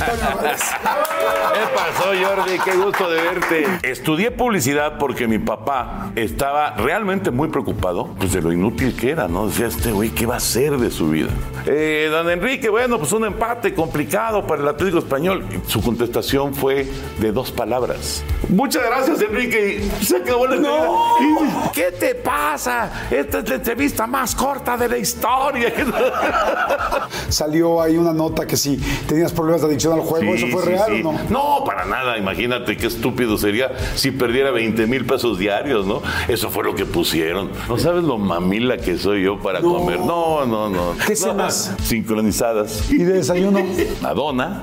¿Qué pasó, Jordi? Qué gusto de verte. Estudié publicidad porque mi papá estaba realmente muy preocupado pues, de lo inútil que era, ¿no? Decía, este güey, ¿qué va a hacer de su vida? Eh, don Enrique, bueno, pues un empate complicado para el Atlético Español. Su contestación fue de dos palabras. Muchas gracias, Enrique. Se acabó la No. ¿Qué te pasa? Esta es la entrevista más corta de la historia. Salió ahí una nota que si tenías problemas de adicción al juego, ¿eso fue sí, real sí. o no? No, para nada. Imagínate qué estúpido sería si perdiera 20 mil pesos diarios, ¿no? Eso fue lo que pusieron. No sabes lo mamila que soy yo para comer. No, no, no. ¿Qué No, cenas? Sincronizadas. ¿Y de desayuno? Una dona,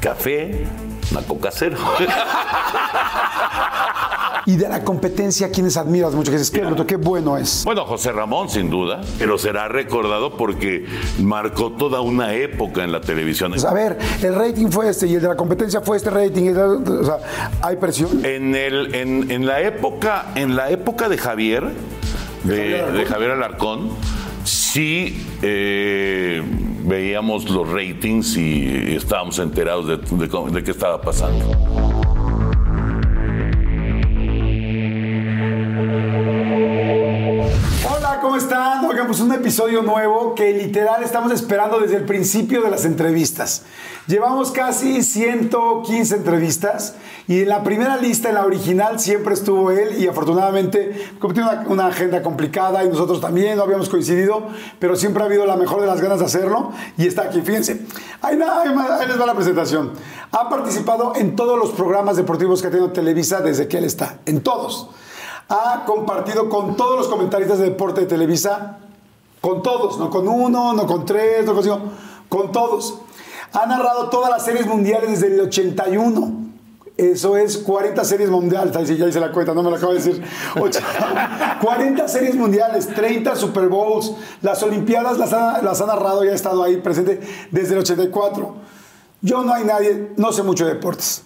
café, una coca cero. Y de la competencia, ¿quiénes admiras mucho? Que dices, qué qué bueno es. Bueno, José Ramón, sin duda, pero será recordado porque marcó toda una época en la televisión. Pues, a ver, el rating fue este y el de la competencia fue este rating. el o sea, hay presión. En, el, en, en la época, en la época de Javier, de, de Javier Alarcón, sí eh, veíamos los ratings y estábamos enterados de, de cómo- de qué estaba pasando. Oigan, pues un episodio nuevo que literal estamos esperando desde el principio de las entrevistas. Llevamos casi 115 entrevistas y en la primera lista, en la original, siempre estuvo él y afortunadamente, como tiene una, una agenda complicada y nosotros también no habíamos coincidido, pero siempre ha habido la mejor de las ganas de hacerlo y está aquí. Fíjense, ahí, ahí les va la presentación. Ha participado en todos los programas deportivos que ha tenido Televisa desde que él está, en todos ha compartido con todos los comentaristas de deporte de Televisa, con todos, no con uno, no con tres, no con cinco, con todos. Ha narrado todas las series mundiales desde el 81. Eso es 40 series mundiales. Ya hice la cuenta, no me lo acabo de decir. Ocho- 40 series mundiales, 30 Super Bowls. Las Olimpiadas las ha, las ha narrado y ha estado ahí presente desde el 84. Yo no hay nadie, no sé mucho de deportes.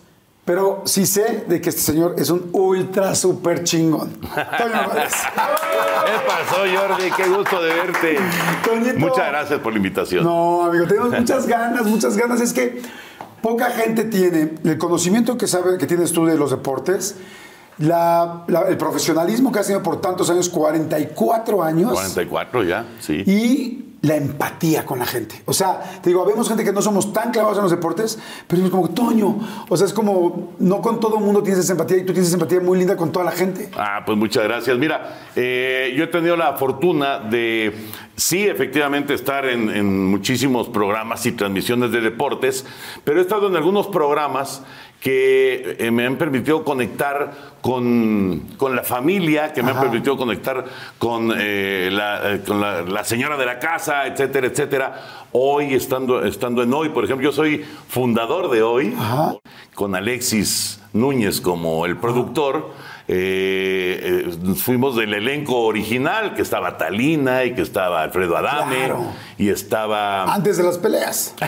Pero sí sé de que este señor es un ultra super chingón. Toño Morales. ¿Qué pasó, Jordi? Qué gusto de verte. Toñito. Muchas gracias por la invitación. No, amigo, tenemos muchas ganas, muchas ganas. Es que poca gente tiene el conocimiento que sabe que tienes tú de los deportes, la- la- el profesionalismo que has tenido por tantos años, 44 años. 44 ya, sí. y la empatía con la gente. O sea, te digo, vemos gente que no somos tan clavados en los deportes, pero es como, Toño, o sea, es como, no con todo el mundo tienes esa empatía y tú tienes esa empatía muy linda con toda la gente. Ah, pues muchas gracias. Mira, eh, yo he tenido la fortuna de, sí, efectivamente, estar en, en muchísimos programas y transmisiones de deportes, pero he estado en algunos programas que eh, me han permitido conectar con, con la familia, que me han permitido conectar con, eh, la, eh, con la, la señora de la casa, etcétera, etcétera. Hoy, estando, estando en Hoy, por ejemplo, yo soy fundador de Hoy, Ajá. con Alexis Núñez como el productor. Eh, eh, fuimos del elenco original, que estaba Talina y que estaba Alfredo Adame Claro. y estaba Antes de las peleas.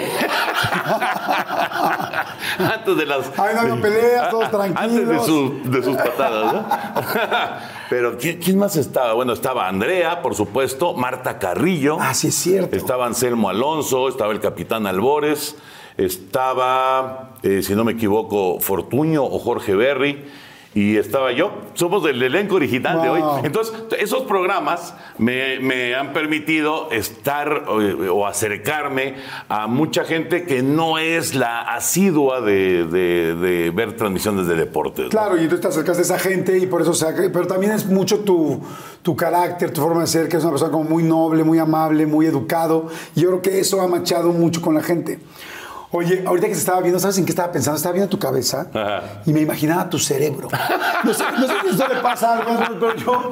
antes de las Ay, no había peleas, todos antes de, tranquilos. su- de sus patadas, ¿no? Pero ¿quién, quién más estaba? Bueno, estaba Andrea, por supuesto, Marta Carrillo. Ah, sí, es cierto. Estaba Anselmo Alonso, estaba el capitán Albores, estaba, eh, si no me equivoco, Fortuño o Jorge Berry. Y estaba yo. Somos del elenco original de hoy. Entonces, esos programas me, me han permitido estar o, o acercarme a mucha gente que no es la asidua de, de- de ver transmisiones de deportes. ¿no? Claro, y tú te acercaste a esa gente y por eso, que- pero también es mucho tu, tu carácter, tu forma de ser, que es una persona como muy noble, muy amable, muy educado. Y yo creo que eso ha machado mucho con la gente. Oye, ahorita que se estaba viendo, ¿sabes en qué estaba pensando? Estaba viendo tu cabeza Ajá. y me imaginaba tu cerebro. No sé, no sé si a usted le pasa algo, pero yo,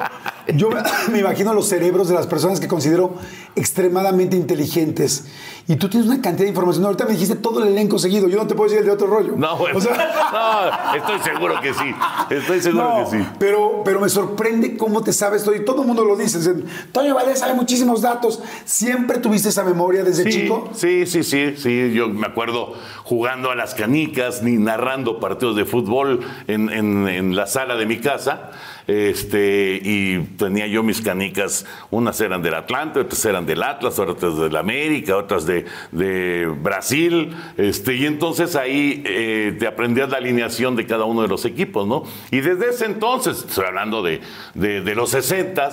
yo me, imagino los cerebros de las personas que considero extremadamente inteligentes. Y tú tienes una cantidad de información. Ahorita me dijiste todo el elenco seguido. Yo no te puedo decir el de otro rollo. No, bueno. O sea, no, estoy seguro que sí. Estoy seguro no, que sí. Pero, pero me sorprende cómo te sabes todo. Y todo el mundo lo dice. Dicen, Toño Valdés sabe muchísimos datos. ¿Siempre tuviste esa memoria desde Sí, chico? Sí, sí, sí, sí. Yo me acuerdo jugando a las canicas ni narrando partidos de fútbol en, en- en la sala de mi casa. Este, y tenía yo mis canicas, unas eran del Atlante, otras eran del Atlas, otras del América, otras de, de Brasil. Este, y entonces ahí eh, te aprendías la alineación de cada uno de los equipos, ¿no? Y desde ese entonces, estoy hablando de, de- los 60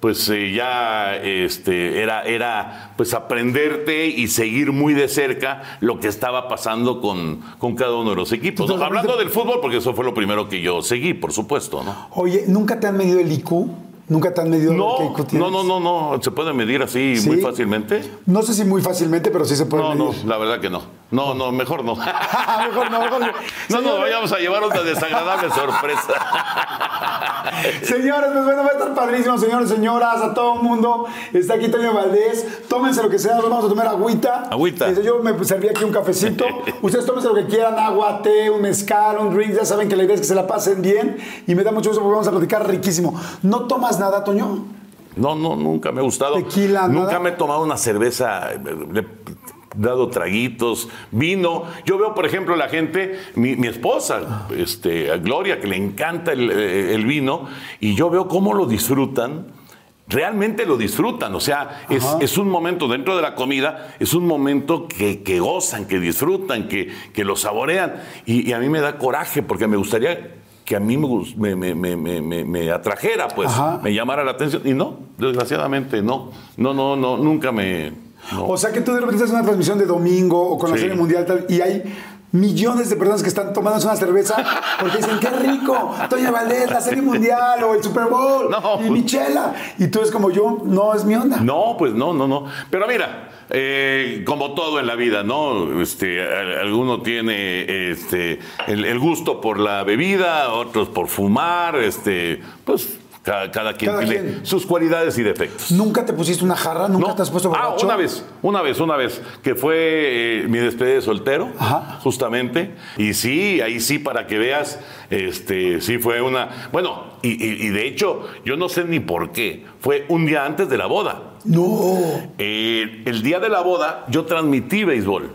pues eh, ya este, era, era pues aprenderte y seguir muy de cerca lo que estaba pasando con, con cada uno de los equipos. ¿no? Entonces, Hablando del fútbol, porque eso fue lo primero que yo seguí, por supuesto, ¿no? Oye, ¿nunca te han medido el IQ? ¿Nunca te han medido No, el IQ tienes? no, no, no, no, se puede medir así ¿Sí? muy fácilmente. No sé si muy fácilmente, pero sí se puede No, no, medir. la verdad que no. No, no, mejor no. mejor no, mejor no. No nos vayamos a llevar una desagradable sorpresa. Señores, pues bueno, va a estar padrísimo, señores, señoras, a todo el mundo. Está aquí Toño Valdés. Tómense lo que sea, vamos a tomar agüita. Agüita. Este, yo me serví aquí un cafecito. Ustedes tómense lo que quieran, agua, té, un mezcal, un drink. Ya saben que la idea es que se la pasen bien. Y me da mucho gusto porque vamos a platicar riquísimo. ¿No tomas nada, Toño? No, no, nunca me ha gustado. Tequila, Nunca nada. me he tomado una cerveza, le he dado traguitos, vino. Yo veo, por ejemplo, la gente, mi, mi esposa, este, a Gloria, que le encanta el, eh, el vino, y yo veo cómo lo disfrutan. Realmente lo disfrutan, o sea, es, es un momento dentro de la comida, es un momento que, que gozan, que disfrutan, que, que lo saborean. Y, y a mí me da coraje porque me gustaría que a mí me, me, me- me- me- me- me atrajera, pues, Ajá. me llamara la atención. Y no, desgraciadamente no. No, no, no, nunca me. No. O sea que tú de repente haces una transmisión de domingo o con la Sí. serie mundial tal, y hay millones de personas que están tomándose una cerveza porque dicen, qué rico, Toño Valdés, la serie mundial o el Super Bowl No, y Michela. Y tú es como yo, no es mi onda. No, pues no, no, no. Pero mira, eh, como todo en la vida, ¿no? Este, alguno tiene este, el, el gusto por la bebida, otros por fumar, este, pues cada, cada quien Cada tiene quien. sus cualidades y defectos. ¿Nunca te pusiste una jarra? ¿Nunca No. te has puesto Ah, borracho? una vez, una vez, una vez, que fue eh, mi despedida de soltero, Ajá. justamente. Y sí, ahí sí, para que veas, este, sí fue una. Bueno, y, y- y de hecho, yo no sé ni por qué. Fue un día antes de la boda. No. Eh, el día de la boda, yo transmití béisbol.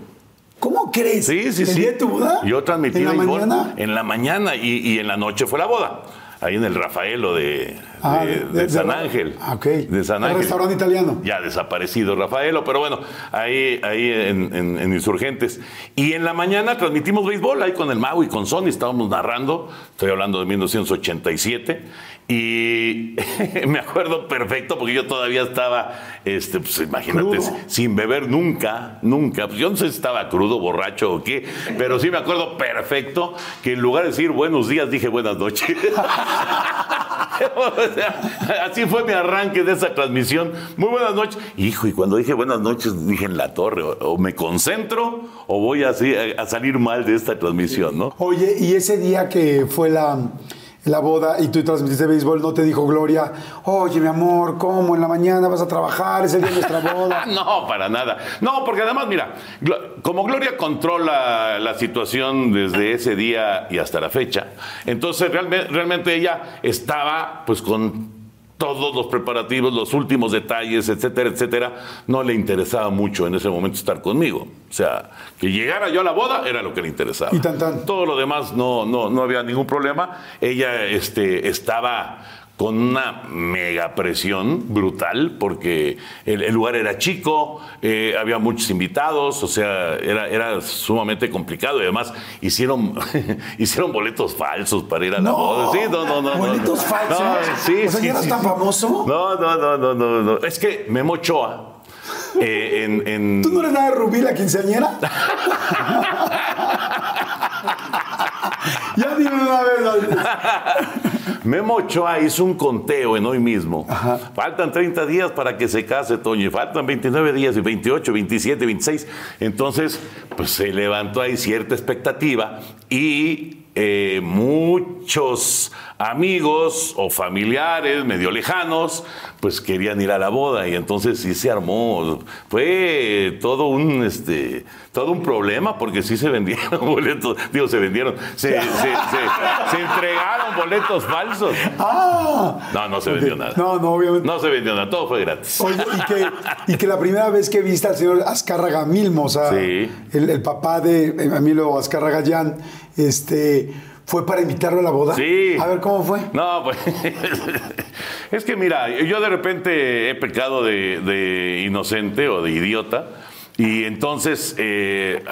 ¿Cómo crees? Sí, sí, ¿El sí. día de tu boda? Yo transmití ¿En la béisbol mañana? en la mañana y, y en la noche fue la boda. Ahí en el Rafaelo de, Ah, de- de- de de- San Ángel. Ah, ok. De San El Ángel. restaurante italiano. Ya desaparecido Rafaelo, pero bueno, ahí, ahí en, en- en Insurgentes. Y en la mañana transmitimos béisbol ahí con el Mau y con Sony, estábamos narrando, estoy hablando de 1987. Y me acuerdo perfecto porque yo todavía estaba, este, pues imagínate, Crudo. sin beber nunca, nunca. Pues yo no sé si estaba crudo, borracho o qué, pero sí me acuerdo perfecto que en lugar de decir buenos días dije buenas noches. O sea, así fue mi arranque de esa transmisión. Muy buenas noches. Hijo, y cuando dije buenas noches dije en la torre, o, o me concentro o voy así a, a salir mal de esta transmisión, ¿no? Oye, y ese día que fue la, la boda y tú transmitiste béisbol, ¿no te dijo Gloria, oye, mi amor, ¿cómo? En la mañana vas a trabajar, es el día de nuestra boda. No, para nada. No, porque además, mira, como Gloria controla la situación desde ese día y hasta la fecha, entonces realmente ella estaba pues con todos los preparativos, los últimos detalles, etcétera, etcétera. No le interesaba mucho en ese momento estar conmigo. O sea, que llegara yo a la boda era lo que le interesaba. Y tan, tan. Todo lo demás no, no, no había ningún problema. Ella este, estaba con una mega presión brutal, porque el, el lugar era chico, eh, había muchos invitados, o sea, era, era sumamente complicado y además hicieron, hicieron boletos falsos para ir a la No. boda. Sí, no, no, no. ¿Boletos no. falsos? No, sí, O sea, sí, ¿ya sí, tan famoso? No, no, no, no, no, no. Es que Memo Ochoa, eh, en, en- ¿Tú no eres nada de Rubí, la quinceañera? ya dime una vez. Memo Ochoa hizo un conteo en hoy mismo. Faltan 30 días para que se case Toño, y faltan 29 días, y 28, 27, 26. Entonces, pues se levantó ahí cierta expectativa y eh, muchos amigos o familiares medio lejanos, pues querían ir a la boda y entonces sí se armó. Fue todo un, este, todo un problema porque sí se vendieron boletos, digo, se vendieron, se, se- se- se entregaron boletos falsos. Ah. No, no se vendió nada. No, no, obviamente. No se vendió nada, todo fue gratis. Oye, y que, y que la primera vez que viste al señor Azcárraga Milmo, o sea, Sí. el, el papá de Emilio Azcárraga Llán, este, fue para invitarlo a la boda. Sí. A ver cómo fue. No, pues es que mira, yo de repente he pecado de, de inocente o de idiota y entonces eh,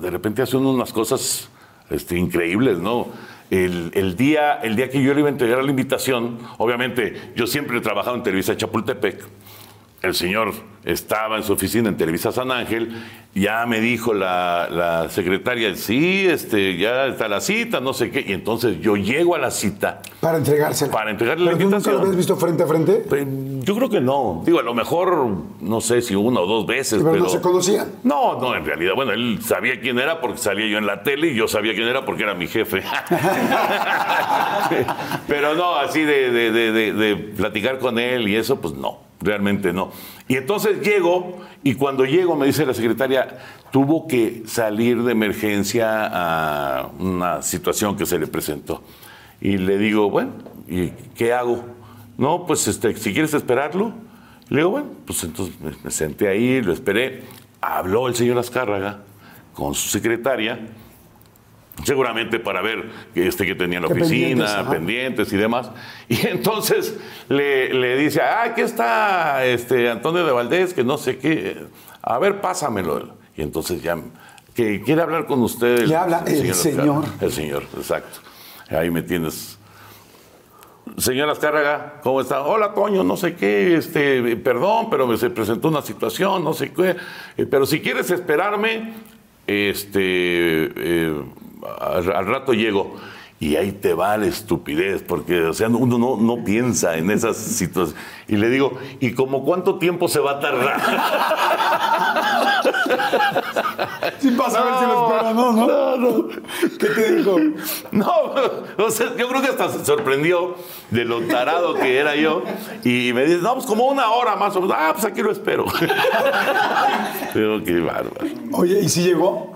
de repente hacen unas cosas este, increíbles, ¿no? El, el día, el día que yo le iba a entregar la invitación, obviamente yo siempre he trabajado en Televisa Chapultepec, el señor estaba en su oficina en Televisa San Ángel, ya me dijo la, la secretaria, sí, este, ya está la cita, no sé qué, y entonces yo llego a la cita Para entregársela. Para entregarle la ¿Pero nunca invitación. lo habías visto frente a frente? Pues, Yo creo que no. Digo, a lo mejor, no sé si una o dos veces, Pero pero... no se conocían. No, no, en realidad, bueno, él sabía quién era porque salía yo en la tele y yo sabía quién era porque era mi jefe. pero no, así de, de- de- de- de platicar con él y eso, pues no, realmente no. Y entonces llego y cuando llego me dice la secretaria, tuvo que salir de emergencia a una situación que se le presentó. Y le digo, bueno, ¿y qué hago? No, pues este, si quieres esperarlo. Le digo, bueno, pues entonces me, senté ahí, lo esperé. Habló el señor Azcárraga con su secretaria, seguramente para ver que, este, que tenía en la ¿Qué oficina, pendientes? Y demás. Y entonces le, le dice, ah, aquí está este, Antonio de Valdés, que no sé qué. A ver, pásamelo. Y entonces ya, que quiere hablar con usted. Le habla el señor. El señor, exacto. Ahí me tienes. Señor Azcárraga, ¿cómo está? Hola, Toño, no sé qué, este, perdón, pero me se presentó una situación, no sé qué. eh, pero si quieres esperarme, este, eh, al, al rato llego. Y ahí te va la estupidez, porque o sea, uno no, no piensa en esas situaciones. Y le digo, ¿y como cuánto tiempo se va a tardar? Sí, pasa a ver si lo espera, ¿no? ¿no? No, no. ¿Qué te dijo? No, o sea, yo creo que hasta se sorprendió de lo tarado que era yo. Y me dice, no, pues como una hora más o menos. Ah, pues aquí lo espero. Pero qué bárbaro. Oye, ¿y si llegó?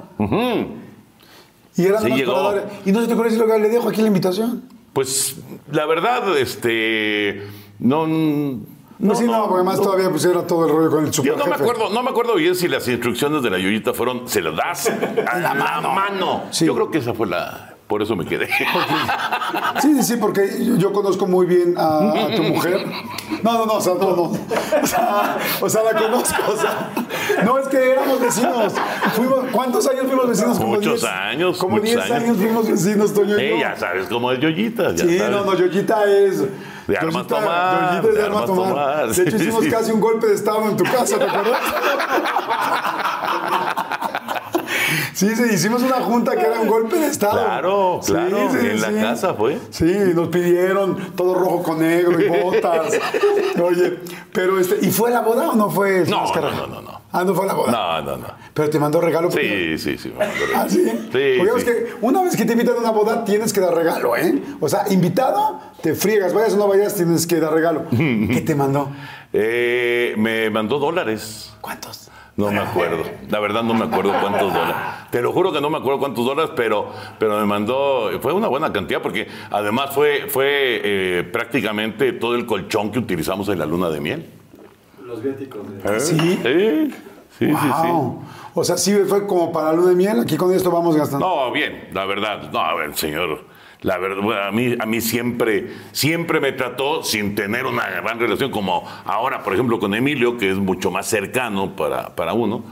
Y era Sí nomás llegó. ¿Y no se te decir lo que le dejo aquí la invitación? Pues la verdad, este. No. No, sí, no, porque además todavía pues era todo el rollo con el Yo super no me acuerdo, no me acuerdo bien si las instrucciones de la Yoyita fueron, se las das a la mano. Sí. Yo creo que esa fue la. Por eso me quedé. Sí, sí, sí, porque yo, yo conozco muy bien a, a tu mujer. No, no, no, o sea, no, no. O sea, o sea, la conozco, o sea. No, es que éramos vecinos. Fuimos, ¿Cuántos años fuimos vecinos? Como Muchos 10, años, Como muchos 10 años. años. fuimos vecinos, Toño yo. ya sabes cómo es Yoyita. ya Sí, sabes. no, no, Yoyita es. De armas Yoyita- tomar, Yoyita es de, de armas armas tomar. tomar. De hecho, Sí, hicimos sí. casi un golpe de estado en tu casa, ¿te acuerdas? Sí, sí, hicimos una junta que era un golpe de estado. Claro, claro, sí, en la casa fue. Sí, nos pidieron todo rojo con negro y botas. Oye, pero este, ¿y fue la boda o no fue? No, no, no, no, no. Ah, no fue la boda. No, no, no. Pero te mandó regalo. Sí, porque- sí, sí. me mandó ¿Ah, regalo. sí? Sí, Porque sí. es que una vez que te invitan a una boda, tienes que dar regalo, ¿eh? O sea, invitado, te friegas. Vayas o no vayas, tienes que dar regalo. ¿Qué te mandó? Eh, me mandó dólares. ¿Cuántos? No me acuerdo. La verdad no me acuerdo cuántos dólares. Te lo juro que no me acuerdo cuántos dólares, pero, pero me mandó. Fue una buena cantidad porque además fue, fue eh, prácticamente todo el colchón que utilizamos en la luna de miel. ¿Eh? ¿Sí? Sí, sí, sí, sí. Wow. O sea, sí fue como para la luna de miel. Aquí con esto vamos gastando. No, bien, la verdad. No, a ver, señor. La verdad, bueno, a mí, a mí siempre, siempre me trató sin tener una gran relación, como ahora, por ejemplo, con Emilio, que es mucho más cercano para, para uno.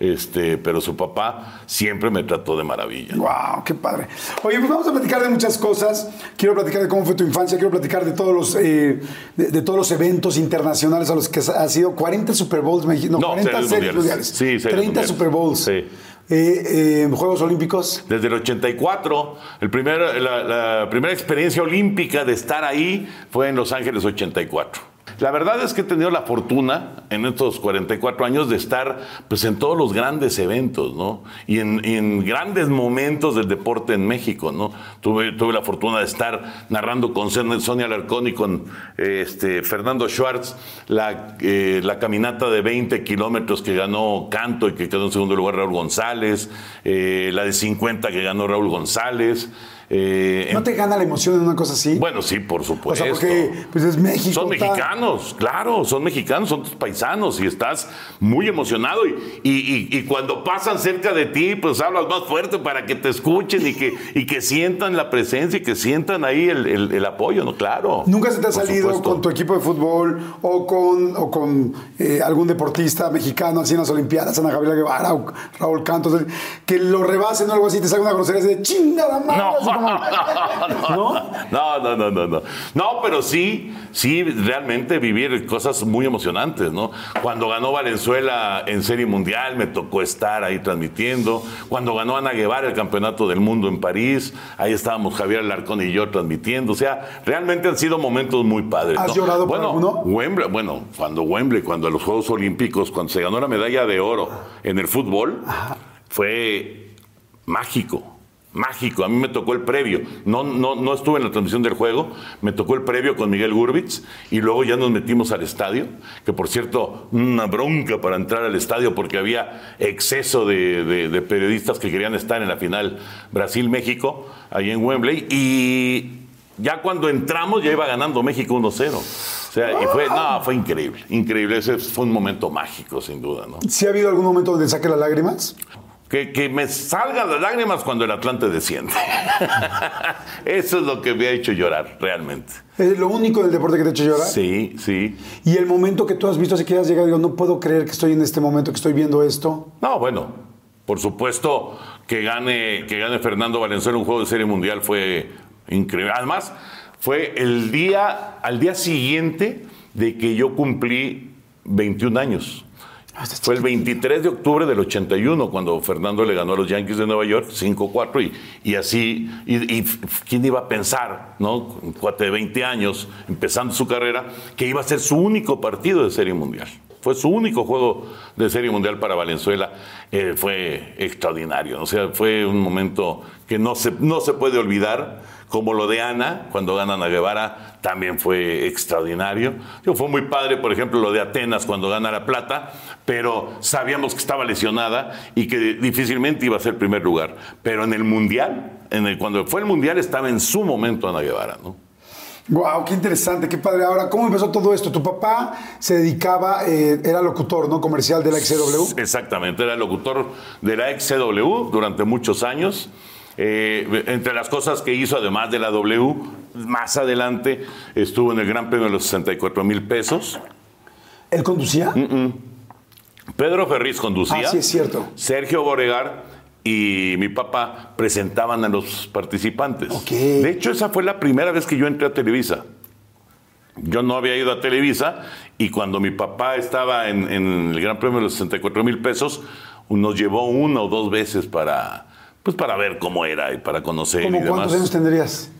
Este, pero su papá siempre me trató de maravilla. Wow, qué padre. Oye, pues vamos a platicar de muchas cosas. Quiero platicar de cómo fue tu infancia, quiero platicar de todos los, eh, de, de todos los eventos internacionales a los que has sido 40 Super Bowls, me no, No, 40 series mundiales. mundiales, Sí, series 30 mundiales. Super Bowls. Sí. Eh, eh, Juegos Olímpicos. Desde el 84, el primer, la, la primera experiencia olímpica de estar ahí fue en Los Ángeles 84. La verdad es que he tenido la fortuna en estos 44 años de estar pues, en todos los grandes eventos, ¿no? Y en, grandes momentos del deporte en México, ¿no? Tuve, la fortuna de estar narrando con Son- Sonia Alarcón y con este, Fernando Schwartz la, eh, caminata de 20 kilómetros que ganó Canto y que quedó en segundo lugar Raúl González, eh, la de 50 que ganó Raúl González. Eh, ¿No te gana la emoción en una cosa así? bueno, sí, por o supuesto. sea, porque pues es México. Son tal. mexicanos, claro, son mexicanos, son tus paisanos y estás muy emocionado y, y- y- y cuando pasan cerca de ti, pues hablas más fuerte para que te escuchen y que, y que sientan la presencia y que sientan ahí el, el- el apoyo, ¿no? Claro. ¿Nunca se te ha salido supuesto. con tu equipo de fútbol o con, o con eh, algún deportista mexicano así en las Olimpiadas, Ana Gabriela Guevara o Raúl Cantos, que lo rebasen o algo así, te salga una grosería así de chingada madre? No, no, no, no, no, no, no. No, pero sí, sí, realmente vivir cosas muy emocionantes, ¿no? Cuando ganó Valenzuela en Serie Mundial, me tocó estar ahí transmitiendo. Cuando ganó Ana Guevara el Campeonato del Mundo en París, ahí estábamos Javier Alarcón y yo transmitiendo. O sea, realmente han sido momentos muy padres. ¿Has ¿no? llorado por bueno, alguno? Wembley, bueno, cuando Wembley, cuando a los Juegos Olímpicos, cuando se ganó la medalla de oro en el fútbol, fue mágico. Mágico, a mí me tocó el previo. No, no, no estuve en la transmisión del juego, me tocó el previo con Miguel Gurbitz y luego ya nos metimos al estadio. Que por cierto, una bronca para entrar al estadio porque había exceso de, periodistas que querían estar en la final Brasil-México, ahí en Wembley. Y ya cuando entramos ya iba ganando México 1-0. O sea, y fue, no, fue increíble, increíble. Ese fue un momento mágico, sin duda, ¿no? ¿Sí ha habido algún momento donde saque las lágrimas? Que, que me salgan las lágrimas cuando el Atlante desciende. Eso es lo que me ha hecho llorar, realmente. ¿Es lo único del deporte que te ha hecho llorar? Sí, sí. Y el momento que tú has visto, así que has llegado digo, no puedo creer que estoy en este momento, que estoy viendo esto. No, bueno, por supuesto que gane, que gane Fernando Valenzuela un juego de serie mundial fue increíble. Además, fue el día, al día siguiente de que yo cumplí 21 años. Fue el 23 de octubre del 81 cuando Fernando le ganó a los Yankees de Nueva York 5-4 y, y así, y, y quién iba a pensar, ¿no? Un cuate de 20 años, empezando su carrera, que iba a ser su único partido de Serie Mundial. Fue su único juego de Serie Mundial para Valenzuela. Eh, fue extraordinario. O sea, fue un momento que no se, no se puede olvidar. Como lo de Ana, cuando ganan a Guevara, también fue extraordinario. Digo, fue muy padre, por ejemplo, lo de Atenas cuando gana la plata, pero sabíamos que estaba lesionada y que difícilmente iba a ser primer lugar. Pero en el Mundial, en el, cuando fue el Mundial, estaba en su momento Ana Guevara, ¿no? Wow, qué interesante, qué padre. Ahora, ¿cómo empezó todo esto? Tu papá se dedicaba, eh, era locutor, ¿no? Comercial de la XCW. Exactamente, era locutor de la XCW durante muchos años. Eh, entre las cosas que hizo, además de la W, más adelante estuvo en el Gran Premio de los 64 mil pesos. ¿Él conducía? Pedro Ferriz conducía. Ah, sí, es cierto. Sergio Boregar y mi papá presentaban a los participantes. Ok. De hecho, esa fue la primera vez que yo entré a Televisa. Yo no había ido a Televisa y cuando mi papá estaba en, en el Gran Premio de los 64 mil pesos, nos llevó una o dos veces para, pues para ver cómo era y para conocer ¿Cómo y demás. cuántos años tendrías?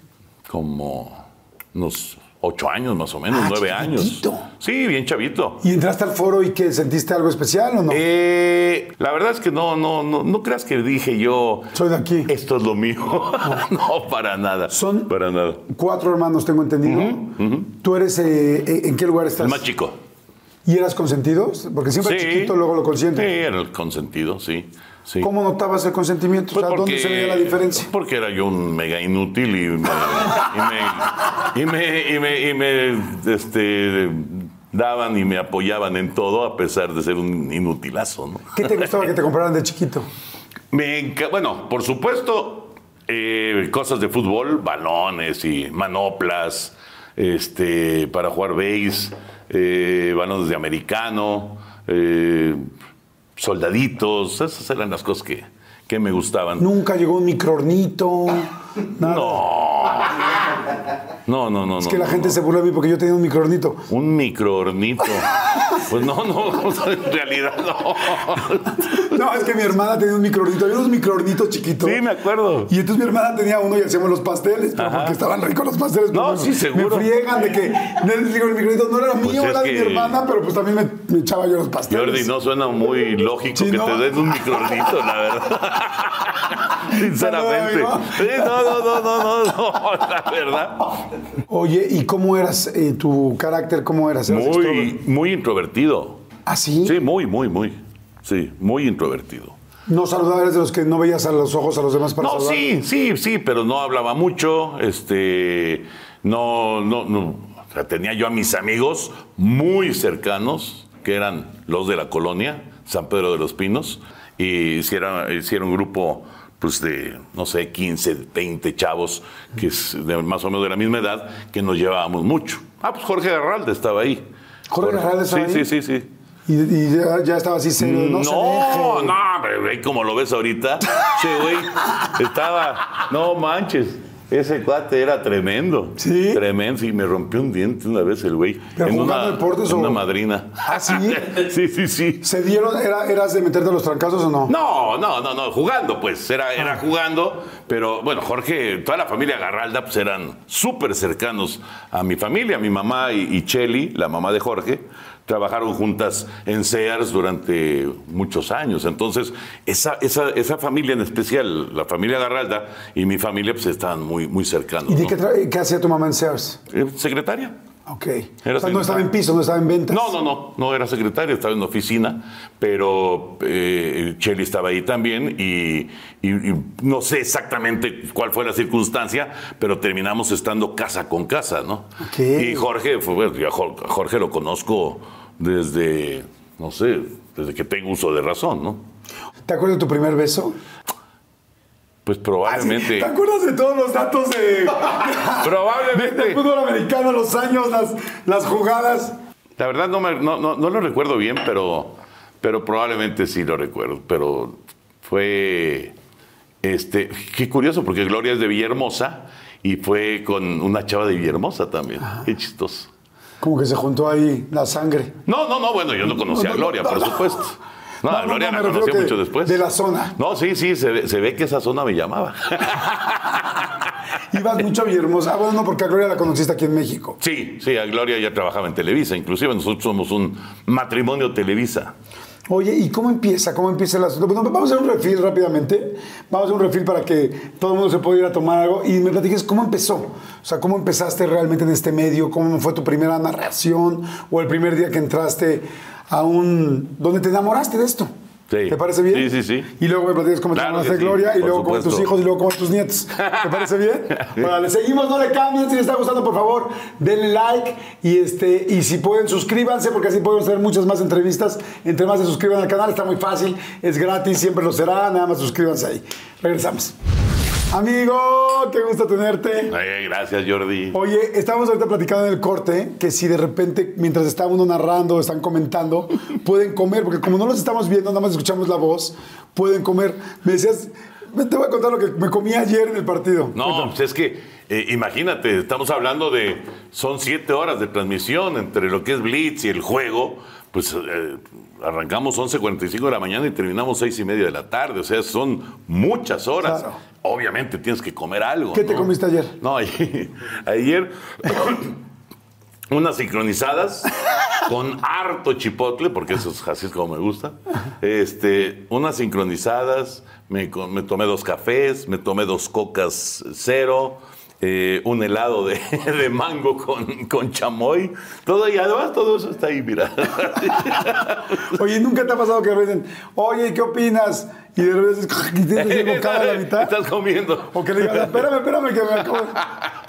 Como unos ocho años más o menos, Ah, nueve años. chiquitito. Sí, bien chavito. ¿Y entraste al foro y que sentiste algo especial o no? Eh, la verdad es que no, no, no, no creas que dije yo. Soy de aquí. Esto es lo mío. no, para nada. Son- Para nada. Cuatro hermanos, tengo entendido. ¿Tú eres, eh, eh, en qué lugar estás? El más chico. ¿Y eras consentido? Porque siempre chiquito luego lo Sí, consiente. era el consentido, sí. Sí. ¿Cómo notabas el consentimiento? Pues o sea, ¿dónde se veía la diferencia? Porque era yo un mega inútil y me, y me, y me, y me- este, daban y me apoyaban en todo a pesar de ser un inutilazo, ¿no? ¿Qué te gustaba que te compraran de chiquito? Me bueno, por supuesto, Eh, cosas de fútbol, balones y manoplas, este, para jugar base, eh, balones de americano, eh, soldaditos, esas eran las cosas que, que me gustaban. Nunca llegó un microornito. Nada. No. No, no, no. Es no, que la no, gente no. se burla de mí porque yo tenía un microornito. Un microornito. Pues no, no, en realidad no. No, es que mi hermana tenía un microornito. Había unos microornitos chiquitos. Sí, me acuerdo. Y entonces mi hermana tenía uno y hacíamos los pasteles, pero porque estaban ricos los pasteles. No, pero sí, seguro. Me friegan de que digo, el microornito no era mío, Pues es era de mi hermana, pero pues también me, me echaba yo los pasteles. Jordi, no suena muy lógico Sí, que te den un microornito, la verdad. Sinceramente. Sí, no, no, no, no, no, no, la verdad. Oye, ¿y cómo eras eh, tu carácter? ¿Cómo eras? ¿Eras Muy, muy introvertido. ¿Ah, sí? Sí, muy, muy, muy. Sí, muy introvertido. No saludaba, eres de los que no veías a los ojos a los demás para No, saludar. sí, sí, sí, pero no hablaba mucho. Este, no, no, no. O sea, tenía yo a mis amigos muy cercanos, que eran los de la colonia, San Pedro de los Pinos, y hicieron, hicieron un grupo, pues de, no sé, 15, 20 chavos, que es de más o menos de la misma edad, que nos llevábamos mucho. Ah, pues Jorge Garralde estaba ahí. ¿Jorge Garralde estaba sí, ahí? Sí, sí, sí. Y, y ya, ya estaba así serio. No, No, se deje. no, pero como lo ves ahorita, che, güey, estaba, no manches, ese cuate era tremendo. ¿Sí? Tremendo, sí, me rompió un diente una vez el güey. ¿Pero en una, deportes en o- una madrina. ¿Ah, sí? sí, sí, sí. ¿Se dieron? Era, ¿Eras de meterte a los trancazos o no? No, no, no, no, jugando, pues, era, era jugando, pero bueno, Jorge, toda la familia Garralda, pues eran súper cercanos a mi familia, mi mamá y, y Cheli, la mamá de Jorge, trabajaron juntas en Sears durante muchos años, entonces esa, esa, esa familia en especial, la familia Garralda y mi familia, pues estaban muy, muy cercanos. ¿Y de ¿no? qué, tra- qué hacía tu mamá en Sears? Eh, ¿Secretaria? Ok. Era O sea, no estaba en piso, no estaba en ventas. No, no, no, no era secretaria, estaba en oficina, pero eh, Cheli estaba ahí también y, y- y no sé exactamente cuál fue la circunstancia, pero terminamos estando casa con casa, ¿no? Ok. Y Jorge, fue, Jorge lo conozco desde, no sé, desde que tengo uso de razón, ¿no? ¿Te acuerdas de tu primer beso? Pues probablemente, ¿Te acuerdas de todos los datos de, probablemente. fútbol americano, los años, las, las jugadas? La verdad no, me- no, no, no lo recuerdo bien, pero, pero probablemente sí lo recuerdo. Pero fue, este, qué curioso, porque Gloria es de Villahermosa y fue con una chava de Villahermosa también. Qué chistoso. Como que se juntó ahí la sangre. No, no, no, bueno, yo no conocía a Gloria, por supuesto. No, No, Gloria no, la me conocí que mucho después. de la zona. No, sí, sí, se ve, se ve que esa zona me llamaba. Ibas mucho a Villahermosa. Ah, bueno, no, porque a Gloria la conociste aquí en México. Sí, sí, a Gloria ya trabajaba en Televisa, inclusive nosotros somos un matrimonio Televisa. Oye, ¿y cómo empieza? ¿Cómo empieza el asunto? Bueno, vamos a hacer un refil rápidamente. Vamos a hacer un refil para que todo el mundo se pueda ir a tomar algo. Y me platiques cómo empezó. O sea, cómo empezaste realmente en este medio, cómo fue tu primera narración o el primer día que entraste a un... donde te enamoraste de esto. Sí. ¿Te parece bien? Sí, sí, sí. Y luego me platicas cómo Claro te enamoraste de sí, Gloria y luego con tus hijos y luego con tus nietos. ¿Te parece bien? Bueno, le seguimos, no le cambien. Si les está gustando, por favor, denle like y, este, y si pueden, suscríbanse porque así podemos hacer muchas más entrevistas. Entre más se suscriban al canal, está muy fácil, es gratis, siempre lo será. Nada más suscríbanse ahí. Regresamos. Amigo, qué gusto tenerte. Ay, gracias, Jordi. Oye, estábamos ahorita platicando en el corte que si de repente, mientras está uno narrando están comentando, pueden comer, porque como no los estamos viendo, nada más escuchamos la voz, pueden comer. Me decías, te voy a contar lo que me comí ayer en el partido. No, Cuéntame. pues es que eh, imagínate, estamos hablando de, son siete horas de transmisión entre lo que es Blitz y el juego, pues eh, arrancamos 11.45 de la mañana y terminamos seis y media de la tarde, o sea, son muchas horas. Claro. Obviamente tienes que comer algo. ¿Qué te comiste ayer? No, ayer, ayer unas sincronizadas con harto chipotle, porque eso es así es como me gusta. Este, unas sincronizadas, me tomé dos cafés, me tomé dos cocas cero, eh, un helado de, de mango con, con chamoy, todo y además todo eso está ahí, mira. Oye, ¿nunca te ha pasado que dicen, oye, ¿qué opinas? Y de repente tienes el bocado a la mitad. Estás comiendo. O que le digas, espérame, espérame, que me acabo.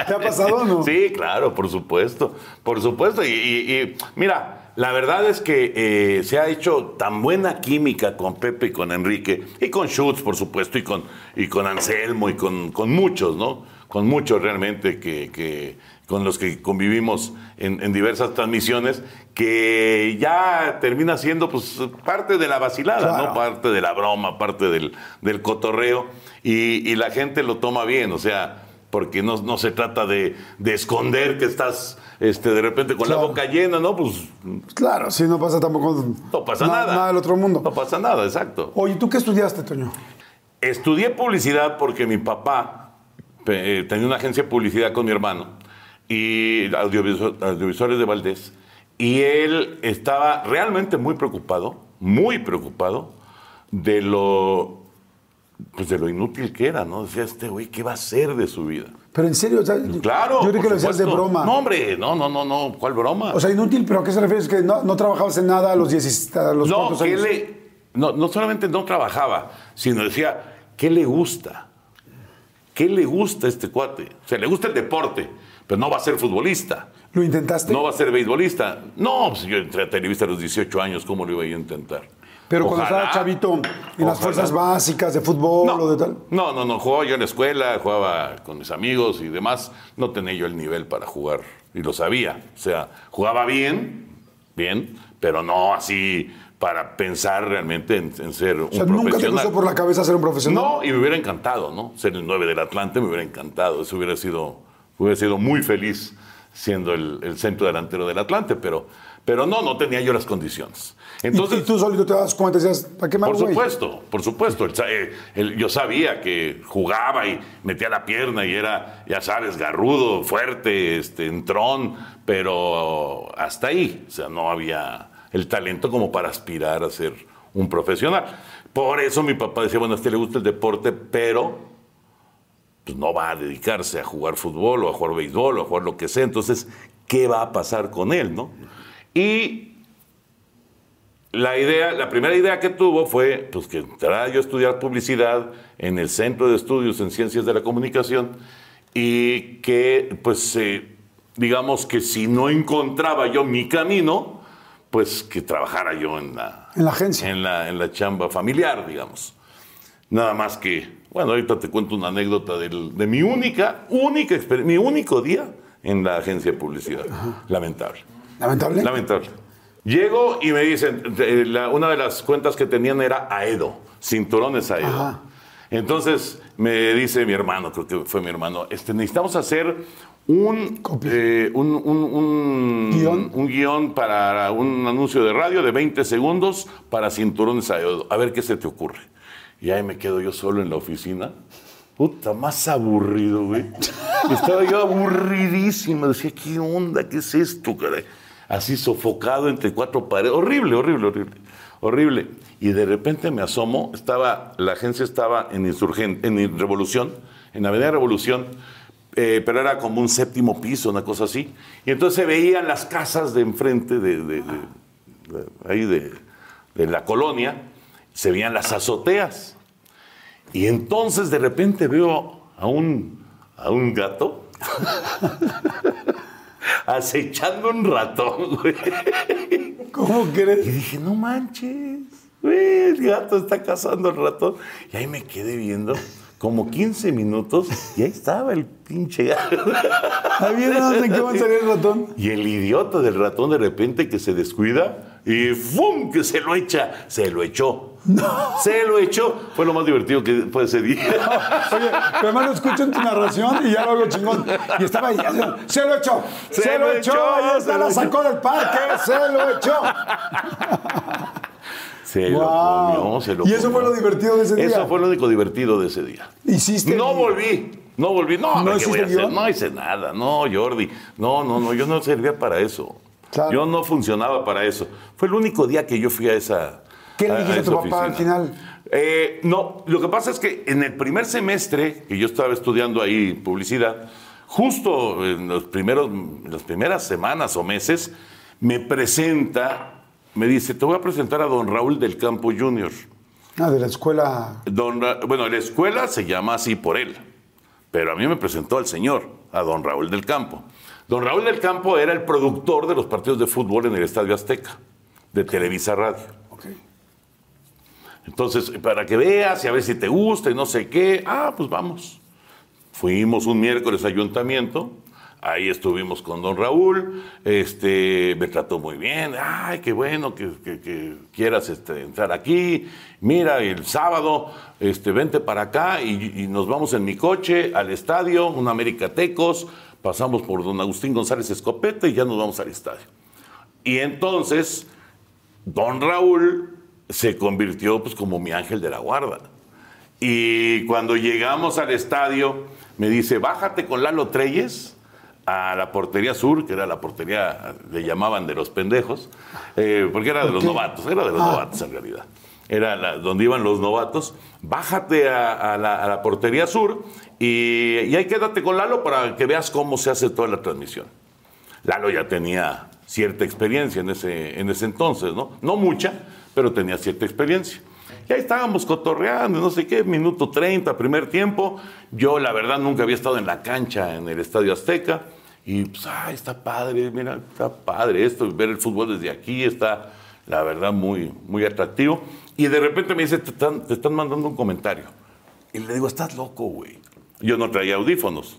¿Te ha pasado o no? Sí, claro, por supuesto, por supuesto. Y, y- y, mira, la verdad es que eh, se ha hecho tan buena química con Pepe y con Enrique, y con Schutz, por supuesto, y con, y con Anselmo, y con, con muchos, ¿no? Con muchos realmente que, que- con los que convivimos en, en diversas transmisiones, que ya termina siendo pues parte de la vacilada, Claro. ¿no? Parte de la broma, parte del, del cotorreo, y, y la gente lo toma bien, o sea, porque no, no se trata de, de esconder que estás este, de repente con Claro. la boca llena, ¿no? Pues Claro, sí, no pasa tampoco. no pasa na- nada. Nada del otro mundo. No pasa nada, exacto. Oye, ¿tú qué estudiaste, Toño? Estudié publicidad porque mi papá eh, tenía una agencia de publicidad con mi hermano y audiovisuales de Valdés y él estaba realmente muy preocupado, muy preocupado de lo pues de lo inútil que era, ¿no? Decía este güey, ¿qué va a hacer de su vida? Pero en serio, o sea, Claro. Yo creo que lo decías de broma. No, hombre, no, no, no, no, ¿cuál broma? O sea, inútil, pero ¿a qué se refiere? Es que no, no trabajabas en nada a los 16, a los no, cuantos que años. le, no, no solamente no trabajaba, sino decía, ¿qué le gusta? ¿Qué le gusta a este cuate? O sea, le gusta el deporte, pero no va a ser futbolista, ¿Lo intentaste? no va a ser beisbolista. No, pues yo entré a Televisa a los 18 años, ¿cómo lo iba a yo a intentar? pero cuando estaba chavito, en las fuerzas básicas de fútbol No, o de tal. no, no, no, jugaba yo en la escuela, jugaba con mis amigos y demás. No tenía yo el nivel para jugar y lo sabía. O sea, jugaba bien, bien, pero no así para pensar realmente en, en ser un O sea, nunca te profesional. cruzó por la cabeza ser un profesional. No, y me hubiera encantado, ¿no? Ser el 9 del Atlante me hubiera encantado. Eso hubiera sido, hubiera sido muy feliz siendo el, el centro delantero del Atlante, pero, pero no, no tenía yo las condiciones. Y- Entonces, y, tú solito te das cuenta y decías, ¿para qué me por güey? supuesto, por supuesto. El eh, el- yo sabía que jugaba y metía la pierna y era, ya sabes, garrudo, fuerte, este, entrón, pero hasta ahí. O sea, no había el talento como para aspirar a ser un profesional. Por eso mi papá decía, bueno, a este le gusta el deporte, pero pues no va a dedicarse a jugar fútbol o a jugar béisbol o a jugar lo que sea. Entonces, ¿qué va a pasar con él, no? Y la idea, la primera idea que tuvo fue pues, que entrara yo a estudiar publicidad en el Centro de Estudios en Ciencias de la Comunicación y que, pues, eh, digamos que si no encontraba yo mi camino, pues que trabajara yo en la, En la agencia. en la, en la chamba familiar, digamos. Nada más que, bueno, ahorita te cuento una anécdota del- de mi única, única exper- mi único día en la agencia de publicidad. Lamentable. Lamentable. Lamentable. Llego y me dicen, la- una de las cuentas que tenían era Aedo, cinturones Aedo. Ajá. Entonces me dice mi hermano, creo que fue mi hermano, este, necesitamos hacer un, eh, un, un- ¿Guión? un guion para un anuncio de radio de 20 segundos para cinturones Aedo. A ver qué se te ocurre. Y ahí me quedo yo solo en la oficina. Puta, más aburrido, güey. Estaba yo aburridísimo. Decía, ¿qué onda? ¿Qué es esto, caray? Así sofocado entre cuatro paredes. Horrible, horrible, horrible. Horrible. Y de repente me asomo. Estaba, la agencia estaba en Insurgente, en Revolución, en Avenida Revolución. Eh, pero era como un séptimo piso, una cosa así. Y entonces se veían las casas de enfrente de, de- de- ahí de, de la colonia, se veían las azoteas. Y entonces de repente veo a un, a un gato acechando un ratón, güey. ¿Cómo Y crees? dije, no manches, güey, el gato está cazando el ratón. Y ahí me quedé viendo como 15 minutos y ahí estaba el pinche. Había de qué va a salir el ratón. Y el idiota del ratón de repente que se descuida y ¡fum! que se lo echa. Se lo echó. Se lo echó. Fue lo más divertido que fue ese día. Oye, pero además lo escucho en tu narración y ya lo hago chingón. Y estaba ahí, se lo echó, se, lo echó, ahí está, se la sacó del parque, se lo echó. Se lo Wow. comió, se lo Y eso comió. fue lo divertido de ese día. Eso fue lo único divertido de ese día. Hiciste. No volví. No volví. No, ¿No ¿qué voy a hacer? guion? No hice nada. No, Jordi. No, no, no. Yo no servía para eso. Claro. Yo no funcionaba para eso. Fue el único día que yo fui a esa. ¿Qué le a- a dijiste a tu papá al final? Eh, no, lo que pasa es que en el primer semestre que yo estaba estudiando ahí publicidad, justo en los primeros, en las primeras semanas o meses, me presenta, me dice, te voy a presentar a don Raúl del Campo Jr. Ah, de la escuela. Don Ra- bueno, la escuela se llama así por él, pero a mí me presentó al señor, a don Raúl del Campo. Don Raúl del Campo era el productor de los partidos de fútbol en el Estadio Azteca, de Televisa Radio. Ok. Entonces, para que veas y a ver si te gusta y no sé qué, ah, pues vamos. Fuimos un miércoles a ayuntamiento, ahí estuvimos con don Raúl, este, me trató muy bien, ay, qué bueno que, quieras este, entrar aquí, mira, el sábado, este, vente para acá y, nos vamos en mi coche al estadio, un América Tecos, pasamos por don Agustín González Escopeta y ya nos vamos al estadio. Y entonces, don Raúl se convirtió pues como mi ángel de la guarda. Y cuando llegamos al estadio, me dice, bájate con Lalo Treyes a la portería sur, que era la portería, le llamaban de los pendejos, eh, porque era de los novatos, era de los Ah. novatos en realidad. Era la- donde iban los novatos. Bájate a, a la, a la portería sur y, y ahí quédate con Lalo para que veas cómo se hace toda la transmisión. Lalo ya tenía cierta experiencia en ese, en ese entonces, ¿no? No mucha, pero tenía cierta experiencia. Y ahí estábamos cotorreando, no sé qué, minuto 30, primer tiempo. Yo, la verdad, nunca había estado en la cancha en el Estadio Azteca. Y, pues, ay, está padre, mira, está padre esto, ver el fútbol desde aquí está, la verdad, muy, muy atractivo. Y de repente me dice, te están, te están mandando un comentario. Y le digo, estás loco, güey. Yo no traía audífonos.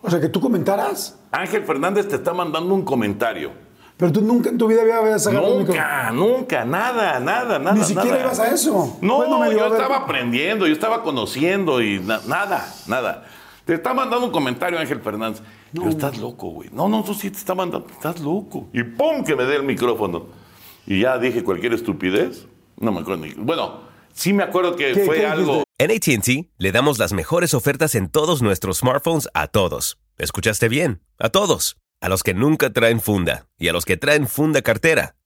O sea, que tú comentaras. Ángel Fernández te está mandando un comentario. Pero tú nunca en tu vida habías micrófono. Nunca, nunca, nada, nada, nada. Ni siquiera nada. ibas a eso. No, Bueno, medio, yo estaba aprendiendo, yo estaba conociendo y na- nada, nada. Te está mandando un comentario Ángel Fernández. Pero estás loco, güey. No, no, tú sí te está mandando, estás loco. Y ¡pum! que me dé el micrófono. Y ya dije cualquier estupidez. No me acuerdo ni. Bueno, sí me acuerdo que ¿Qué- fue qué algo. En ATT le damos las mejores ofertas en todos nuestros smartphones a todos. ¿Escuchaste bien? A todos. A los que nunca traen funda y a los que traen funda cartera.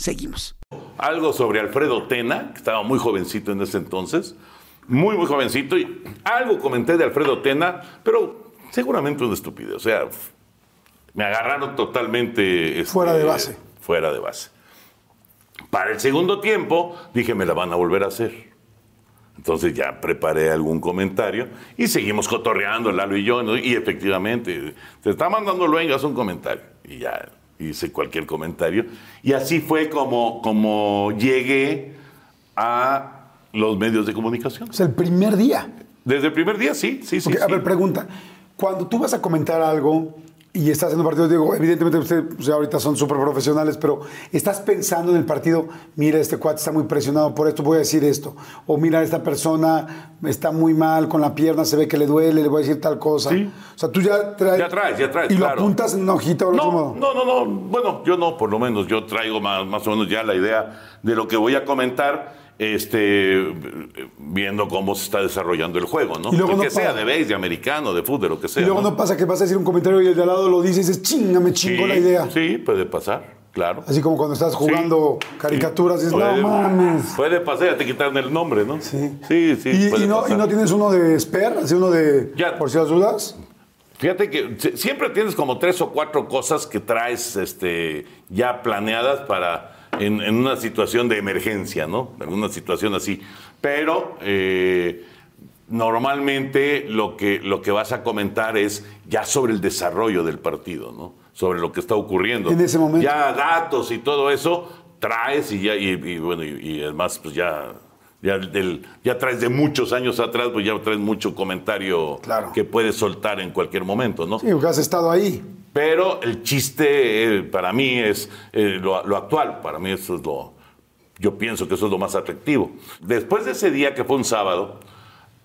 Seguimos. algo sobre Alfredo Tena, que estaba muy jovencito en ese entonces, muy, muy jovencito, y algo comenté de Alfredo Tena, pero seguramente una estupidez. O sea, me agarraron totalmente... este, Fuera de base. Fuera de base. Para el segundo tiempo, dije, me la van a volver a hacer. Entonces ya preparé algún comentario y seguimos cotorreando, Lalo y yo, ¿no? y efectivamente, te está mandando Luengas un comentario. Y ya hice cualquier comentario. Y así fue como, como llegué a los medios de comunicación. Es el primer día. Desde el primer día, sí, sí, a sí. ver, pregunta. Cuando tú vas a comentar algo y estás en un partido, digo, evidentemente ustedes o sea, ahorita son súper profesionales, pero estás pensando en el partido, mira, este cuate está muy presionado por esto, voy a decir esto. O mira, esta persona está muy mal con la pierna, se ve que le duele, le voy a decir tal cosa. Sí. O sea, tú ya traes... Ya traes, ya traes, Y lo claro. apuntas en una hojita o otro No, modo. no, no, no. Bueno, yo no, por lo menos. Yo traigo más, más o menos ya la idea de lo que voy a comentar, este, viendo cómo se está desarrollando el juego, ¿no? Y luego El no que sea, para. de base, de americano, de fútbol, de lo que sea. Y luego no pasa que vas a decir un comentario y el de al lado lo dice y dices, chinga, me chingó Sí, la idea. Sí, puede pasar, claro. Así como cuando estás jugando Sí, caricaturas dices, Puede- no mames. Puede pasar, ya te quitaron el nombre, ¿no? Sí. Sí, sí. ¿Y, puede y no, pasar. ¿Y no tienes uno de Sper? Así uno de... Ya. Por si las dudas. Fíjate que si- siempre tienes como tres o cuatro cosas que traes este, ya planeadas para en, en una situación de emergencia, ¿no? En una situación así. Pero eh, normalmente lo que, lo que vas a comentar es ya sobre el desarrollo del partido, ¿no? Sobre lo que está ocurriendo. En ese momento. Ya datos y todo eso traes y ya, y, y bueno, y, y además pues ya, ya, del- ya traes de muchos años atrás, pues ya traes mucho comentario Claro. que puedes soltar en cualquier momento, ¿no? Sí, porque has estado ahí. Pero el chiste eh, para mí es eh, lo, lo actual, para mí eso es lo, yo pienso que eso es lo más atractivo. Después de ese día que fue un sábado,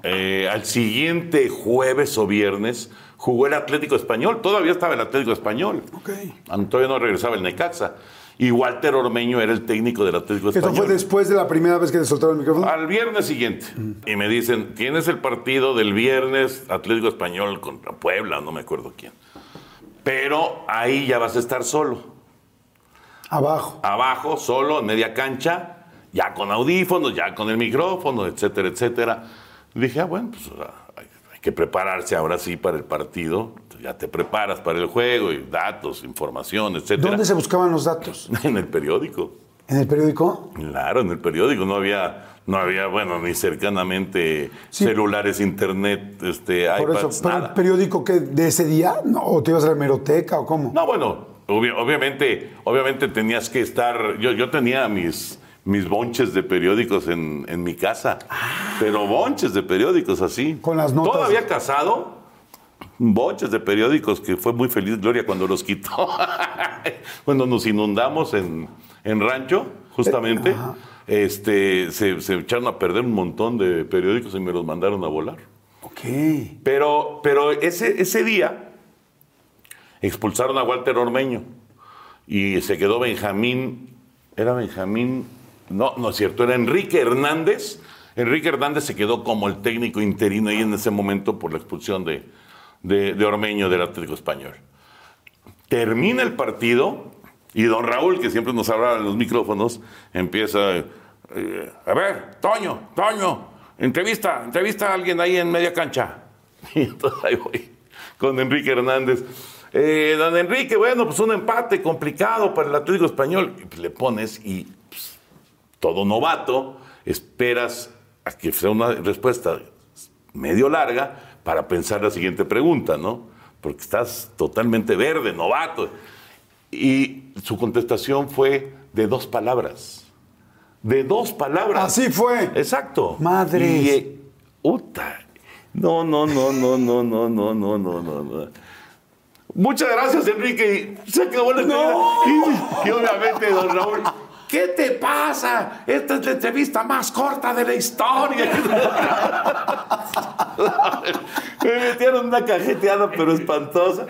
eh, al siguiente jueves o viernes jugó el Atlético Español, todavía estaba el Atlético Español. Ok. Todavía no regresaba el Necaxa. Y Walter Ormeño era el técnico del Atlético Español. fue después de la primera vez que te soltaron el micrófono. Al viernes siguiente. Y me dicen, tienes el partido del viernes Atlético Español contra Puebla, no me acuerdo quién. Pero ahí ya vas a estar solo. Abajo. Abajo, solo, en media cancha, ya con audífonos, ya con el micrófono, etcétera, etcétera. Dije, ah, bueno, pues hay, hay que prepararse ahora sí para el partido. Ya te preparas para el juego y datos, información, etcétera. ¿Dónde se buscaban los datos? En el periódico. ¿En el periódico? Claro, en el periódico no había, no había, bueno, ni cercanamente Sí. celulares, internet, este, Por iPads, eso. ¿Pero el nada. periódico que de ese día? No, ¿O te ibas a la hemeroteca o cómo? No, bueno, obvi- obviamente, obviamente tenías que estar. Yo, yo tenía mis, mis bonches de periódicos en, en mi casa, pero bonches de periódicos así. Con las notas. Todavía casado, bonches de periódicos que fue muy feliz Gloria cuando los quitó. cuando nos inundamos en, en rancho, justamente. Este, se, se echaron a perder un montón de periódicos y me los mandaron a volar. Ok. Pero, pero ese, ese día expulsaron a Walter Ormeño y se quedó Benjamín, era Benjamín, no, no es cierto, era Enrique Hernández. Enrique Hernández se quedó como el técnico interino ahí en ese momento por la expulsión de, de, de Ormeño del Atlético Español. Termina el partido y don Raúl, que siempre nos hablaba en los micrófonos, empieza, eh, a ver, Toño, Toño, entrevista, entrevista a alguien ahí en media cancha. Y entonces ahí voy con Enrique Hernández. Eh, don Enrique, bueno, pues un empate complicado para el Atlético Español. Y le pones y pues, todo novato, esperas a que sea una respuesta medio larga para pensar la siguiente pregunta, ¿no? Porque estás totalmente verde, novato. Y su contestación fue de dos palabras. De dos palabras. Así fue. Exacto. Madres. Y, eh, uta. No, no, no, no, no, no, no, no, no, no, no. Muchas gracias, Enrique. Se acabó la entrevista. Y, y obviamente, don Raúl, ¿qué te pasa? Esta es la entrevista más corta de la historia. Me metieron una cajeteada, pero espantosa.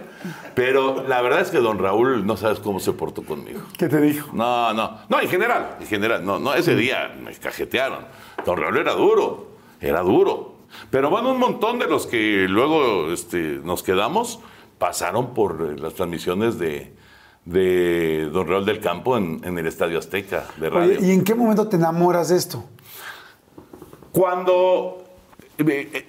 Pero la verdad es que don Raúl no sabes cómo se portó conmigo. ¿Qué te dijo? No, no, no, en general, en general, no, no, ese día me cajetearon. Don Raúl era duro, era duro. Pero bueno, un montón de los que luego este, nos quedamos pasaron por eh, las transmisiones de, de Don Raúl del Campo en, en el Estadio Azteca de radio. Oye, ¿y en qué momento te enamoras de esto? Cuando eh, eh,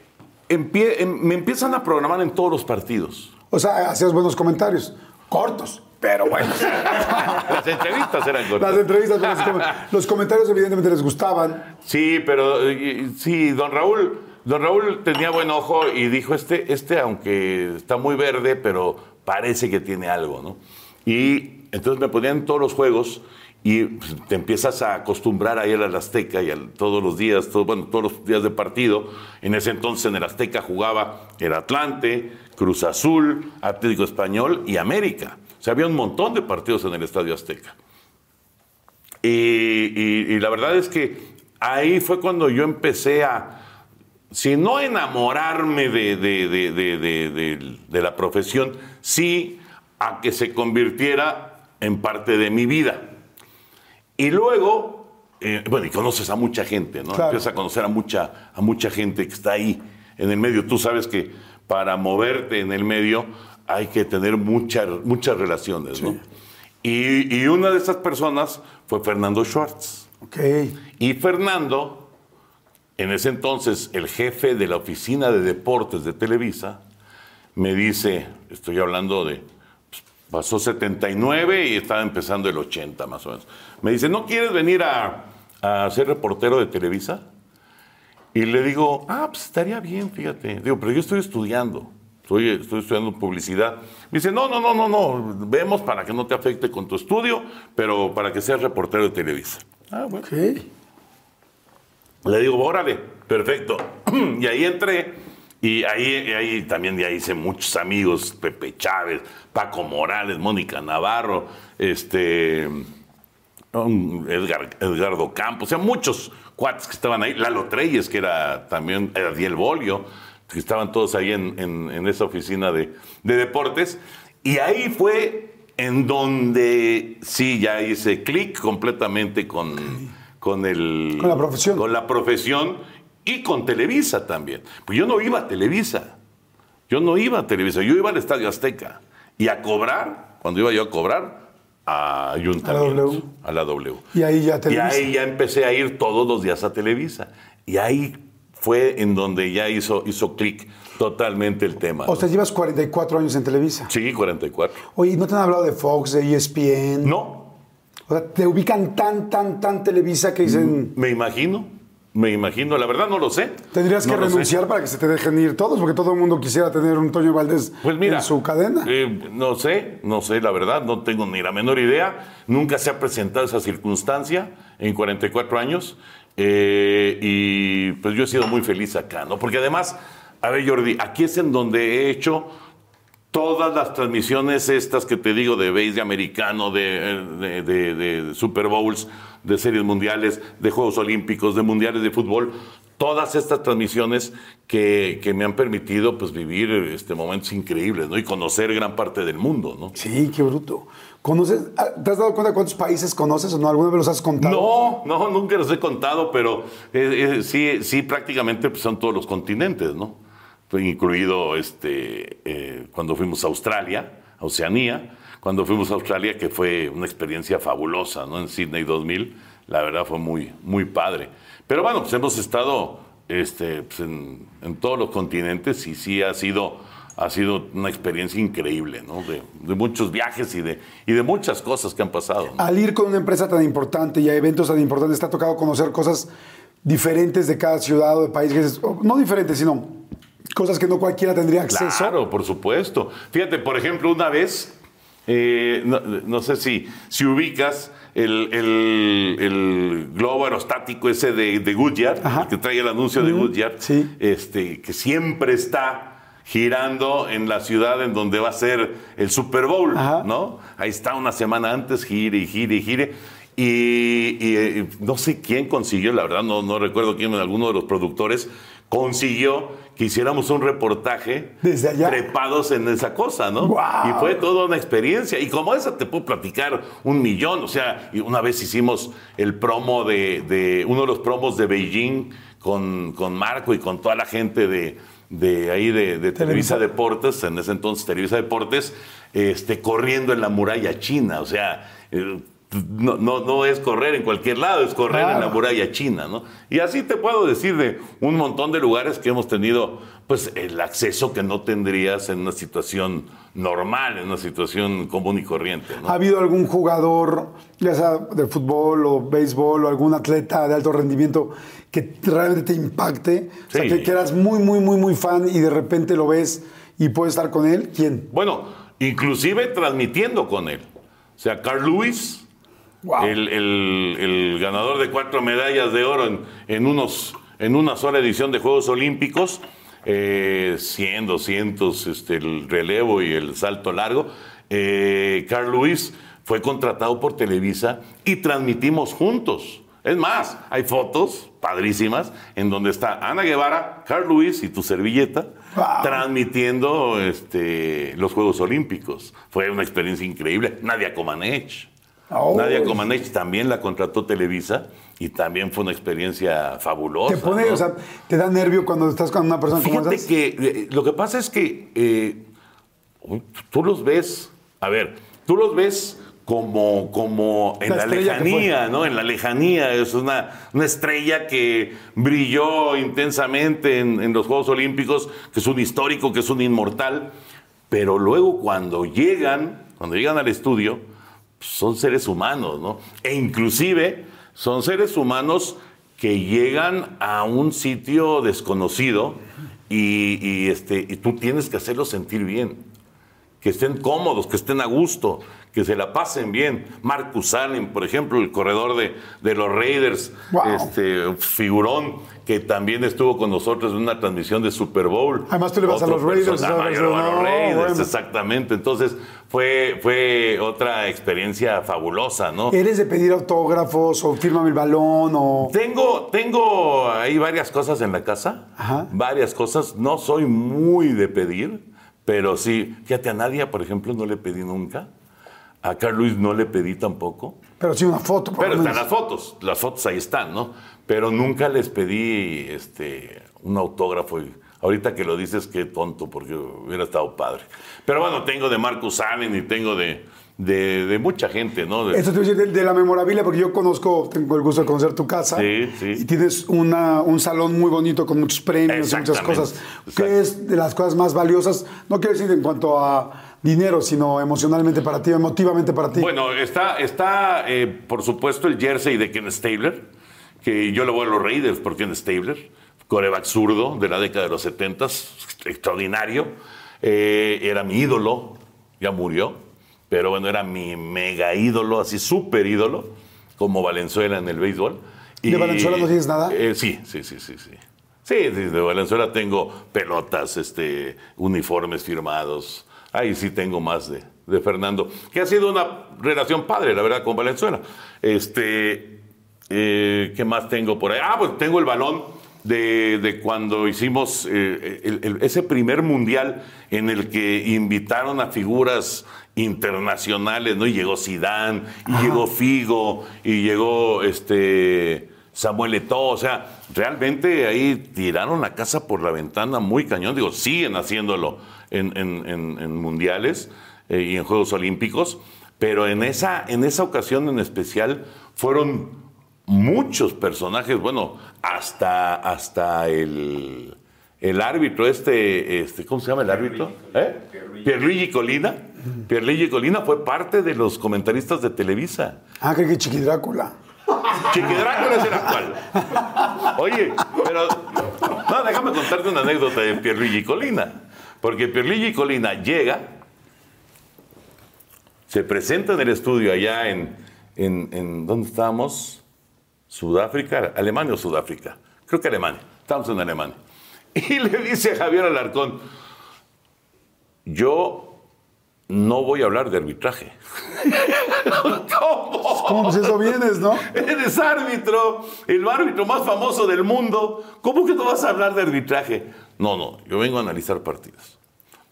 empie- em- me empiezan a programar en todos los partidos. O sea, hacías buenos comentarios. Cortos, pero buenos. Las entrevistas eran cortas. Las entrevistas, los, com- los comentarios evidentemente les gustaban. Sí, pero eh, sí, don Raúl, don Raúl tenía buen ojo y dijo, este, este, aunque está muy verde, pero parece que tiene algo, ¿no? Y entonces me ponían todos los juegos y pues, te empiezas a acostumbrar a ir al Azteca y todos los días, bueno, todos los días de partido. En ese entonces en el Azteca jugaba el Atlante, Cruz Azul, Atlético Español y América. O sea, había un montón de partidos en el Estadio Azteca. Y, y- la verdad es que ahí fue cuando yo empecé a, si no enamorarme de- de- de- de la profesión, sí a que se convirtiera en parte de mi vida. Y luego, eh, bueno, y conoces a mucha gente, ¿no? Claro. Empiezas a conocer a mucha, a mucha gente que está ahí en el medio. Tú sabes que para moverte en el medio hay que tener muchas muchas relaciones, ¿no? Y, y una de esas personas fue Fernando Schwartz. Ok. Y Fernando, en ese entonces el jefe de la oficina de deportes de Televisa, me dice, estoy hablando de, pasó 79 y estaba empezando el 80 más o menos. Me dice, ¿no quieres venir a, a ser reportero de Televisa? Y le digo, ah, pues estaría bien, fíjate. Digo, pero yo estoy estudiando. Estoy, estoy estudiando publicidad. Me dice, no, no, no, no, no. Vemos para que no te afecte con tu estudio, pero para que seas reportero de Televisa. Ah, bueno. Ok. Le digo, órale, perfecto. y ahí entré y ahí, ahí también ya hice muchos amigos, Pepe Chávez, Paco Morales, Mónica Navarro, este, um, Edgar, Edgardo Campos, o sea, muchos cuates que estaban ahí, Lalo Treyes, que era también, era Diel Bolio, que estaban todos ahí en, en- en esa oficina de, de deportes. Y ahí fue en donde sí, ya hice clic completamente con, con el... Con la profesión. Con la profesión y con Televisa también. Pues yo no iba a Televisa. Yo no iba a Televisa, yo iba al Estadio Azteca. Y a cobrar, cuando iba yo a cobrar, a Ayuntamientos. W. A la W. Y ahí ya Y ahí ya empecé a ir todos los días a Televisa. Y ahí fue en donde ya hizo, hizo clic totalmente el tema. O ¿no? sea, llevas 44 años en Televisa. Sí, 44. Oye, ¿no te han hablado de Fox, de ESPN? No, O sea, te ubican tan, tan, tan Televisa que dicen, me imagino, me imagino, la verdad no lo sé. tendrías No que sé. renunciar para que se te dejen ir todos, porque todo el mundo quisiera tener un Toño Valdés Pues mira, en su cadena. eh, no sé, no sé, la verdad, no tengo ni la menor idea. Nunca se ha presentado esa circunstancia en 44 años. eh, y pues yo he sido muy feliz acá, ¿no? Porque además, a ver, Jordi, aquí es en donde he hecho todas las transmisiones estas que te digo de base de americano, de, de- de- de Super Bowls, de series mundiales, de Juegos Olímpicos, de mundiales de fútbol, todas estas transmisiones que, que me han permitido pues vivir este, momentos increíbles, ¿no? Y conocer gran parte del mundo, ¿no? Sí, qué bruto. ¿Conoces, ah, ¿Te has dado cuenta cuántos países conoces o no? ¿Alguna vez los has contado? No, no, nunca los he contado, pero eh, eh, sí, sí, prácticamente pues, son todos los continentes, ¿no? Incluido este, eh, cuando fuimos a Australia, a Oceanía, cuando fuimos a Australia, que fue una experiencia fabulosa, ¿no? En Sydney 2000, la verdad fue muy, muy padre. Pero bueno, pues hemos estado este, pues, en, en todos los continentes y sí ha sido, ha sido una experiencia increíble, ¿no? De, de muchos viajes y de, y de muchas cosas que han pasado. ¿no? Al ir con una empresa tan importante y a eventos tan importantes, ¿te ha tocado conocer cosas diferentes de cada ciudad o de país? No diferentes, sino cosas que no cualquiera tendría acceso. Claro, por supuesto. Fíjate, por ejemplo, una vez, eh, no, no sé si, si ubicas el, el- el globo aerostático ese de, de Goodyear, el que trae el anuncio de Goodyear, sí. este, que siempre está girando en la ciudad en donde va a ser el Super Bowl, Ajá. ¿no? Ahí está una semana antes, gire y gire y gire. Y, y, eh, no sé quién consiguió, la verdad no, no recuerdo quién, alguno de los productores consiguió que hiciéramos un reportaje Desde allá. trepados en esa cosa, ¿no? Y fue toda una experiencia. Y como esa te puedo platicar un millón. O sea, una vez hicimos el promo de, de- uno de los promos de Beijing con, con Marco y con toda la gente de, de ahí de, de Televisa Televisa. Deportes, en ese entonces Televisa Deportes, este, corriendo en la muralla china. O sea, eh, no, no, no es correr en cualquier lado, es correr en la muralla china, ¿no? Y así te puedo decir de un montón de lugares que hemos tenido, pues, el acceso que no tendrías en una situación normal, en una situación común y corriente, ¿no? ¿Ha habido algún jugador, ya sea de fútbol o béisbol o algún atleta de alto rendimiento que realmente te impacte? O sea, Sí. que, que eras muy, muy, muy, muy fan y de repente lo ves y puedes estar con él. ¿Quién? Bueno, inclusive transmitiendo con él. O sea, Carl Lewis, Wow. el, el- el ganador de cuatro medallas de oro en, en unos, en una sola edición de Juegos Olímpicos, eh, 100, 200, este, el relevo y el salto largo. Eh, Carl Lewis fue contratado por Televisa y transmitimos juntos. Es más, hay fotos padrísimas en donde está Ana Guevara, Carl Lewis y tu servilleta Wow. transmitiendo este, los Juegos Olímpicos. Fue una experiencia increíble. Nadia Comaneci. Oh. Nadia Comaneci también la contrató Televisa y también fue una experiencia fabulosa. Te pone, ¿no? o sea, te da nervio cuando estás con una persona como Fíjate esas. que eh, lo que pasa es que eh, tú los ves, a ver, tú los ves como, como en La lejanía, ¿no? En la lejanía. Es una, una estrella que brilló intensamente en, en los Juegos Olímpicos, que es un histórico, que es un inmortal. Pero luego cuando llegan, cuando llegan al estudio, son seres humanos, ¿no? E inclusive son seres humanos que llegan a un sitio desconocido y, y, este, y tú tienes que hacerlos sentir bien, que estén cómodos, que estén a gusto, que se la pasen bien. Marcus Allen, por ejemplo, el corredor de, de los Raiders, Wow. este figurón, que también estuvo con nosotros en una transmisión de Super Bowl. Además, tú le vas a los Raiders, exactamente. Entonces, fue, fue otra experiencia fabulosa, ¿no? ¿Eres de pedir autógrafos o fírmame el balón o...? Tengo, tengo ahí varias cosas en la casa. Ajá. Varias cosas. No soy muy de pedir, pero sí. Fíjate, a Nadia, por ejemplo, no le pedí nunca. A Carl Luis no le pedí tampoco. Pero sí una foto, por Pero lo están las fotos. Las fotos ahí están, ¿no? Pero nunca les pedí este, un autógrafo. Y ahorita que lo dices, qué tonto, porque hubiera estado padre. Pero bueno, tengo de Marcus Allen y tengo de, de, de mucha gente, ¿no? De- Esto te voy a decir de, de la memorabilia, porque yo conozco, tengo el gusto de conocer tu casa. Sí, sí. Y tienes una, un salón muy bonito con muchos premios y muchas cosas. ¿Qué es de las cosas más valiosas? No quiero decir en cuanto a dinero, sino emocionalmente para ti, emotivamente para ti. Bueno, está, está eh, por supuesto, el jersey de Ken Stabler, que yo le voy a los Raiders por Ken Stabler, coreback zurdo de la década de los 70, extraordinario. Eh, era mi ídolo, ya murió, pero bueno, era mi mega ídolo, así súper ídolo, como Valenzuela en el béisbol. ¿De Valenzuela no tienes nada? Eh, sí, sí, sí, sí, sí. Sí, sí, de Valenzuela tengo pelotas, este, uniformes firmados. Ahí sí tengo más de, de Fernando, que ha sido una relación padre, la verdad, con Valenzuela. Este, eh, ¿qué más tengo por ahí? Ah, pues tengo el balón de, de cuando hicimos eh, el- el- ese primer mundial en el que invitaron a figuras internacionales, ¿no? Y llegó Sidán, y llegó Figo, y llegó este Samuel Eto'o, o sea, realmente ahí tiraron la casa por la ventana muy cañón, digo, siguen haciéndolo en, en- en- en mundiales eh, y en Juegos Olímpicos, pero en esa, en esa ocasión en especial fueron muchos personajes, bueno, hasta, hasta el, el árbitro, este, este, ¿cómo se llama el árbitro? ¿Eh? Pierluigi Colina. Pierluigi Colina fue parte de los comentaristas de Televisa. Ah, creo que Chiqui Drácula. Chiqui Drácula es el actual. Oye, pero no, déjame contarte una anécdota de Pierluigi Colina. Porque Pierluigi Colina llega, se presenta en el estudio allá en, en, en ¿dónde estábamos? Sudáfrica, Alemania o Sudáfrica. Creo que Alemania. Estamos en Alemania. Y le dice a Javier Alarcón, yo no voy a hablar de arbitraje. ¿Cómo? ¿Cómo pues eso vienes, no? Eres árbitro, el árbitro más famoso del mundo. ¿Cómo que no vas a hablar de arbitraje? No, no, yo vengo a analizar partidos.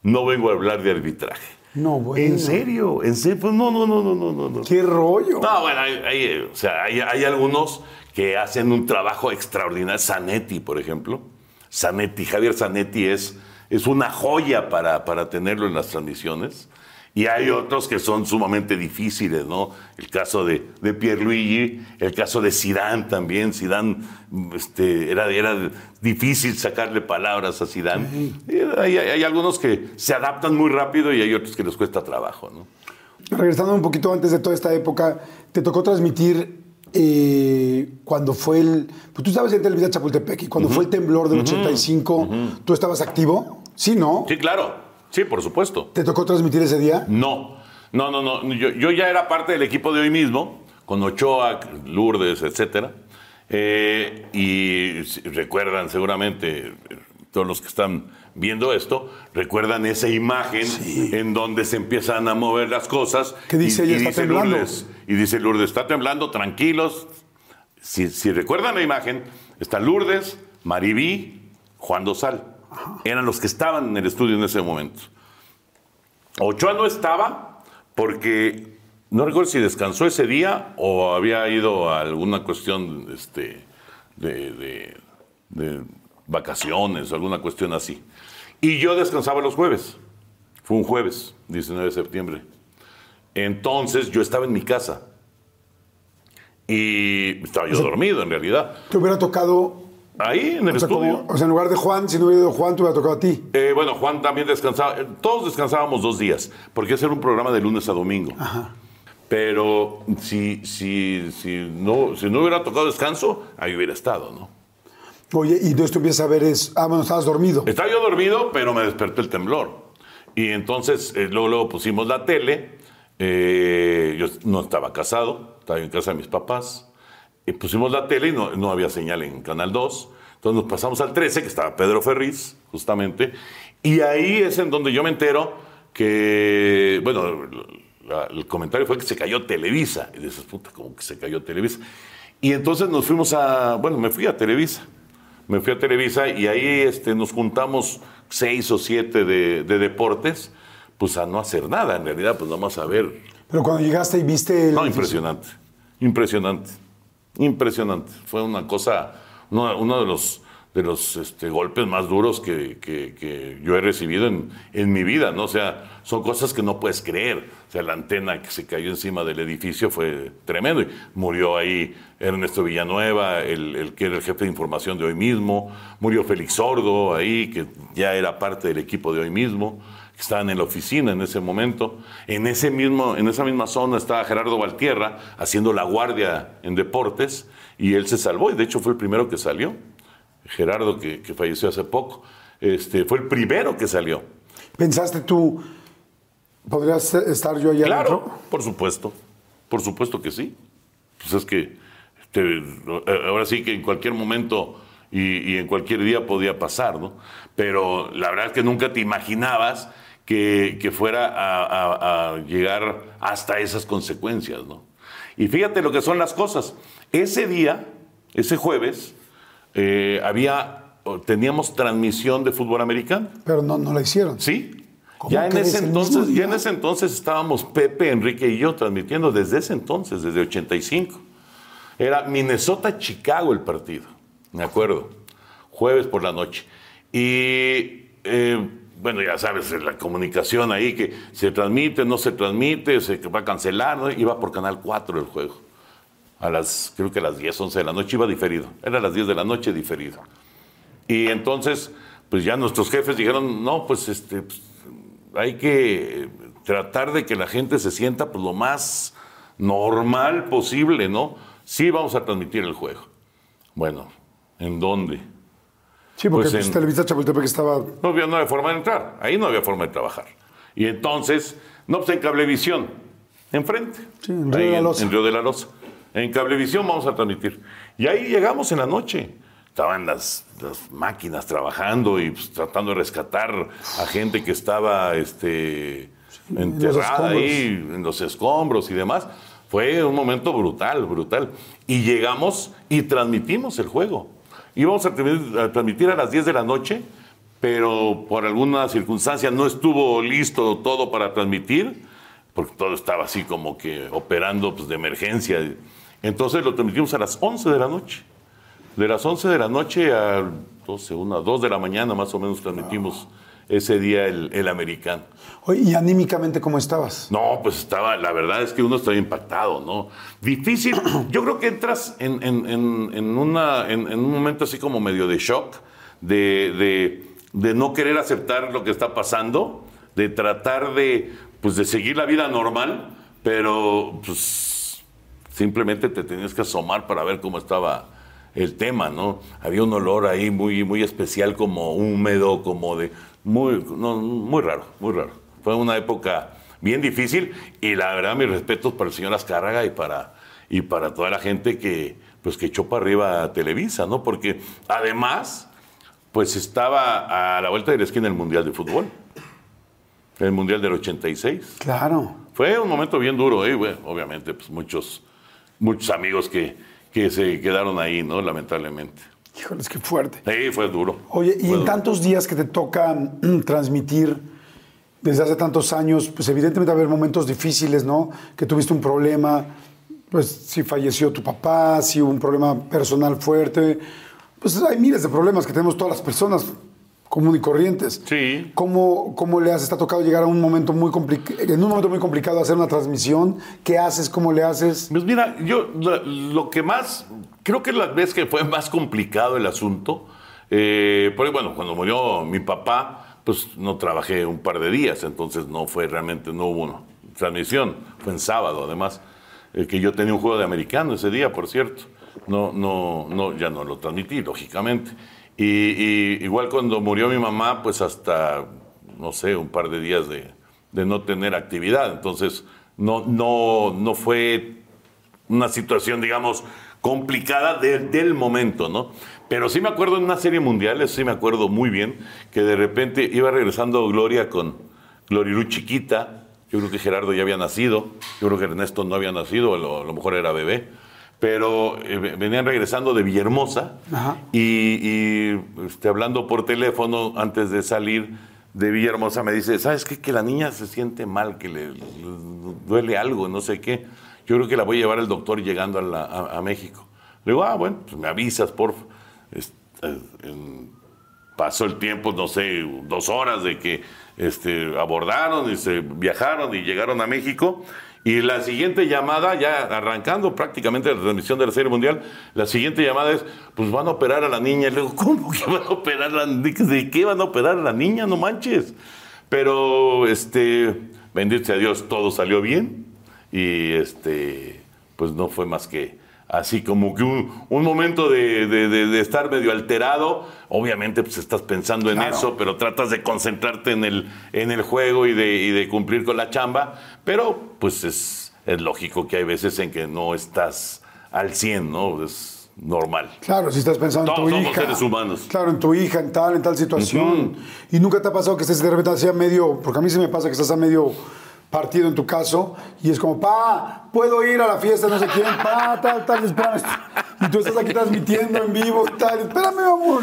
No vengo a hablar de arbitraje. No, bueno. ¿En serio? ¿En serio? Pues no, no, no, no, no, no. ¿Qué rollo? No, bueno, hay, hay, o sea, hay, hay algunos que hacen un trabajo extraordinario. Zanetti, por ejemplo. Zanetti, Javier Zanetti es, es una joya para, para tenerlo en las transmisiones. Y hay otros que son sumamente difíciles, ¿no? El caso de, de Pierluigi, el caso de Sidán también. Sidán, este, era, era difícil sacarle palabras a Sidán. Y Hay, hay- algunos que se adaptan muy rápido y hay otros que les cuesta trabajo, ¿no? Regresando un poquito antes de toda esta época, te tocó transmitir eh, cuando fue el. Pues tú estabas en Televisa Chapultepec y cuando fue el temblor del 85, ¿tú estabas activo? Sí, ¿no? Sí, claro. Sí, por supuesto. ¿Te tocó transmitir ese día? No, no, no, no. Yo, yo ya era parte del equipo de hoy mismo, con Ochoa, Lourdes, etcétera. Eh, y recuerdan seguramente, todos los que están viendo esto, recuerdan esa imagen en donde se empiezan a mover las cosas. ¿Qué dice y, ella? y Está dice temblando. Lourdes, y dice Lourdes, está temblando, tranquilos. Si, si recuerdan la imagen, están Lourdes, Maribí, Juan Dosal. Eran los que estaban en el estudio en ese momento. Ochoa no estaba porque no recuerdo si descansó ese día o había ido a alguna cuestión este, de, de- de vacaciones o alguna cuestión así. Y yo descansaba los jueves. Fue un jueves, 19 de septiembre. Entonces yo estaba en mi casa. Y estaba yo dormido en realidad. Te hubiera tocado. Ahí en el O sea, estudio. como- o sea, en lugar de Juan, si no hubiera ido Juan, te hubiera tocado a ti. Eh, bueno, Juan también descansaba. eh, Todos descansábamos dos días, porque ese era un programa de lunes a domingo. Pero si, si, si, no, si no hubiera tocado descanso, ahí hubiera estado, ¿no? Oye, y entonces tú empiezas a ver es, ah, bueno, estabas dormido. Estaba yo dormido, pero me despertó el temblor. Y entonces eh, luego, luego pusimos la tele. eh, yo no estaba casado, estaba en casa de mis papás. Y pusimos la tele y no, no había señal en Canal 2. Entonces nos pasamos al 13, que estaba Pedro Ferriz, justamente. Y ahí es en donde yo me entero que, bueno, la- el comentario fue que se cayó Televisa. Y dices, puta, ¿cómo que se cayó Televisa? Y entonces nos fuimos a, bueno, me fui a Televisa. Me fui a Televisa y ahí este, nos juntamos seis o siete de, de deportes, pues a no hacer nada, en realidad, pues vamos a ver. Pero cuando llegaste y viste el No, impresionante, impresionante, impresionante. Fue una cosa, uno, de los, de los este, golpes más duros que, que- que yo he recibido en, en mi vida, ¿no? O sea, son cosas que no puedes creer. O sea, la antena que se cayó encima del edificio fue tremendo. Y murió ahí Ernesto Villanueva, el, el que era el jefe de información de hoy mismo. Murió Félix Sordo ahí, que ya era parte del equipo de hoy mismo. Que Estaban en la oficina en ese momento. En, ese mismo, en esa misma zona estaba Gerardo Valtierra haciendo la guardia en deportes y él se salvó y de hecho fue el primero que salió. Gerardo, que, que falleció hace poco, este, fue el primero que salió. ¿Pensaste tú, podrías estar yo allá Claro, adentro? por supuesto, por supuesto que sí. Pues es que ahora sí que en cualquier momento y, y en cualquier día podía pasar, ¿no? Pero la verdad es que nunca te imaginabas que, que fuera a, a- a llegar hasta esas consecuencias, ¿no? Y fíjate lo que son las cosas. Ese día, ese jueves, eh, había, teníamos transmisión de fútbol americano. Pero no, no la hicieron. Sí. ¿Cómo Ya en, ese ¿El entonces, ya en ese entonces estábamos Pepe, Enrique y yo transmitiendo desde ese entonces, desde 85. Era Minnesota-Chicago el partido, me acuerdo. Jueves por la noche. Y eh, bueno, ya sabes, la comunicación ahí que se transmite, no se transmite, se va a cancelar, ¿no? iba por Canal 4 el juego. A las, creo que a las 10, 11 de la noche iba diferido. Era a las 10 de la noche diferido. Y entonces, pues ya nuestros jefes dijeron, no, pues este, pues, hay que tratar de que la gente se sienta pues, lo más normal posible, ¿no? Sí vamos a transmitir el juego. Bueno, ¿en dónde? Sí, porque Pues en- Televisa Chapultepec estaba... No había, no había forma de entrar, ahí no había forma de trabajar. Y entonces, no, pues en Cablevisión, enfrente. Sí, en Río de la en- Loza. En Río de la Loza. En Cablevisión vamos a transmitir. Y ahí llegamos en la noche. Estaban las, las máquinas trabajando y pues, tratando de rescatar a gente que estaba este, enterrada escombros. ahí, en los escombros y demás. Fue un momento brutal, brutal. Y llegamos y transmitimos el juego. Íbamos a, transmitir- a las 10 de la noche, pero por alguna circunstancia no estuvo listo todo para transmitir, porque todo estaba así como que operando pues, de emergencia. Entonces lo transmitimos a las 11 de la noche. De las 11 de la noche a 12, 1, 2 de la mañana más o menos transmitimos ese día el, el americano. ¿y anímicamente cómo estabas? No, pues estaba, la verdad es que uno estaba impactado, ¿no? Difícil, yo creo que entras en, en- en- en una, en, en un momento así como medio de shock, de, de- de no querer aceptar lo que está pasando, de tratar de, pues, de seguir la vida normal, pero pues simplemente te tenías que asomar para ver cómo estaba el tema, ¿no? Había un olor ahí muy, muy especial, como húmedo, como de... Muy, no, muy raro, muy raro. Fue una época bien difícil y la verdad mis respetos para el señor Azcárraga y para, y para toda la gente que, pues, que echó para arriba a Televisa, ¿no? Porque además, pues estaba a la vuelta de la esquina el Mundial de Fútbol, el Mundial del 86. Claro. Fue un momento bien duro, ¿eh? Bueno, obviamente, pues muchos, muchos amigos que, que se quedaron ahí, ¿no? Lamentablemente. Híjoles, qué fuerte. Sí, fue duro. Oye, y Fue en duro. tantos días que te toca mm, transmitir desde hace tantos años, pues evidentemente va a haber momentos difíciles, ¿no? Que tuviste un problema, pues si falleció tu papá, si hubo un problema personal fuerte, pues hay miles de problemas que tenemos todas las personas común y corrientes. Sí. ¿Cómo, cómo le haces? ¿Te ha tocado llegar a un momento muy complicado, en un momento muy complicado hacer una transmisión? ¿Qué haces? ¿Cómo le haces? Pues mira, yo lo, lo que más, creo que la vez que fue más complicado el asunto, eh, porque bueno, cuando murió mi papá, pues no trabajé un par de días, entonces no fue realmente, no hubo transmisión, fue en sábado además, eh, que yo tenía un juego de americano ese día, por cierto. No, no, no, ya no lo transmití, lógicamente. Y, igual cuando murió mi mamá, pues hasta, no sé, un par de días de, de no tener actividad. Entonces, no, no, no fue una situación, digamos, complicada de- del momento, ¿no? Pero sí me acuerdo en una serie mundial, sí me acuerdo muy bien, que de repente iba regresando Gloria con Gloriru chiquita, yo creo que Gerardo ya había nacido, yo creo que Ernesto no había nacido, a lo mejor era bebé, pero eh, ve- venían regresando de Villahermosa Ajá. y, y, este, hablando por teléfono antes de salir de Villahermosa me dice, ¿sabes qué? Que la niña se siente mal, que le, le duele algo, no sé qué. Yo creo que la voy a llevar al doctor llegando a, la- a- a México. Le digo, ah, bueno, pues me avisas, por pasó el tiempo, no sé, dos horas de que este, abordaron y se viajaron y llegaron a México. Y la siguiente llamada, ya arrancando prácticamente la transmisión de la Serie Mundial, la siguiente llamada es, pues van a operar a la niña. Y le digo, ¿cómo que van a operar a la niña? ¿De qué van a operar a la niña? No manches. Pero, este, bendito sea Dios, todo salió bien. Y, este, pues no fue más que así como que un, un momento de, de- de- de estar medio alterado. Obviamente, pues estás pensando en Claro. eso, pero tratas de concentrarte en el, en el juego y de, y de cumplir con la chamba. Pero, pues es, es lógico que hay veces en que no estás al 100, ¿no? Es normal. Claro, si estás pensando en tu somos hija. seres humanos. Claro, en tu hija, en tal, en tal situación. Y nunca te ha pasado que estés de repente así a medio, porque a mí se me pasa que estás a medio partido en tu caso y es como, pa, puedo ir a la fiesta, no sé quién, pa, tal, tal, espérame. Y tú estás aquí transmitiendo en vivo tal, espérame, amor.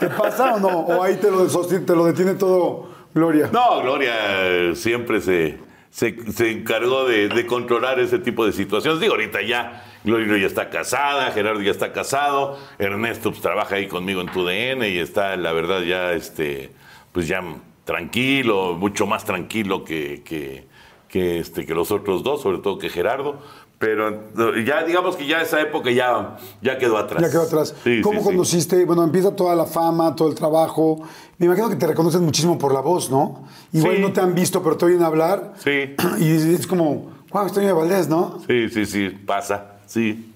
¿Te pasa o no? O ahí te lo, te lo detiene todo, Gloria. No, Gloria eh, siempre se, se, se encargó de, controlar ese tipo de situaciones. Digo, ahorita ya Gloria ya está casada, Gerardo ya está casado, Ernesto pues, trabaja ahí conmigo en tu DN y está, la verdad, ya este, pues ya tranquilo, mucho más tranquilo que, que, este, que los otros dos, sobre todo que Gerardo. Pero eh, ya digamos que ya esa época ya, ya quedó atrás. Ya quedó atrás. Sí, ¿Cómo sí, sí. conociste? Bueno, empieza toda la fama, todo el trabajo. Me imagino que te reconocen muchísimo por la voz, ¿no? Igual Sí. no te han visto, pero te oyen hablar. Sí. Y es como, wow, estoy de Valdés, ¿no? Sí, sí, sí, pasa, sí.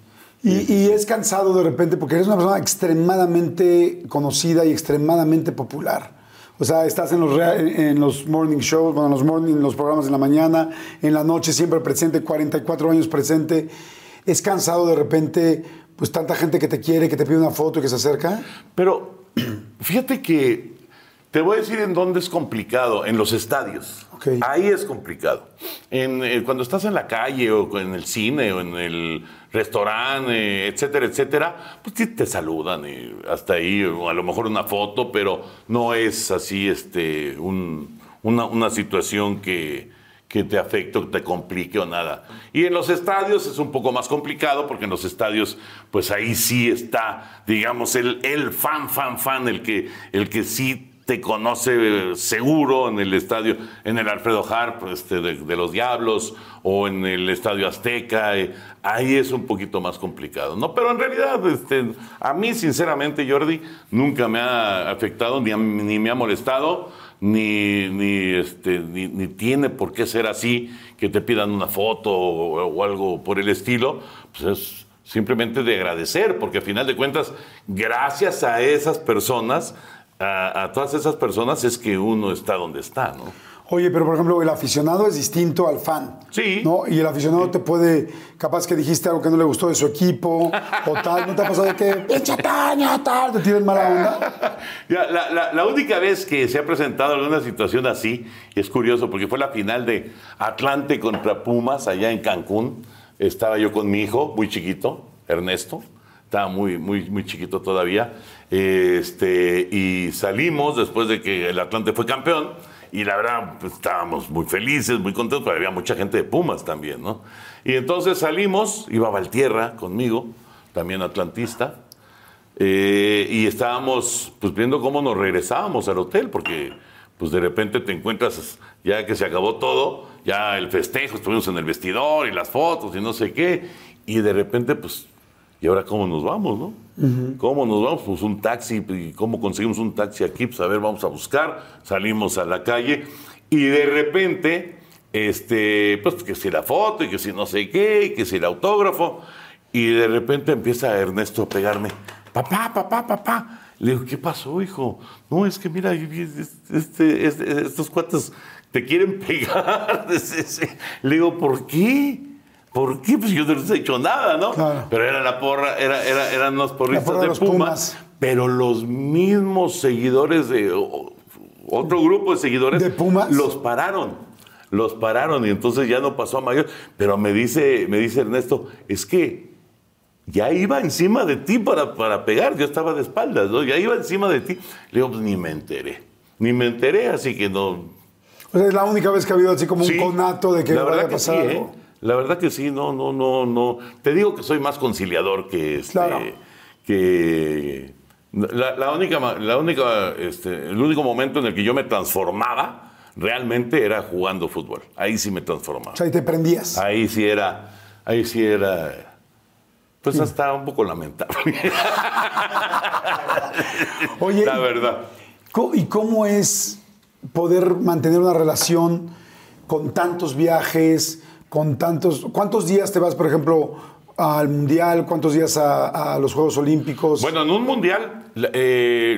Y, y es cansado de repente porque eres una persona extremadamente conocida y extremadamente popular. O sea, estás en los, en los morning shows, bueno, en los morning, los programas de la mañana, en la noche siempre presente, 44 años presente. Es cansado de repente, pues tanta gente que te quiere, que te pide una foto y que se acerca. Pero fíjate que te voy a decir en dónde es complicado, en los estadios. Ok. Ahí es complicado. En, eh, cuando estás en la calle o en el cine o en el restaurante, etcétera, etcétera, pues sí te saludan y hasta ahí, a lo mejor una foto, pero no es así este, un- una, una situación que, que te afecte o te complique o nada. Y en los estadios es un poco más complicado porque en los estadios, pues ahí sí está, digamos, el, el fan, fan, fan, el que, el que sí te conoce eh, seguro en el estadio, en el Alfredo Harp este, de, de los Diablos o en el Estadio Azteca. eh, ahí es un poquito más complicado, ¿no? Pero en realidad, este, a mí, sinceramente, Jordi, nunca me ha afectado ni, ni me ha molestado ni, ni, este, ni, ni tiene por qué ser así, que te pidan una foto o, o algo por el estilo, pues es simplemente de agradecer, porque a final de cuentas, gracias a esas personas, a, a todas esas personas es que uno está donde está, ¿no? Oye, pero por ejemplo, el aficionado es distinto al fan. Sí. ¿No? Y el aficionado te puede, capaz que dijiste algo que no le gustó de su equipo o tal. ¿No te ha pasado de que, pinche Taña, tal, te tiran mala onda? Ya, la, la- la única vez que se ha presentado alguna situación así, es curioso porque fue la final de Atlante contra Pumas allá en Cancún. Estaba yo con mi hijo, muy chiquito, Ernesto, estaba muy, muy, muy chiquito todavía. Este, y salimos después de que el Atlante fue campeón. Y la verdad, pues, estábamos muy felices, muy contentos, pero había mucha gente de Pumas también, ¿no? Y entonces salimos, iba Valtierra conmigo, también atlantista, eh, y estábamos pues viendo cómo nos regresábamos al hotel, porque pues de repente te encuentras, ya que se acabó todo, ya el festejo, estuvimos en el vestidor y las fotos y no sé qué, y de repente pues, ¿y ahora cómo nos vamos, no? ¿Cómo nos vamos? Pues un taxi, ¿y cómo conseguimos un taxi aquí? Pues a ver, vamos a buscar, salimos a la calle, y de repente este, pues que si la foto y que si no sé qué, y que si el autógrafo. Y de repente empieza Ernesto a pegarme, papá, papá, papá. Le digo, ¿qué pasó, hijo? No, es que mira, este, este, estos cuates te quieren pegar. Le digo, ¿por qué? ¿Por qué? Pues yo no les he hecho nada, ¿no? Pero era la porra, era, era, eran los porristas de, Pumas, pero los mismos seguidores de otro grupo de seguidores de Pumas los pararon. Los pararon y entonces ya no pasó a mayor. Pero me dice, me dice Ernesto, es que ya iba encima de ti para, para pegar, yo estaba de espaldas, ¿no? Ya iba encima de ti. Le digo, pues ni me enteré, ni me enteré, así que no. es la única vez que ha habido así como un conato de que la vaya a pasar ¿eh? La verdad que sí, no, no, no, no. Te digo que soy más conciliador que este, que la, única, la única, este, el único momento en el que yo me transformaba realmente era jugando fútbol. Ahí sí me transformaba. O sea, ahí te prendías. Ahí sí era, ahí sí era. Pues hasta un poco lamentable. Oye, la verdad. ¿Y cómo es poder mantener una relación con tantos viajes? Con tantos... ¿Cuántos días te vas, por ejemplo, al Mundial? ¿Cuántos días a, los Juegos Olímpicos? Bueno, en un Mundial, eh,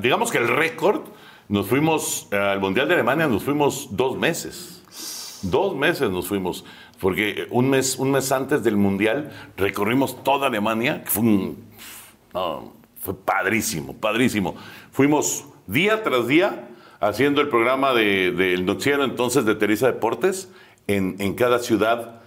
digamos que el récord, nos fuimos al Mundial de Alemania, nos fuimos dos meses. Dos meses nos fuimos, porque un mes, un mes antes del Mundial recorrimos toda Alemania, que fue, fue padrísimo, padrísimo. Fuimos día tras día haciendo el programa del de, noticiero entonces de Teresa Deportes en, cada ciudad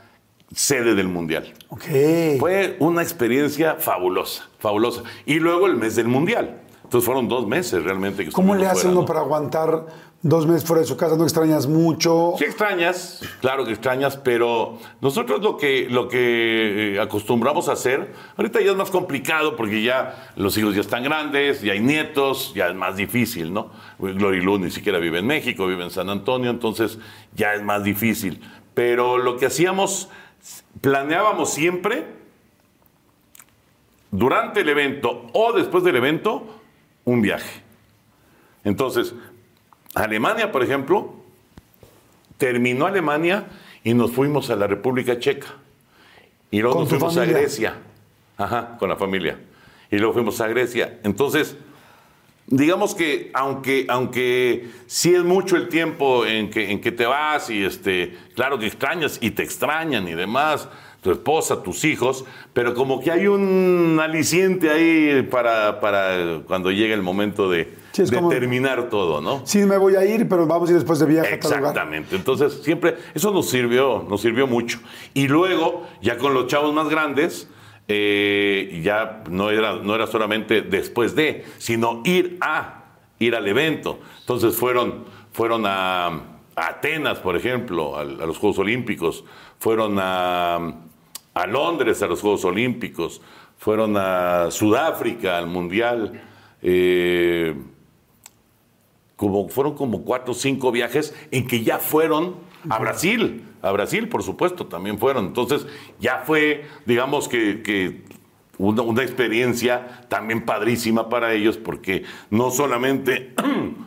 sede del Mundial. Okay. Fue una experiencia fabulosa, fabulosa. Y luego el mes del Mundial. Entonces fueron dos meses realmente. Que ¿Cómo le hace uno para aguantar dos meses fuera de su casa? ¿No extrañas mucho? Sí extrañas, claro que extrañas, pero nosotros lo que, lo que eh, acostumbramos a hacer, ahorita ya es más complicado porque ya los hijos ya están grandes, ya hay nietos, ya es más difícil, ¿no? Glory Lu ni siquiera vive en México, vive en San Antonio, entonces ya es más difícil. Pero lo que hacíamos, planeábamos siempre, durante el evento o después del evento, un viaje. Entonces, Alemania, por ejemplo, terminó Alemania y nos fuimos a la República Checa. Y luego nos fuimos a Grecia. Ajá, con la familia. Y luego fuimos a Grecia. Entonces, digamos que aunque, aunque sí es mucho el tiempo en que, en que te vas y este, claro que extrañas y te extrañan y demás, tu esposa, tus hijos, pero como que hay un aliciente ahí para, para cuando llegue el momento de, terminar todo, ¿no? Sí, me voy a ir, pero vamos a ir después de viaje Exactamente. Entonces, siempre, eso nos sirvió, nos sirvió mucho. Y luego, ya con los chavos más grandes, eh, ya no era, no era solamente después de, sino ir a, ir al evento. Entonces fueron, fueron a, Atenas, por ejemplo, a los Juegos Olímpicos, fueron a a Londres a los Juegos Olímpicos, fueron a Sudáfrica al Mundial, eh, como, fueron como cuatro o cinco viajes en que ya fueron a Brasil, a Brasil por supuesto también fueron, entonces ya fue, digamos que, una, una experiencia también padrísima para ellos porque no solamente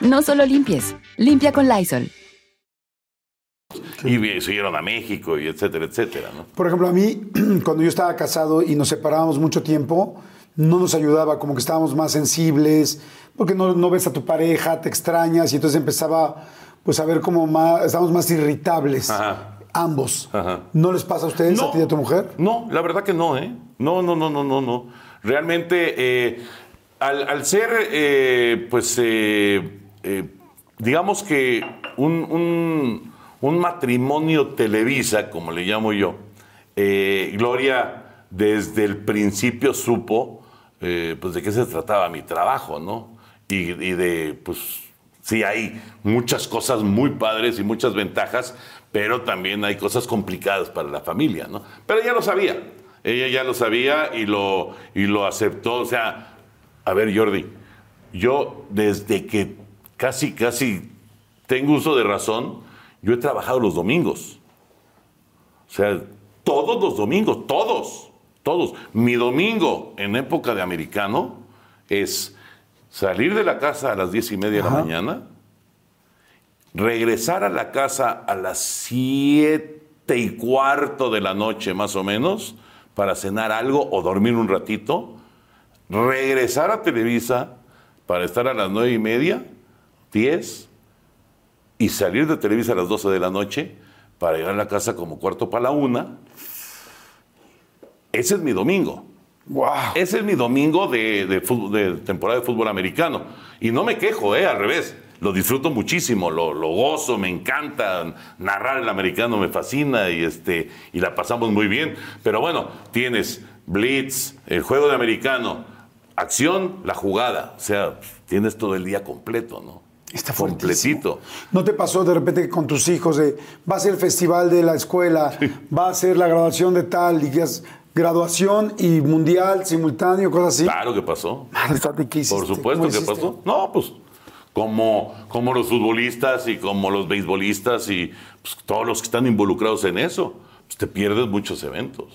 No solo limpies, limpia con Lysol. Y siguieron a México y etcétera, etcétera. ¿no? Por ejemplo, a mí, cuando yo estaba casado y nos separábamos mucho tiempo, no nos ayudaba, como que estábamos más sensibles, porque no, no ves a tu pareja, te extrañas y entonces empezaba pues a ver cómo más, estamos más irritables. Ajá. Ambos. Ajá. ¿No les pasa a ustedes, a ti y a tu mujer? No, la verdad que no, ¿eh? No, no, no, no, no, no. Realmente, eh, al, al ser, eh, pues, eh, eh, digamos que un, un- matrimonio televisa, como le llamo yo, eh, Gloria desde el principio supo, eh, pues, de qué se trataba mi trabajo, ¿no? Y, y de, pues, sí, hay muchas cosas muy padres y muchas ventajas, pero también hay cosas complicadas para la familia, ¿no? Pero ella lo sabía, ella ya lo sabía y lo, y lo aceptó. O sea, a ver, Jordi, yo desde que casi, casi tengo uso de razón, yo he trabajado los domingos. O sea, todos los domingos, todos, todos. Mi domingo en época de americano es salir de la casa a las diez y media de la mañana, regresar a la casa a las siete y cuarto de la noche más o menos para cenar algo o dormir un ratito, regresar a Televisa para estar a las nueve y media, diez, y salir de Televisa a las 12 de la noche para llegar a la casa como cuarto para la una. Ese es mi domingo. ¡Wow! Ese es mi domingo de, de fútbol- de temporada de fútbol americano. Y no me quejo, ¿eh? al revés. Lo disfruto muchísimo, lo, lo gozo, me encanta. Narrar el americano me fascina y, este, y la pasamos muy bien. Pero bueno, tienes Blitz, el juego de americano, acción, la jugada. O sea, tienes todo el día completo, ¿no? Está completito. ¿No te pasó de repente con tus hijos de va a ser el festival de la escuela, va a ser la graduación de tal, y que es graduación y mundial simultáneo, cosas así? Claro que pasó. Madre ¿qué hiciste? Por supuesto ¿Cómo que pasó. No, pues como, como los futbolistas y como los beisbolistas y pues, todos los que están involucrados en eso, pues, te pierdes muchos eventos.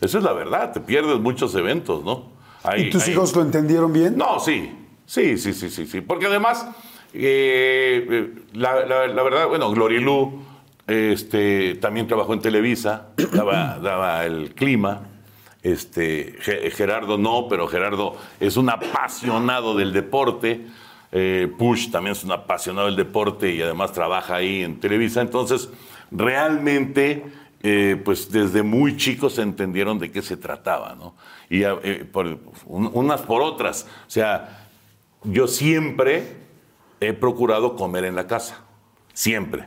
Esa es la verdad, te pierdes muchos eventos, ¿no? Hay- ¿Y tus hay- hijos lo entendieron bien? no, sí, sí, sí, sí, sí, sí. Porque además, eh, la, la- la verdad, bueno, Gloria Lu este, también trabajó en Televisa, daba, daba el clima. Este, Ge- Gerardo no, pero Gerardo es un apasionado del deporte. Eh, Push también es un apasionado del deporte y además trabaja ahí en Televisa. Entonces, realmente, eh, pues desde muy chicos se entendieron de qué se trataba, ¿no? Y eh, por, un- unas por otras. O sea, yo siempre he procurado comer en la casa. Siempre.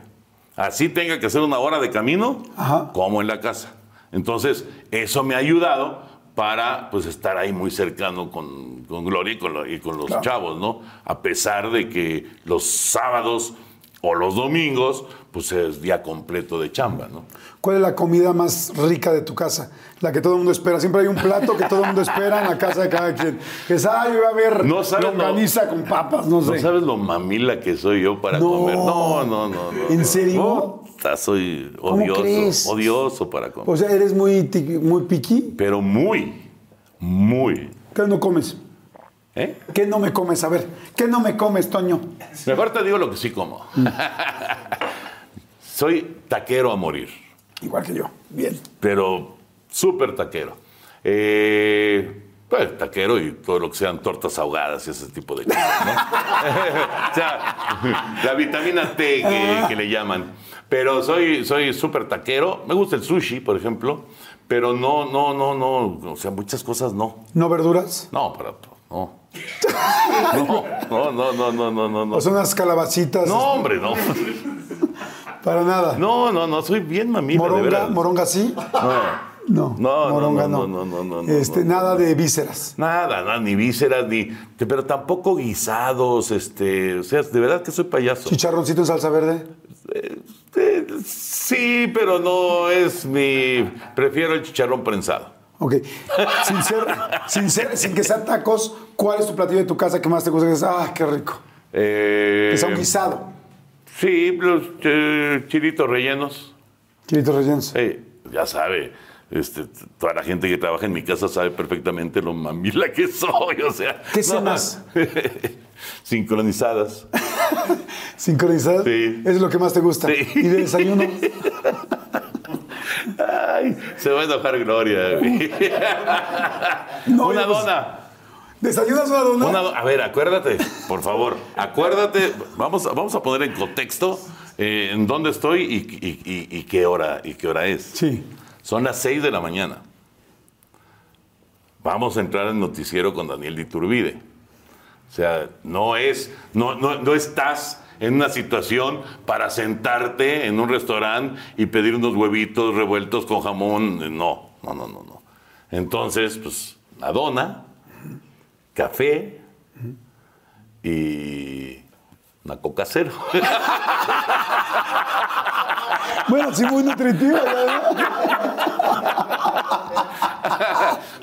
Así tenga que hacer una hora de camino, Ajá. como en la casa. Entonces, eso me ha ayudado para pues estar ahí muy cercano con, con Gloria y con, lo- y con los Claro. chavos, ¿no? A pesar de que los sábados o los domingos, pues es día completo de chamba, ¿no? ¿Cuál es la comida más rica de tu casa? La que todo el mundo espera. Siempre hay un plato que todo el mundo espera en la casa de cada quien. Que es, ay, voy a ver No sabes, longaniza con papas, no sé. No sabes lo mamila que soy yo para No. comer. No, no, no, no. ¿En no. serio? Puta, soy ¿Cómo odioso. crees? Odioso para comer. O sea, eres muy, muy piqui. Pero muy, muy. ¿Qué no comes? ¿Eh? ¿Qué no me comes? A ver, ¿qué no me comes, Toño? Mejor te digo lo que sí como. soy taquero a morir, Igual que yo. Bien. pero súper taquero. Eh, pues, taquero y todo lo que sean tortas ahogadas y ese tipo de cosas, ¿no? o sea, la vitamina T que, que le llaman. Pero soy soy súper taquero. Me gusta el sushi, por ejemplo, pero no, no, no, no. O sea, muchas cosas no. ¿No verduras? No, para no. No, no, no, no, no, no, no. ¿O son unas calabacitas? No, hombre, no. Para nada. No, no, no, soy bien mamila, de ¿Moronga? verdad. ¿Moronga sí? No. No. No, moronga no, no. no, no, no, Este, nada de vísceras. Nada, nada, ni vísceras, ni. Pero tampoco guisados, este. O sea, de verdad que soy payaso. ¿Chicharroncito en salsa verde? Eh, sí, pero no es mi. Prefiero el chicharrón prensado. Ok. Sin, ser, sin, ser- sin que sean tacos, ¿cuál es tu platillo de tu casa que más te gusta? Ah, qué rico. Eh, Que sea un guisado. Sí, los eh, chilitos rellenos. Chilitos rellenos. Eh, ya sabe, este, toda la gente que trabaja en mi casa sabe perfectamente lo mamila que soy, o sea. ¿Qué no, cenas? Sincronizadas. ¿Sincronizadas? Sí. Es lo que más te gusta. Sí. ¿Y de desayuno? Ay, se va a enojar Gloria. No, Una dona. ¿Desayunas una dona? Una do- a ver, acuérdate, por favor, acuérdate, vamos, a- vamos a poner en contexto eh, en dónde estoy y, y- y- y qué hora y qué hora es. Sí. Son las 6 de la mañana. Vamos a entrar en noticiero con Daniel Diturbide. O sea, no es, no, no, no estás en una situación para sentarte en un restaurante y pedir unos huevitos revueltos con jamón. No, no, no, no, no. Entonces, pues, la dona, café y una coca cero. Bueno, sí, muy nutritivo. ¿verdad?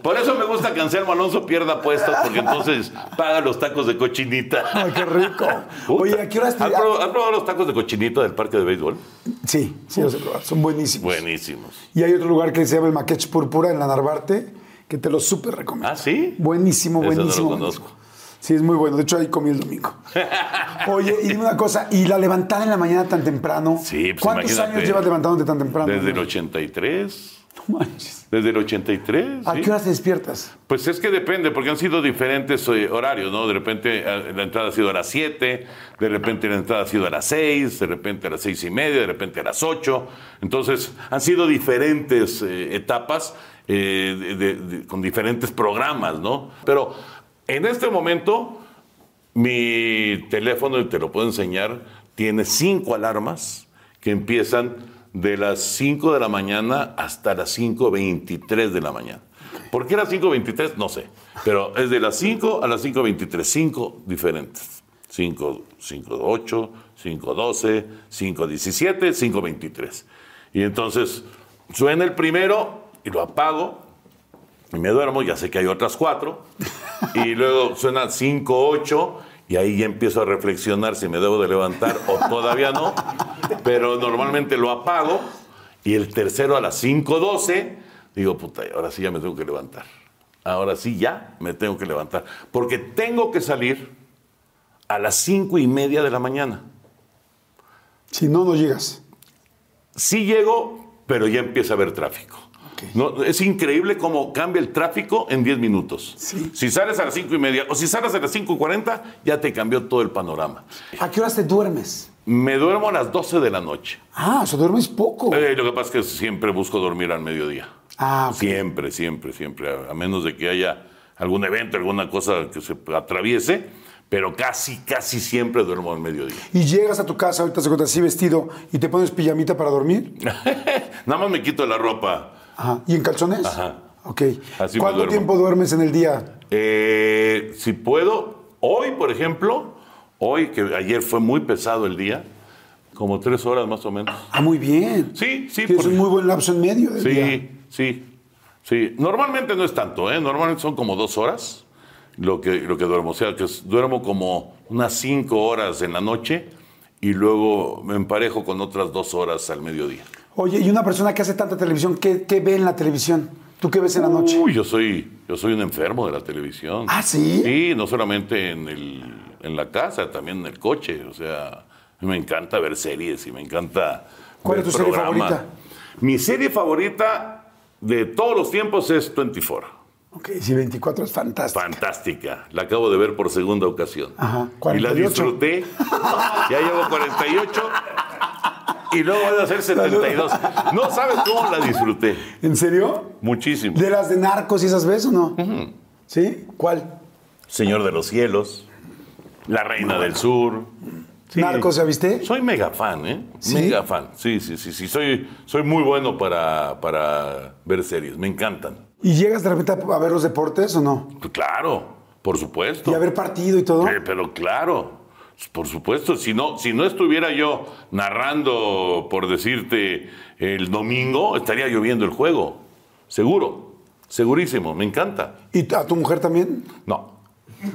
Por eso me gusta que Anselmo Alonso pierda puestos, porque entonces paga los tacos de cochinita. Ay, qué rico. Puta. Oye, ¿a qué horas te.? ¿Has probado, has probado los tacos de cochinita del parque de béisbol? Sí, sí, los he probado. Son buenísimos. Buenísimos. Y hay otro lugar que se llama el Maquech Púrpura en la Narvarte, que te lo súper recomiendo. ¿Ah, sí? Buenísimo, Ese no lo buenísimo. conozco. Sí, es muy bueno. De hecho, ahí comí el domingo. Oye, y dime una cosa, ¿y la levantada en la mañana tan temprano? Sí, pues ¿Cuántos imagínate. años llevas levantándote tan temprano? Desde el 83. No manches. Desde el 83. ¿A sí. qué horas te despiertas? Pues es que depende, porque han sido diferentes eh, horarios, ¿no? De repente eh, la entrada ha sido a las 7, de repente la entrada ha sido a las 6, de repente a las 6 y media, de repente a las 8. Entonces, han sido diferentes eh, etapas eh, de- de- con diferentes programas, ¿no? Pero en este momento, mi teléfono, y te lo puedo enseñar, tiene cinco alarmas que empiezan de las 5 de la mañana hasta las 5.23 de la mañana. ¿Por qué las 5.23? No sé. Pero es de las 5 a las 5.23. Cinco diferentes. 5, 5.8, 5.12, 5.17, 5.23. Y entonces suena el primero y lo apago y me duermo, ya sé que hay otras cuatro, y luego suena 5, 8, y ahí ya empiezo a reflexionar si me debo de levantar o todavía no, pero normalmente lo apago, y el tercero a las 5, 12, digo, puta, ahora sí ya me tengo que levantar, ahora sí ya me tengo que levantar, porque tengo que salir a las 5 y media de la mañana. Si no, no llegas. Sí llego, pero ya empieza a haber tráfico. No, es increíble cómo cambia el tráfico en 10 minutos. Sí. Si sales a las 5 y media o si sales a las 5 y 40, ya te cambió todo el panorama. ¿A qué horas te duermes? Me duermo a las 12 de la noche. Ah, o sea, duermes poco. Eh, lo que pasa es que siempre busco dormir al mediodía. Ah, ok. Siempre, siempre, siempre. A, a menos de que haya algún evento, alguna cosa que se atraviese, pero casi, casi siempre duermo al mediodía. Y llegas a tu casa, ahorita se así vestido, y te pones pijamita para dormir. Nada más me quito la ropa. Ajá. ¿Y en calzones? Ajá. Ok. Así ¿Cuánto tiempo duermes en el día? Eh, si puedo, hoy, por ejemplo, hoy, que ayer fue muy pesado el día, como tres horas más o menos. Ah, muy bien. Sí, sí. Tienes por- un muy buen lapso en medio del día. sí, sí, sí. Normalmente no es tanto, ¿eh? Normalmente son como dos horas lo que, lo que duermo. O sea, que es- duermo como unas cinco horas en la noche y luego me emparejo con otras dos horas al mediodía. Oye, y una persona que hace tanta televisión, ¿qué, qué ve en la televisión? ¿Tú qué ves en la noche? Uy, yo soy, yo soy un enfermo de la televisión. ¿Ah, sí? Sí, no solamente en, el, en la casa, también en el coche. O sea, me encanta ver series y me encanta. ¿Cuál ver es tu serie favorita? Mi serie favorita de todos los tiempos es 24. Ok, sí, 24 es fantástico. Fantástica. La acabo de ver por segunda ocasión. Ajá, Y la 48. disfruté. ya llevo 48. Y luego voy a hacer 72. No sabes cómo la disfruté. ¿En serio? Muchísimo. ¿De las de narcos y esas ves o no? ¿Sí? ¿Cuál? Señor de los Cielos, La Reina del Sur. Sí. ¿Narcos ya viste? Soy mega fan, ¿eh? ¿Sí? Mega fan. Sí, sí, sí, sí. Soy, soy muy bueno para, para ver series. Me encantan. ¿Y llegas de repente a ver los deportes o no? Pues claro, por supuesto. ¿Y a ver partido y todo? Pero claro, por supuesto. Si no, si no estuviera yo narrando, por decirte, el domingo, estaría lloviendo el juego. Seguro. Segurísimo. Me encanta. ¿Y a tu mujer también? No.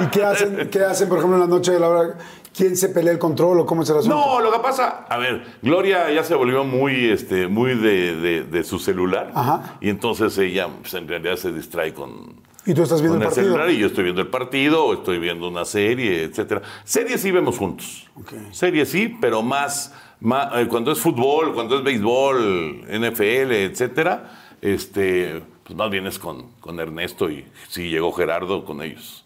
¿Y qué hacen, qué hacen, por ejemplo, en la noche de la hora? ¿Quién se pelea el control o cómo el asunto? No, lo que pasa, a ver, Gloria ya se volvió muy, este, muy de, de- de su celular. Ajá. Y entonces ella pues, en realidad se distrae con, ¿Y tú estás viendo el partido? celular y yo estoy viendo el partido, o estoy viendo una serie, etcétera. Series sí vemos juntos. Ok. Series sí, pero más, más, eh, cuando es fútbol, cuando es béisbol, NFL, etcétera, este, pues pues más bien es con, con Ernesto y si llegó Gerardo con ellos.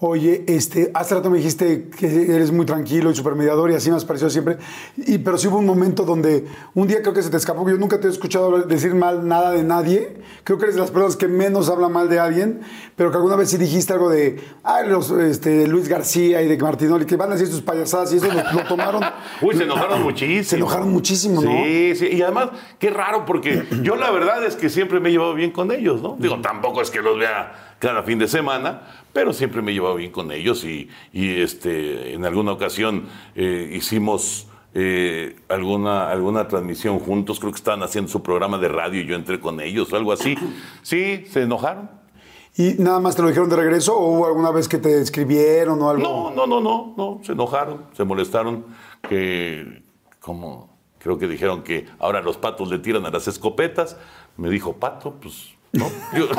Oye, este, hace rato me dijiste que eres muy tranquilo y supermediador y así me has parecido siempre. Y, pero sí hubo un momento donde un día creo que se te escapó. Yo nunca te he escuchado decir mal nada de nadie. Creo que eres de las personas que menos habla mal de alguien. Pero que alguna vez sí dijiste algo de ay, los, este, Luis García y de Martinoli, que van a decir sus payasadas y eso lo, lo tomaron. Uy, se enojaron muchísimo. Se enojaron muchísimo, ¿no? Sí, sí. Y además, qué raro, porque yo la verdad es que siempre me he llevado bien con ellos, ¿no? Digo, tampoco es que los vea cada fin de semana, pero siempre me he llevado bien con ellos y, y, este, en alguna ocasión eh, hicimos eh, alguna, alguna transmisión juntos, creo que estaban haciendo su programa de radio y yo entré con ellos o algo así. Sí, se enojaron. ¿Y nada más te lo dijeron de regreso o hubo alguna vez que te escribieron o algo? No, no, no, no, no, se enojaron, se molestaron, que como creo que dijeron que ahora los patos le tiran a las escopetas. Me dijo, pato, pues ¿no? Yo-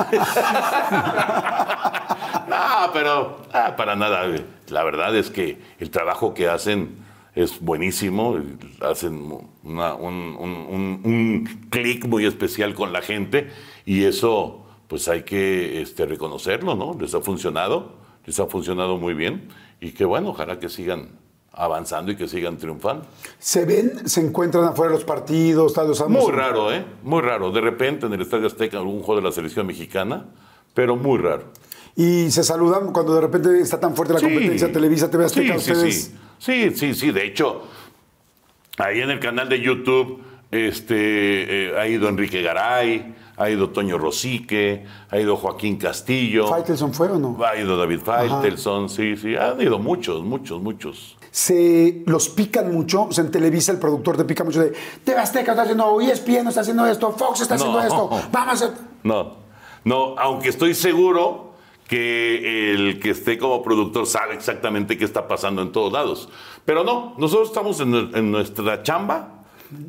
no, pero ah, para nada. La verdad es que el trabajo que hacen es buenísimo. Hacen una- un, un- un- un clic muy especial con la gente y eso pues hay que este, reconocerlo, ¿no? Les ha funcionado, les ha funcionado muy bien y que bueno, ojalá que sigan avanzando y que sigan triunfando. ¿Se ven? ¿Se encuentran afuera de los partidos? No Muy raro, ¿eh? Muy raro. De repente en el Estadio Azteca algún juego de la selección mexicana, pero muy raro. Y se saludan cuando de repente está tan fuerte la Sí. competencia Televisa, TV Azteca, sí, ustedes. Sí, sí, sí, sí. De hecho, ahí en el canal de YouTube este, eh, ha ido Enrique Garay, ha ido Toño Rosique, ha ido Joaquín Castillo, ¿Faitelson fue o no? ha ido David Faitelson, sí, sí. Han ido muchos, muchos, muchos. Se los pican mucho, o sea, en Televisa el productor te pica mucho de TV Azteca está haciendo, ESPN está haciendo esto, Fox está haciendo No. esto, vamos a... No, no, aunque estoy seguro que el que esté como productor sabe exactamente qué está pasando en todos lados. Pero no, nosotros estamos en nuestra chamba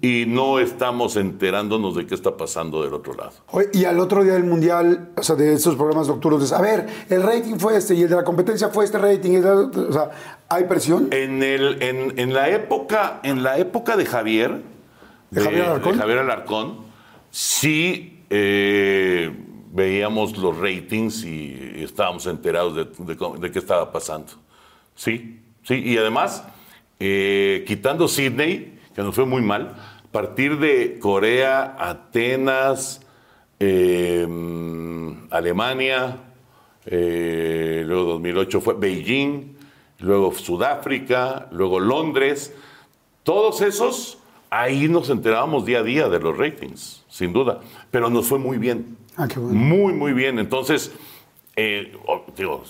y no estamos enterándonos de qué está pasando del otro lado. Y al otro día del Mundial, o sea, de esos programas nocturnos, a ver, el rating fue este y el de la competencia fue este rating, y el de- o sea, ¿hay presión? En, el, en, en la época, en la época de Javier, ¿De Javier Alarcón? de Javier Alarcón, sí eh, veíamos los ratings y estábamos enterados de, de cómo- de qué estaba pasando. Sí, sí. Y además, eh, quitando Sydney, que nos fue muy mal, a partir de Corea, Atenas, eh, Alemania, eh, luego 2008 fue Beijing, luego Sudáfrica, luego Londres, todos esos, ahí nos enterábamos día a día de los ratings, sin duda, pero nos fue muy bien. Ah, qué bueno. Muy, muy bien. Entonces, eh, digo,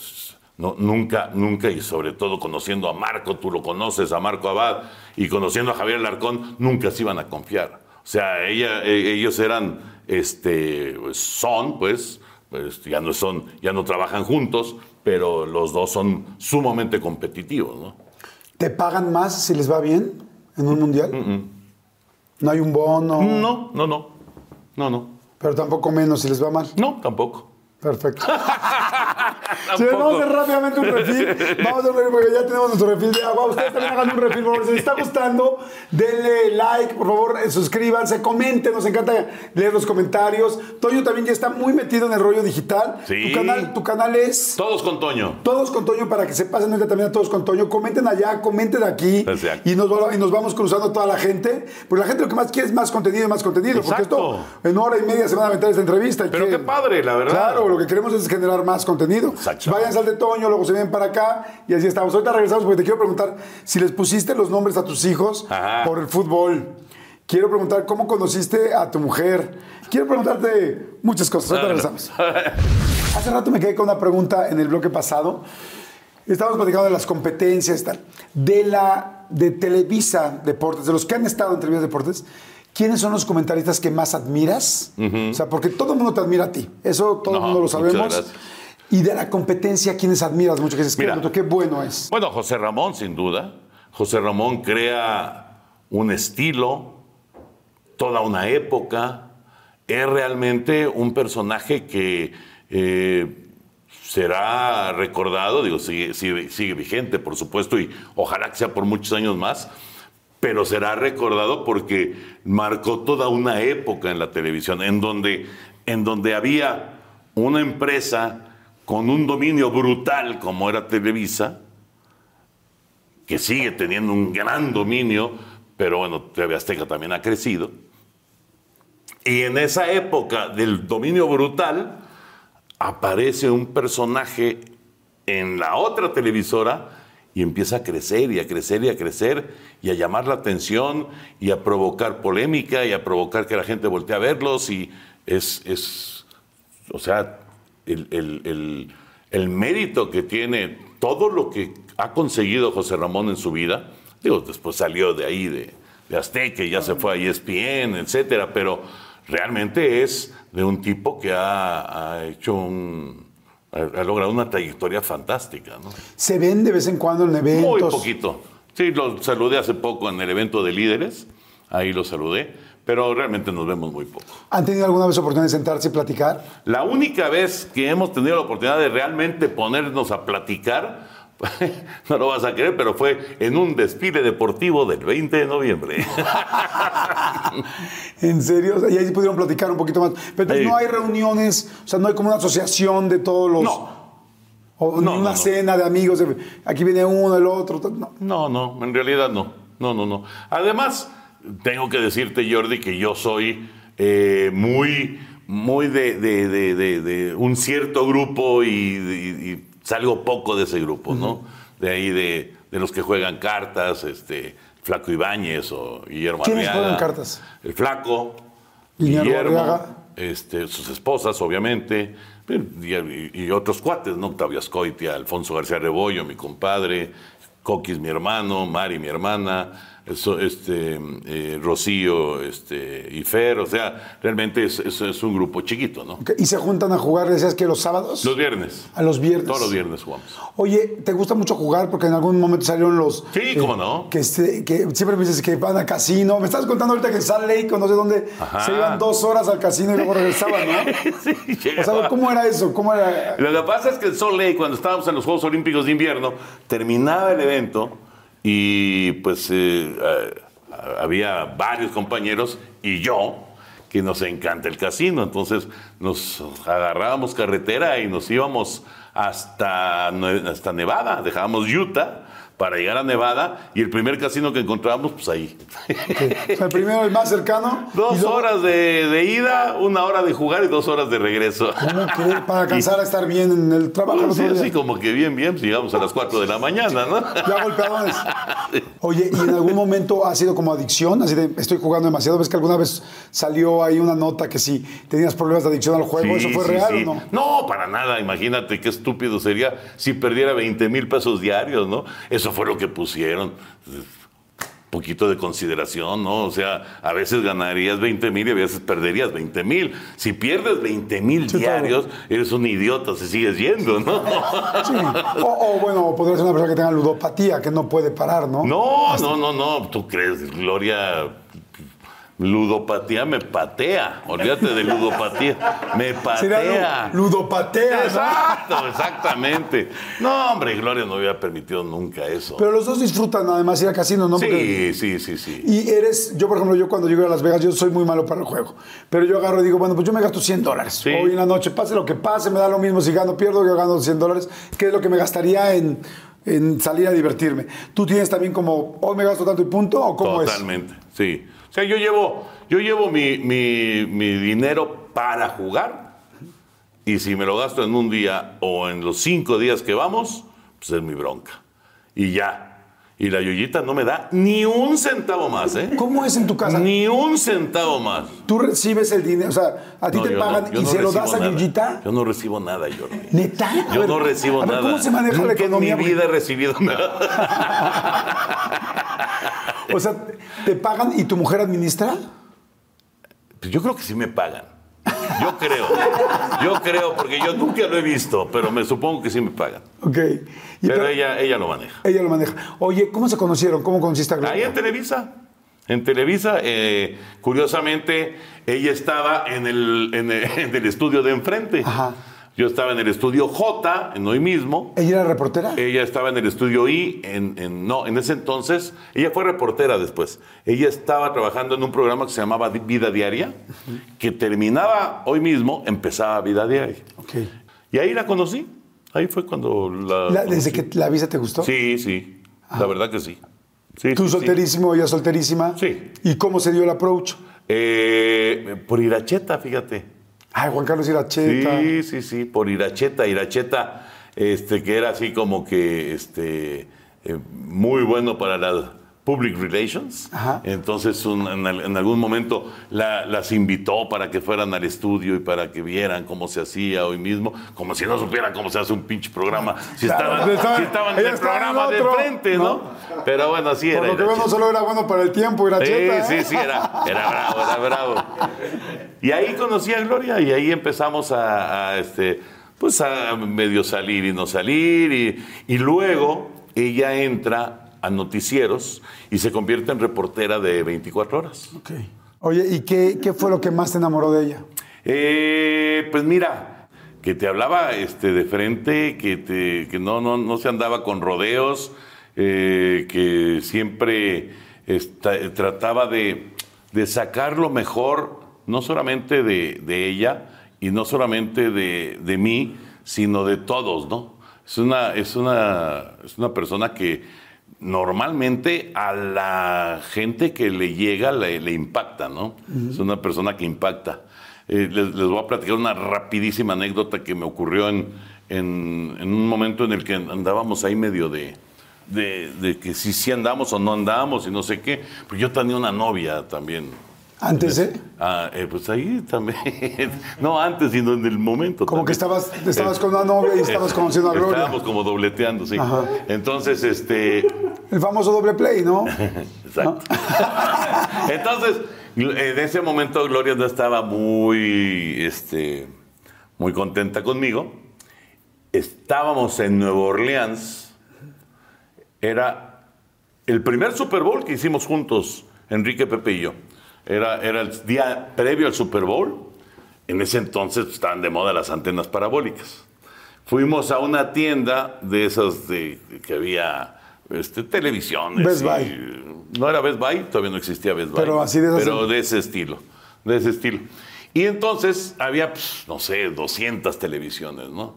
no, nunca, nunca, y sobre todo conociendo a Marco, tú lo conoces, a Marco Abad, y conociendo a Javier Alarcón, nunca se iban a confiar. O sea, ella, eh, ellos eran, este, pues, son, pues, pues, ya no son, ya no trabajan juntos, pero los dos son sumamente competitivos, ¿no? ¿Te pagan más si les va bien en un Mundial? No hay un bono, No, no, no, no, no, pero tampoco menos si les va mal. no, tampoco. Perfecto. Tampoco. vamos a hacer rápidamente un refil. Vamos a hacer porque ya tenemos nuestro refil de agua. Ustedes también hagan un refil, por favor. Si les está gustando, denle like, por favor, eh, suscríbanse, comenten. Nos encanta leer los comentarios. Toño también ya está muy metido en el rollo digital. Sí. Tu canal, tu canal es. Todos con Toño. Todos con Toño para que se pasen ahorita también a todos con Toño. Comenten allá, comenten aquí. Exacto. Y nos, y nos vamos cruzando toda la gente. Porque la gente lo que más quiere es más contenido y más contenido. Porque Exacto. esto en hora y media se van a aventar esta entrevista. Pero que- qué padre, la verdad. Claro, lo que queremos es generar más contenido. Exacto. Vayan al de Toño, luego se vienen para acá y así estamos. Ahorita regresamos porque te quiero preguntar si les pusiste los nombres a tus hijos Ajá. por el fútbol. Quiero preguntar cómo conociste a tu mujer. Quiero preguntarte muchas cosas. Ahorita regresamos. Hace rato me quedé con una pregunta en el bloque pasado. Estábamos platicando de las competencias y tal. De la de Televisa Deportes, de los que han estado en Televisa Deportes, ¿quiénes son los comentaristas que más admiras? O sea, porque todo el mundo te admira a ti. Eso todo el No, mundo lo sabemos. Y de la competencia, ¿quiénes admiras mucho? Que dices, Mira. qué, qué bueno es. Bueno, José Ramón, sin duda. José Ramón crea un estilo, toda una época. Es realmente un personaje que eh, será recordado, digo, sigue, sigue- sigue vigente, por supuesto, y ojalá que sea por muchos años más, pero será recordado porque marcó toda una época en la televisión, en donde en donde había una empresa con un dominio brutal como era Televisa, que sigue teniendo un gran dominio, pero bueno, TV Azteca también ha crecido. Y en esa época del dominio brutal aparece un personaje en la otra televisora y empieza a crecer y a crecer y a crecer y a llamar la atención y a provocar polémica y a provocar que la gente voltee a verlos y es, es o sea, el, el- el- el mérito que tiene todo lo que ha conseguido José Ramón en su vida, digo, después salió de ahí de, de Azteca y ya se fue a ESPN, etcétera, pero realmente es de un tipo que ha, ha hecho un, ha, ha logrado una trayectoria fantástica, ¿no? ¿Se ven de vez en cuando en eventos? Muy poquito. Sí, lo saludé hace poco en el evento de líderes, ahí lo saludé, pero realmente nos vemos muy poco. ¿Han tenido alguna vez oportunidad de sentarse y platicar? La única vez que hemos tenido la oportunidad de realmente ponernos a platicar, no lo vas a creer, pero fue en un desfile deportivo del 20 de noviembre. ¿En serio? Y ahí pudieron platicar un poquito más. Pero entonces Sí. no hay reuniones, o sea, no hay como una asociación de todos los... No. O No, una no, no. cena de amigos, de, aquí viene uno, el otro. No. No, no, en realidad no. No, no, no. Además, tengo que decirte, Jordi, que yo soy eh, muy, muy de, de- de- de- de un cierto grupo y, y- y salgo poco de ese grupo, ¿no? De ahí de, de los que juegan cartas, este, Flaco Ibáñez o Guillermo ¿Quiénes Arriaga. juegan cartas? El Flaco, Guillermo Guillermo, este, sus esposas, obviamente, y, y- y otros cuates, ¿no? Octavio Ascoitia, Alfonso García Rebollo, mi compadre, Coquis, mi hermano, Mari, mi hermana, eso, este, eh, Rocío este, y Fer, o sea, realmente es, es- es un grupo chiquito, ¿no? ¿Y se juntan a jugar, decías que los sábados? Los viernes. A los viernes. Todos los viernes jugamos. Oye, ¿te gusta mucho jugar? Porque en algún momento salieron los... eh, Sí, cómo no. Que, este- que siempre me dices que van a casino. Me estás contando ahorita que en Salt Lake, no sé dónde, Ajá. se iban dos horas al casino y luego regresaban, ¿no? Sí, O sea, ¿cómo era eso? ¿Cómo era...? Lo que pasa es que en Salt Lake, cuando estábamos en los Juegos Olímpicos de Invierno, terminaba el evento y pues eh, eh, había varios compañeros y yo que nos encanta el casino. Entonces nos agarrábamos carretera y nos íbamos hasta, hasta Nevada. Dejábamos Utah para llegar a Nevada y el primer casino que encontrábamos, pues ahí. O sea, el primero, el más cercano. Dos luego- horas de, de ida, una hora de jugar y dos horas de regreso. ¿Cómo creer? Para alcanzar a estar bien en el trabajo. el Sí, así como que bien, bien, pues llegamos a las 4 de la mañana, ¿no? Ya golpeadones. Oye, ¿y en algún momento ha sido como adicción? Así de, estoy jugando demasiado. ¿Ves que alguna vez salió ahí una nota que si tenías problemas de adicción al juego, Sí, ¿eso fue sí, real sí. o no? No, para nada. Imagínate qué estúpido sería si perdiera 20 mil pesos diarios, ¿no? Eso fue lo que pusieron. Poquito de consideración, ¿no? O sea, a veces ganarías 20 mil y a veces perderías 20 mil. Si pierdes 20 mil Sí, claro. diarios, eres un idiota, se sigues yendo, ¿no? Sí. O, o, bueno, podría ser una persona que tenga ludopatía, que no puede parar, ¿no? No, no, no, no. ¿Tú crees, Gloria? Ludopatía me patea. Olvídate de ludopatía. Me patea. lu- ludopatea. Exacto, exactamente. No, hombre, Gloria no hubiera permitido nunca eso. Pero los dos disfrutan además ir al casino, ¿no? Porque- Sí, sí, sí, sí. Y eres, yo por ejemplo, yo cuando llego a Las Vegas, yo soy muy malo para el juego. Pero yo agarro y digo, bueno, pues yo me gasto 100 dólares. Sí. Hoy en la noche, pase lo que pase, me da lo mismo si gano pierdo, yo gano 100 dólares. ¿Qué es lo que me gastaría en, en salir a divertirme? ¿Tú tienes también como, hoy me gasto tanto y punto? ¿O cómo es? Totalmente, sí. Sea, yo llevo, yo llevo mi, mi- mi dinero para jugar y si me lo gasto en un día o en los cinco días que vamos, pues es mi bronca. Y ya. Y la Yoyita no me da ni un centavo más, ¿eh? ¿Cómo es en tu casa? Ni un centavo más. Tú recibes el dinero, o sea, a ti No, te no- pagan y no se lo das a nada. Yuyita. Yo no recibo nada, Jordi. ¿Neta? Yo ver, no recibo a ver, nada. ¿Cómo se maneja Nunca la economía? En mi vida he recibido nada. O sea, ¿te pagan y tu mujer administra? Pues yo creo que sí me pagan. Yo creo. Yo creo, porque yo nunca lo he visto, pero me supongo que sí me pagan. Ok. Y Pero pero- ella, ella lo maneja. ella lo maneja. Oye, ¿cómo se conocieron? ¿Cómo conociste a Ahí Gloria? en Televisa. En Televisa, eh, curiosamente, ella estaba en el, en el, en el estudio de enfrente. Ajá. Yo estaba en el estudio J, en hoy mismo. ¿Ella era reportera? Ella estaba en el estudio I, en, en- no, en ese entonces, ella fue reportera después. Ella estaba trabajando en un programa que se llamaba Vida Diaria, que terminaba hoy mismo, empezaba Vida Diaria. Ok. Y ahí la conocí. Ahí fue cuando la. La- ¿Desde que la visa te gustó? Sí, sí. La verdad que sí. Sí, ¿Tú sí, sí. solterísimo, ella solterísima? Sí. ¿Y cómo se dio el approach? Eh, por Iracheta, fíjate. Ay, Juan Carlos Iracheta. Sí, sí, sí, por Iracheta. Iracheta, este, que era así como que este, eh, muy bueno para la public relations. Ajá. Entonces, un- en, al- en algún momento la- las invitó para que fueran al estudio y para que vieran cómo se hacía hoy mismo, como si no supieran cómo se hace un pinche programa. Si Claro, estaban, si estaban en el en programa de frente, ¿no? ¿no? Pero bueno, así era. Por lo que vemos, solo era bueno para el tiempo, Iracheta. Sí, ¿eh? sí, sí, era, era bravo, era bravo. Y ahí conocí a Gloria y ahí empezamos a, a, este, pues a medio salir y no salir. Y, y luego ella entra a noticieros y se convierte en reportera de 24 horas. Ok. Oye, ¿y qué, qué fue lo que más te enamoró de ella? Eh, pues mira, que te hablaba este, de frente, que, te, que no, no, no se andaba con rodeos, eh, que siempre esta- trataba de, de sacar lo mejor, no solamente de, de ella y no solamente de, de mí, sino de todos, ¿no? Es una, es una, es una persona que normalmente a la gente que le llega le, le impacta, ¿no? Es una persona que impacta. Eh, les, les voy a platicar una rapidísima anécdota que me ocurrió en, en- en un momento en el que andábamos ahí medio de, de, de que si sí andamos o no andamos y no sé qué. Pues yo tenía una novia también. Antes, ¿eh? Ah, eh, pues ahí también. no antes, sino en el momento. Como que estabas, estabas con una novia y estabas conociendo a Gloria. Estábamos como dobleteando, sí. Ajá. Entonces, este. El famoso doble play, ¿no? Exacto. Entonces, en ese momento Gloria no estaba muy, este, muy contenta conmigo. Estábamos en Nueva Orleans. Era el primer Super Bowl que hicimos juntos, Enrique, Pepe y yo. Era, era el día previo al Super Bowl. En ese entonces estaban de moda las antenas parabólicas. Fuimos a una tienda de esas de, que había este, televisiones. Best y- Buy. no era Best Buy, todavía no existía Best Buy. Pero así de esas- Pero de ese estilo, de ese estilo. Y entonces había, pues, no sé, 200 televisiones, ¿no?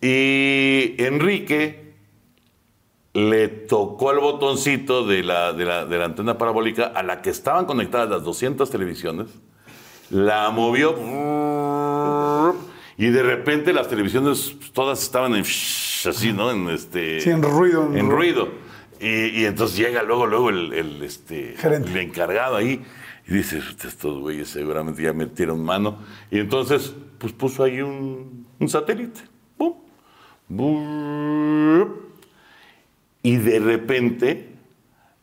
Y Enrique le tocó el botoncito de la, de la, de la antena parabólica a la que estaban conectadas las 200 televisiones, la movió y de repente las televisiones pues, todas estaban en así, ¿no? En este Sí, en ruido, en En ruido. ruido. Y, y entonces llega luego, luego el, el, este, Gerente. el encargado ahí y dice, estos güeyes seguramente ya metieron mano. Y entonces, pues puso ahí un, un satélite. ¡Pum! ¡Bup! Y de repente,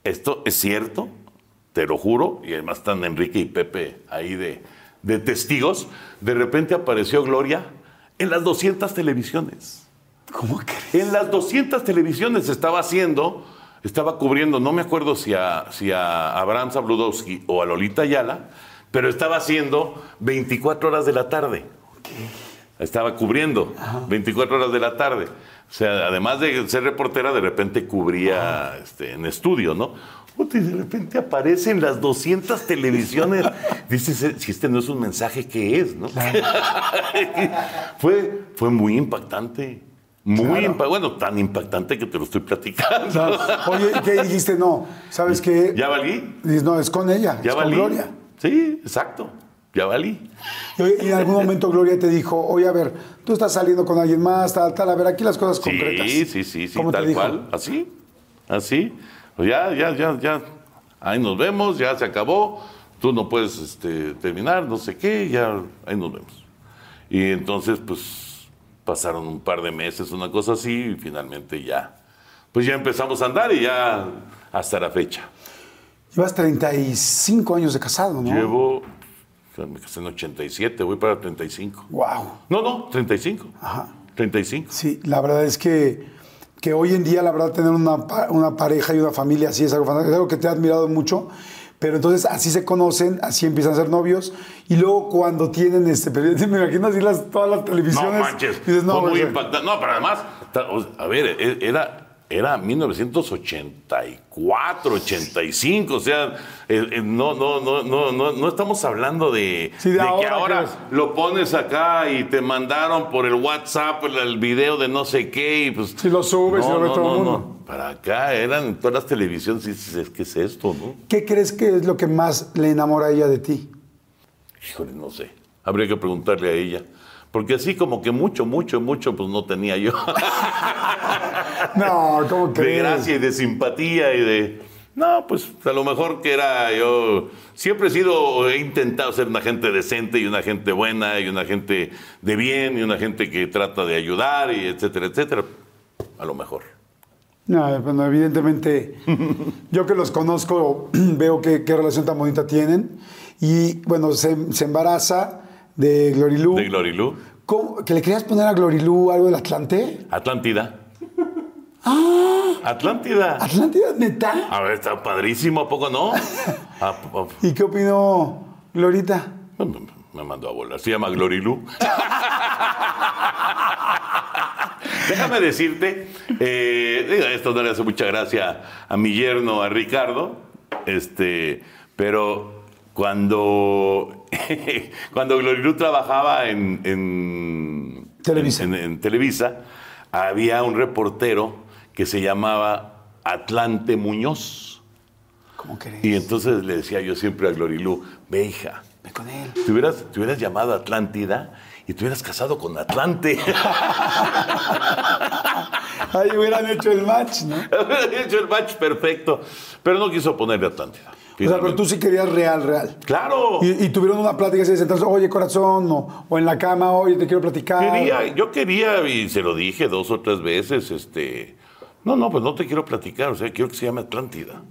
esto es cierto, te lo juro, y además están Enrique y Pepe ahí de, de testigos, de repente apareció Gloria en las 200 televisiones. ¿Cómo crees? En las 200 televisiones estaba haciendo, estaba cubriendo, no me acuerdo si a, si a Abraham Zabludowski o a Lolita Ayala, pero estaba haciendo 24 horas de la tarde. Estaba cubriendo 24 horas de la tarde. O sea, además de ser reportera, de repente cubría este, en estudio, ¿no? Y de repente aparecen las 200 televisiones. Dices, "Eh, si este no es un mensaje, ¿qué es? ¿no? fue, fue muy impactante. Muy impa- bueno, tan impactante que te lo estoy platicando. Oye, ¿y qué dijiste? No, ¿sabes qué? ¿Ya valí? No, es con ella, ¿Ya es con valí? Gloria. Sí, exacto. Ya valí. Y, en algún momento Gloria te dijo, oye, a ver, tú estás saliendo con alguien más, tal, tal, a ver, aquí las cosas concretas. Sí, sí, sí, sí, ¿Cómo te tal dijo? cual. Así, así. Pues ya, ya, ya, ya. Ahí nos vemos, ya se acabó. Tú no puedes este, terminar, no sé qué, ya, ahí nos vemos. Y entonces, pues, pasaron un par de meses, una cosa así, y finalmente ya. Pues ya empezamos a andar y ya hasta la fecha. Llevas 35 años de casado, ¿no? Llevo, me casé en 87, voy para 35. Wow. No, no, 35. Ajá. 35. Sí, la verdad es que, que hoy en día, la verdad, tener una, una pareja y una familia así es algo fantástico, es algo que te he admirado mucho, Pero entonces así se conocen, así empiezan a ser novios. Y luego cuando tienen este me imagino así las, todas las televisiones. No manches. dices, no, fue muy güey, impactante. No, pero además, a ver, e- era, era 1984, 85. O sea, eh, eh, no, no, no, no, no, no estamos hablando de, Sí, de que ahora, ahora que es- lo pones acá y te mandaron por el WhatsApp el, el video de no sé qué. Y pues, Sí, lo subes y lo ve todo el mundo. Para acá eran todas las televisiones. y dices, ¿qué es esto, no? ¿Qué crees que es lo que más le enamora a ella de ti? Híjole, no sé. Habría que preguntarle a ella. Porque así como que mucho, mucho, mucho, pues no tenía yo. No, ¿cómo de crees? gracia y de simpatía y de... No, pues a lo mejor que era yo... Siempre he sido, he intentado ser una gente decente y una gente buena y una gente de bien y una gente que trata de ayudar y etcétera, etcétera. A lo mejor. No, bueno, evidentemente, yo que los conozco, veo que- qué relación tan bonita tienen. Y bueno, se, se embaraza de Glorilú. De Glorilú. ¿Cómo? ¿Que le querías poner a Glorilú algo del Atlante? Atlántida. Ah. Atlántida. ¿Atlántida, neta? A ver, está padrísimo, ¿a poco no? A- a- ¿Y qué opinó Glorita? Me mandó a volar. Se llama Glorilú. Déjame decirte, eh, esto no le hace mucha gracia a mi yerno, a Ricardo, este, pero cuando, cuando Glorilú trabajaba en, en- Televisa. en- en Televisa, había un reportero que se llamaba Atlante Muñoz. ¿Cómo crees? Y entonces le decía yo siempre a Glorilú, ve hija, Ve con él. te hubieras, te hubieras llamado Atlántida y te hubieras casado con Atlante. Ahí hubieran hecho el match, ¿no? Hubiera hecho el match perfecto. Pero no quiso ponerle Atlántida. O sea, pero tú sí querías real, real. Claro. Y, y tuvieron una plática así, entonces, oye, corazón, o, o en la cama, oye, te quiero platicar. Quería, yo quería, y se lo dije dos o tres veces, este. No, no, pues no te quiero platicar, o sea, quiero que se llame Atlántida.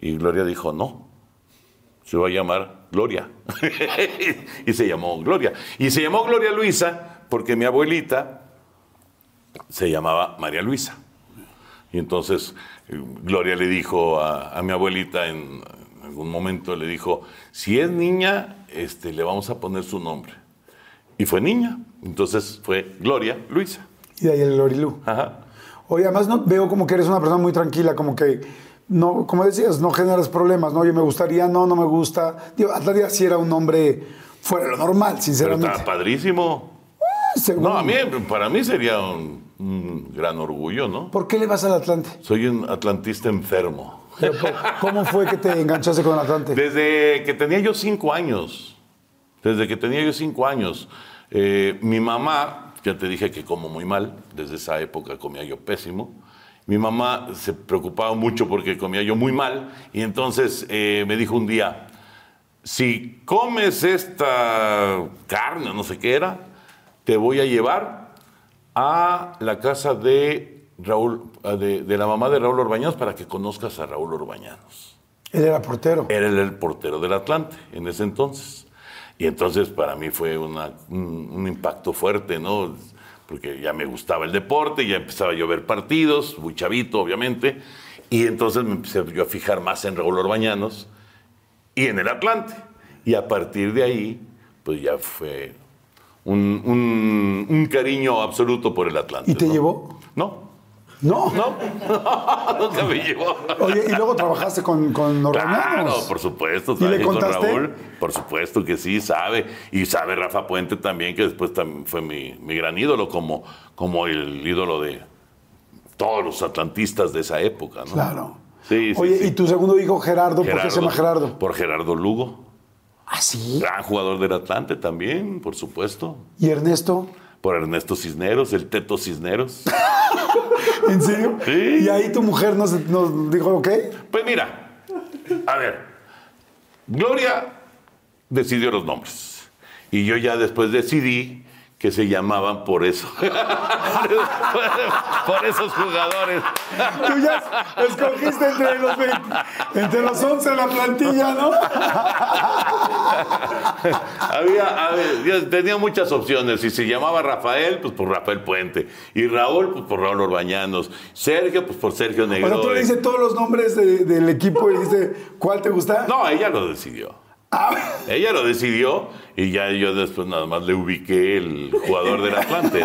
Y Gloria dijo, no. Se va a llamar Gloria. y se llamó Gloria. Y se llamó Gloria Luisa porque mi abuelita se llamaba María Luisa. Y entonces eh, Gloria le dijo a, a mi abuelita en algún momento, le dijo, si es niña, este, le vamos a poner su nombre. Y fue niña. Entonces fue Gloria Luisa. Y de ahí el Glorilú. Ajá. Oye, además no, veo como que eres una persona muy tranquila, como que, no, como decías, no generas problemas, ¿no? Oye, me gustaría, no, no me gusta. Digo, Atlántida sí era un hombre fuera de lo normal, Pero sinceramente. está padrísimo. Según- No, a mí, para mí sería un, un gran orgullo, ¿no? ¿Por qué le vas al Atlante? Soy un atlantista enfermo. Pero, ¿cómo- ¿Cómo fue que te enganchaste con el Atlante? Desde que tenía yo cinco años. Desde que tenía yo cinco años. Eh, mi mamá, ya te dije que como muy mal, desde esa época comía yo pésimo. Mi mamá se preocupaba mucho porque comía yo muy mal y entonces eh, me dijo un día, si comes esta carne, no sé qué era, te voy a llevar a la casa de Raúl, de, de la mamá de Raúl Orbañanos para que conozcas a Raúl Orbañanos. Él era portero. Era el, el portero del Atlante en ese entonces. Y entonces para mí fue una- un, un impacto fuerte, ¿no? Porque ya me gustaba el deporte, ya empezaba yo a ver partidos, muy chavito, obviamente. Y entonces me empecé yo a fijar más en Raúl Orbañanos y en el Atlante. Y a partir de ahí, pues ya fue un, un- un cariño absoluto por el Atlante. ¿Y te ¿no? llevó? No, No. no, nunca me llevó. Oye, y luego trabajaste con, con Orbañanos. Claro, por supuesto. ¿Y le trabajé con contaste? Raúl, por supuesto que sí, sabe. Y sabe Rafa Puente también, que después también fue mi, mi gran ídolo, como, como el ídolo de todos los atlantistas de esa época, ¿no? Claro. Sí, sí, Oye, sí. ¿y tu segundo hijo Gerardo, por qué se llama Gerardo? Por Gerardo Lugo. Ah, sí. Gran jugador del Atlante también, por supuesto. ¿Y Ernesto? Por Ernesto Cisneros, el Teto Cisneros. ¿En serio? Sí. Y ahí tu mujer nos, nos dijo, ok. Pues mira, a ver, Gloria decidió los nombres. Y yo ya después decidí que se llamaban por eso. por esos jugadores. Tú ya escogiste entre los, 20 entre los 11 de la plantilla, ¿no? había, tenía muchas opciones. Si se llamaba Rafael, pues por Rafael Puente. Y Raúl, pues por Raúl Orbañanos. Sergio, pues por Sergio Negro. sea, tú le dices todos los nombres de- del equipo y dijiste, ¿cuál te gusta? No, ella lo decidió. Ella lo decidió y ya yo después nada más le ubiqué el jugador del Atlante.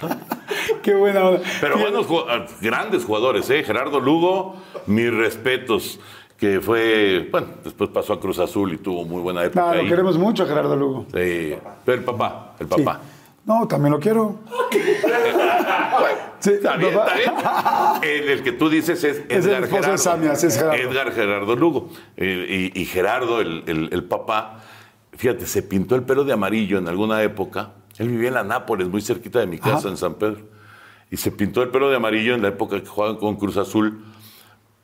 qué buena onda. Pero buenos, ah, grandes jugadores, ¿eh? Gerardo Lugo, mis respetos. Que fue, bueno, después pasó a Cruz Azul y tuvo muy buena época. Lo ahí. queremos mucho, Gerardo Lugo. Sí, pero el papá, el Sí. papá. No, también lo quiero. Sí, Está bien, está bien. El, el que tú dices es Edgar Gerardo. Es Gerardo. Edgar Gerardo Lugo. Eh, y, y Gerardo, el, el- el papá, fíjate, se pintó el pelo de amarillo en alguna época. Él vivía en la Nápoles, muy cerquita de mi casa, Ajá. en San Pedro. Y se pintó el pelo de amarillo en la época que jugaban con Cruz Azul,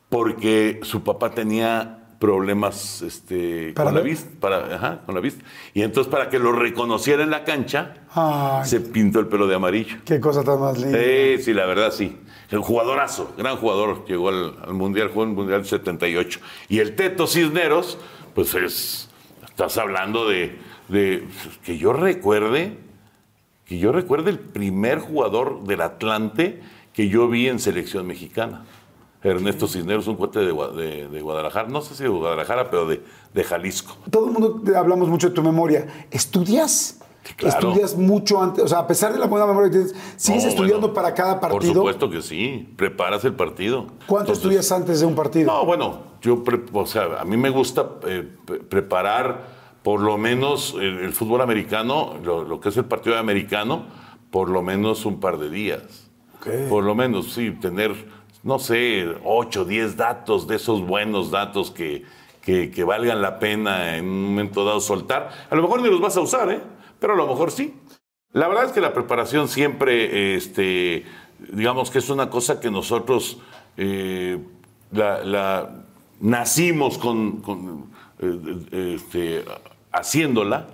porque su papá tenía problemas este, ¿Para con, la vista, para, ajá, con la vista. Y entonces, para que lo reconociera en la cancha, Ay, se pintó el pelo de amarillo. qué cosa tan más linda. Sí, sí, la verdad sí. El jugadorazo, gran jugador, llegó al, al Mundial, jugó en el Mundial 78. Y el Teto Cisneros, pues es, estás hablando de, de- que yo recuerde, que yo recuerde el primer jugador del Atlante que yo vi en selección mexicana. Ernesto Cisneros, un cuate de, de- de Guadalajara, no sé si de Guadalajara, pero de, de Jalisco. Todo el mundo te- hablamos mucho de tu memoria. ¿Estudias? claro. ¿Estudias mucho antes? O sea, a pesar de la buena memoria que tienes, ¿sigues No, estudiando bueno, para cada partido? Por supuesto que sí, preparas el partido. ¿Cuánto Entonces, estudias antes de un partido? No, bueno, yo, o sea, a mí me gusta eh, pre- preparar por lo menos el, el fútbol americano, lo, lo que es el partido americano, por lo menos un par de días. Por lo menos, sí, tener, no sé, 8, 10 datos de esos buenos datos que, que, que valgan la pena en un momento dado soltar. A lo mejor ni los vas a usar, ¿eh? Pero a lo mejor sí. La verdad es que la preparación siempre, este, digamos que es una cosa que nosotros eh, la, la- nacimos con, con, eh, este, haciéndola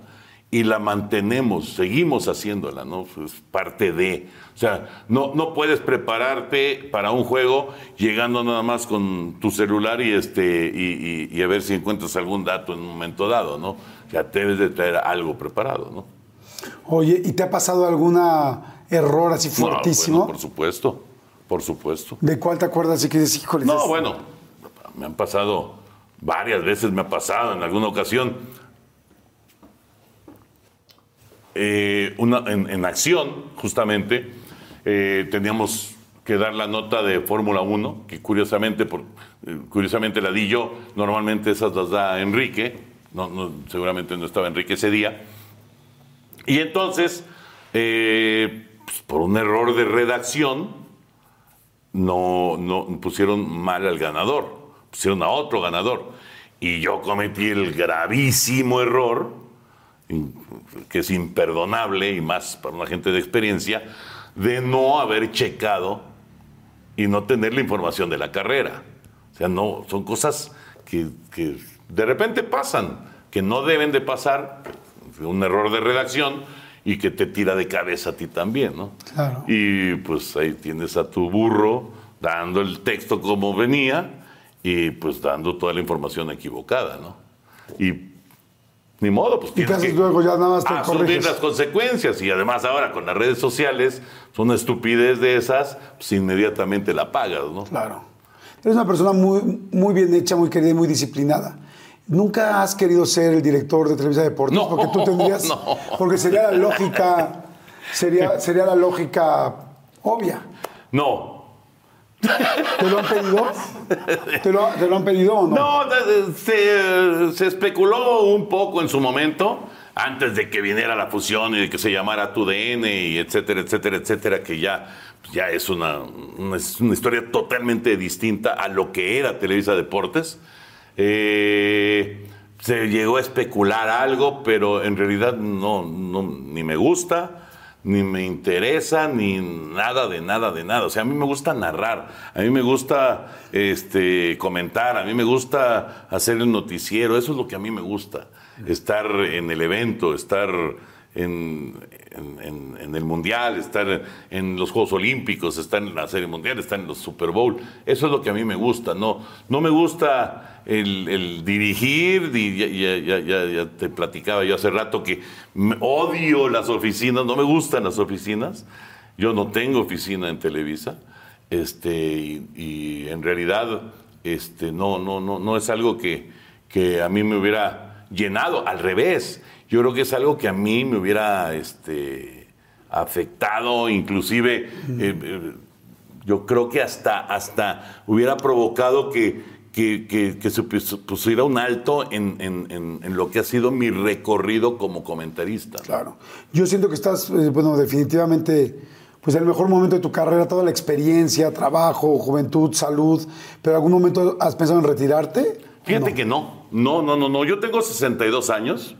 y la mantenemos, seguimos haciéndola, ¿no? Es parte de. O sea, no, no puedes prepararte para un juego llegando nada más con tu celular y, este, y, y- y a ver si encuentras algún dato en un momento dado, ¿no? O sea, debes de traer algo preparado, ¿no? Oye, ¿y te ha pasado algún error así No, fuertísimo? bueno, por supuesto, por supuesto. ¿De cuál te acuerdas y que dices, híjole? No, es- bueno, me han pasado, varias veces me ha pasado en alguna ocasión. Eh, en, acción, justamente, eh, teníamos que dar la nota de Fórmula 1, que curiosamente, eh, curiosamente la di yo, normalmente esas las da Enrique, no, seguramente no estaba Enrique ese día. Y entonces, pues, por un error de redacción, no, no pusieron mal al ganador, pusieron a otro ganador. Y yo cometí el gravísimo error, que es imperdonable y más para una gente de experiencia, de no haber checado y no tener la información de la carrera. O sea, no, son cosas que, que de repente pasan, que no deben de pasar, un error de redacción y que te tira de cabeza a ti también, ¿no? Claro. Y pues ahí tienes a tu burro dando el texto como venía y pues dando toda la información equivocada, ¿no? Y ni modo, pues ¿Y tienes que luego? Ya nada más te asumir corriges. las consecuencias. Y además ahora con las redes sociales, una estupidez de esas, pues inmediatamente la pagas, ¿no? Claro. Eres una persona muy, muy bien hecha, muy querida y muy disciplinada. ¿Nunca has querido ser el director de Televisa Deportes? No, porque tú tendrías. no. Porque sería la lógica. Sería, sería la lógica obvia. No, ¿Te lo han pedido? ¿Te lo, han pedido o no? No, se, especuló un poco en su momento, antes de que viniera la fusión y de que se llamara TUDN y etcétera, etcétera, etcétera, que ya, ya es una, una- historia totalmente distinta a lo que era Televisa Deportes. Eh, se llegó a especular algo, pero en realidad no, ni me gusta, ni me interesa, ni nada de nada de nada. O sea, a mí me gusta narrar, a mí me gusta este, comentar, a mí me gusta hacer el noticiero, eso es lo que a mí me gusta. Estar en el evento, estar en, en- el Mundial, estar en los Juegos Olímpicos, estar en la Serie Mundial, estar en los Super Bowl. Eso es lo que a mí me gusta. No, no me gusta el, dirigir, ya, te platicaba yo hace rato que odio las oficinas, no me gustan las oficinas. Yo no tengo oficina en Televisa. Este, y, y en realidad este, no, no, no, no es algo que, que a mí me hubiera llenado, al revés. Yo creo que es algo que a mí me hubiera este, afectado, inclusive eh, eh, yo creo que hasta, hasta hubiera provocado que, que, que- que se pus- pusiera un alto en, en- en- en lo que ha sido mi recorrido como comentarista. Claro. Yo siento que estás, eh, bueno, definitivamente, pues en el mejor momento de tu carrera, toda la experiencia, trabajo, juventud, salud, pero ¿algún momento has pensado en retirarte? Fíjate No. que no, no, no, no, no. Yo tengo 62 años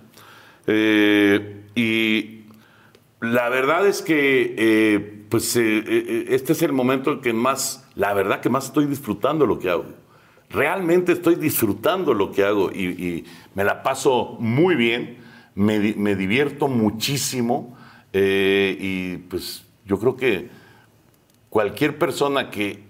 eh, y la verdad es que eh, pues eh, este es el momento en que más, la verdad que más estoy disfrutando lo que hago. Realmente estoy disfrutando lo que hago y, me la paso muy bien, me, me divierto muchísimo y pues yo creo que cualquier persona que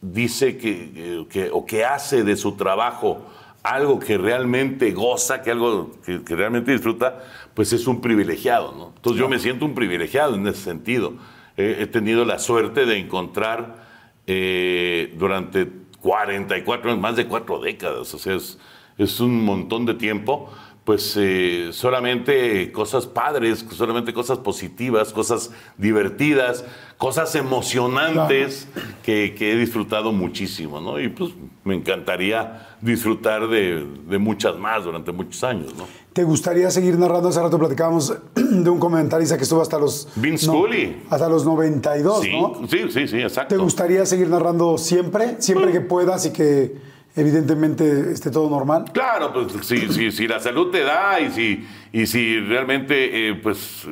dice que- que- o que hace de su trabajo algo que realmente goza, que algo que, que realmente disfruta, pues es un privilegiado, ¿no? Entonces yo me siento un privilegiado en ese sentido. Eh, he tenido la suerte de encontrar eh, durante 44 años, más de cuatro décadas, o sea, es, es un montón de tiempo, pues eh, solamente cosas padres, solamente cosas positivas, cosas divertidas, cosas emocionantes que, que he disfrutado muchísimo, ¿no? Y pues me encantaría disfrutar de, de muchas más durante muchos años, ¿no? ¿Te gustaría seguir narrando? Hace rato platicábamos de un comentarista que estuvo hasta los... Vince no. Hasta los 92, Sí, ¿no? sí, sí, sí, exacto. ¿Te gustaría seguir narrando siempre? Siempre que puedas y que evidentemente esté todo normal. Claro, pues si, si, si la salud te da y si, y si realmente, eh, pues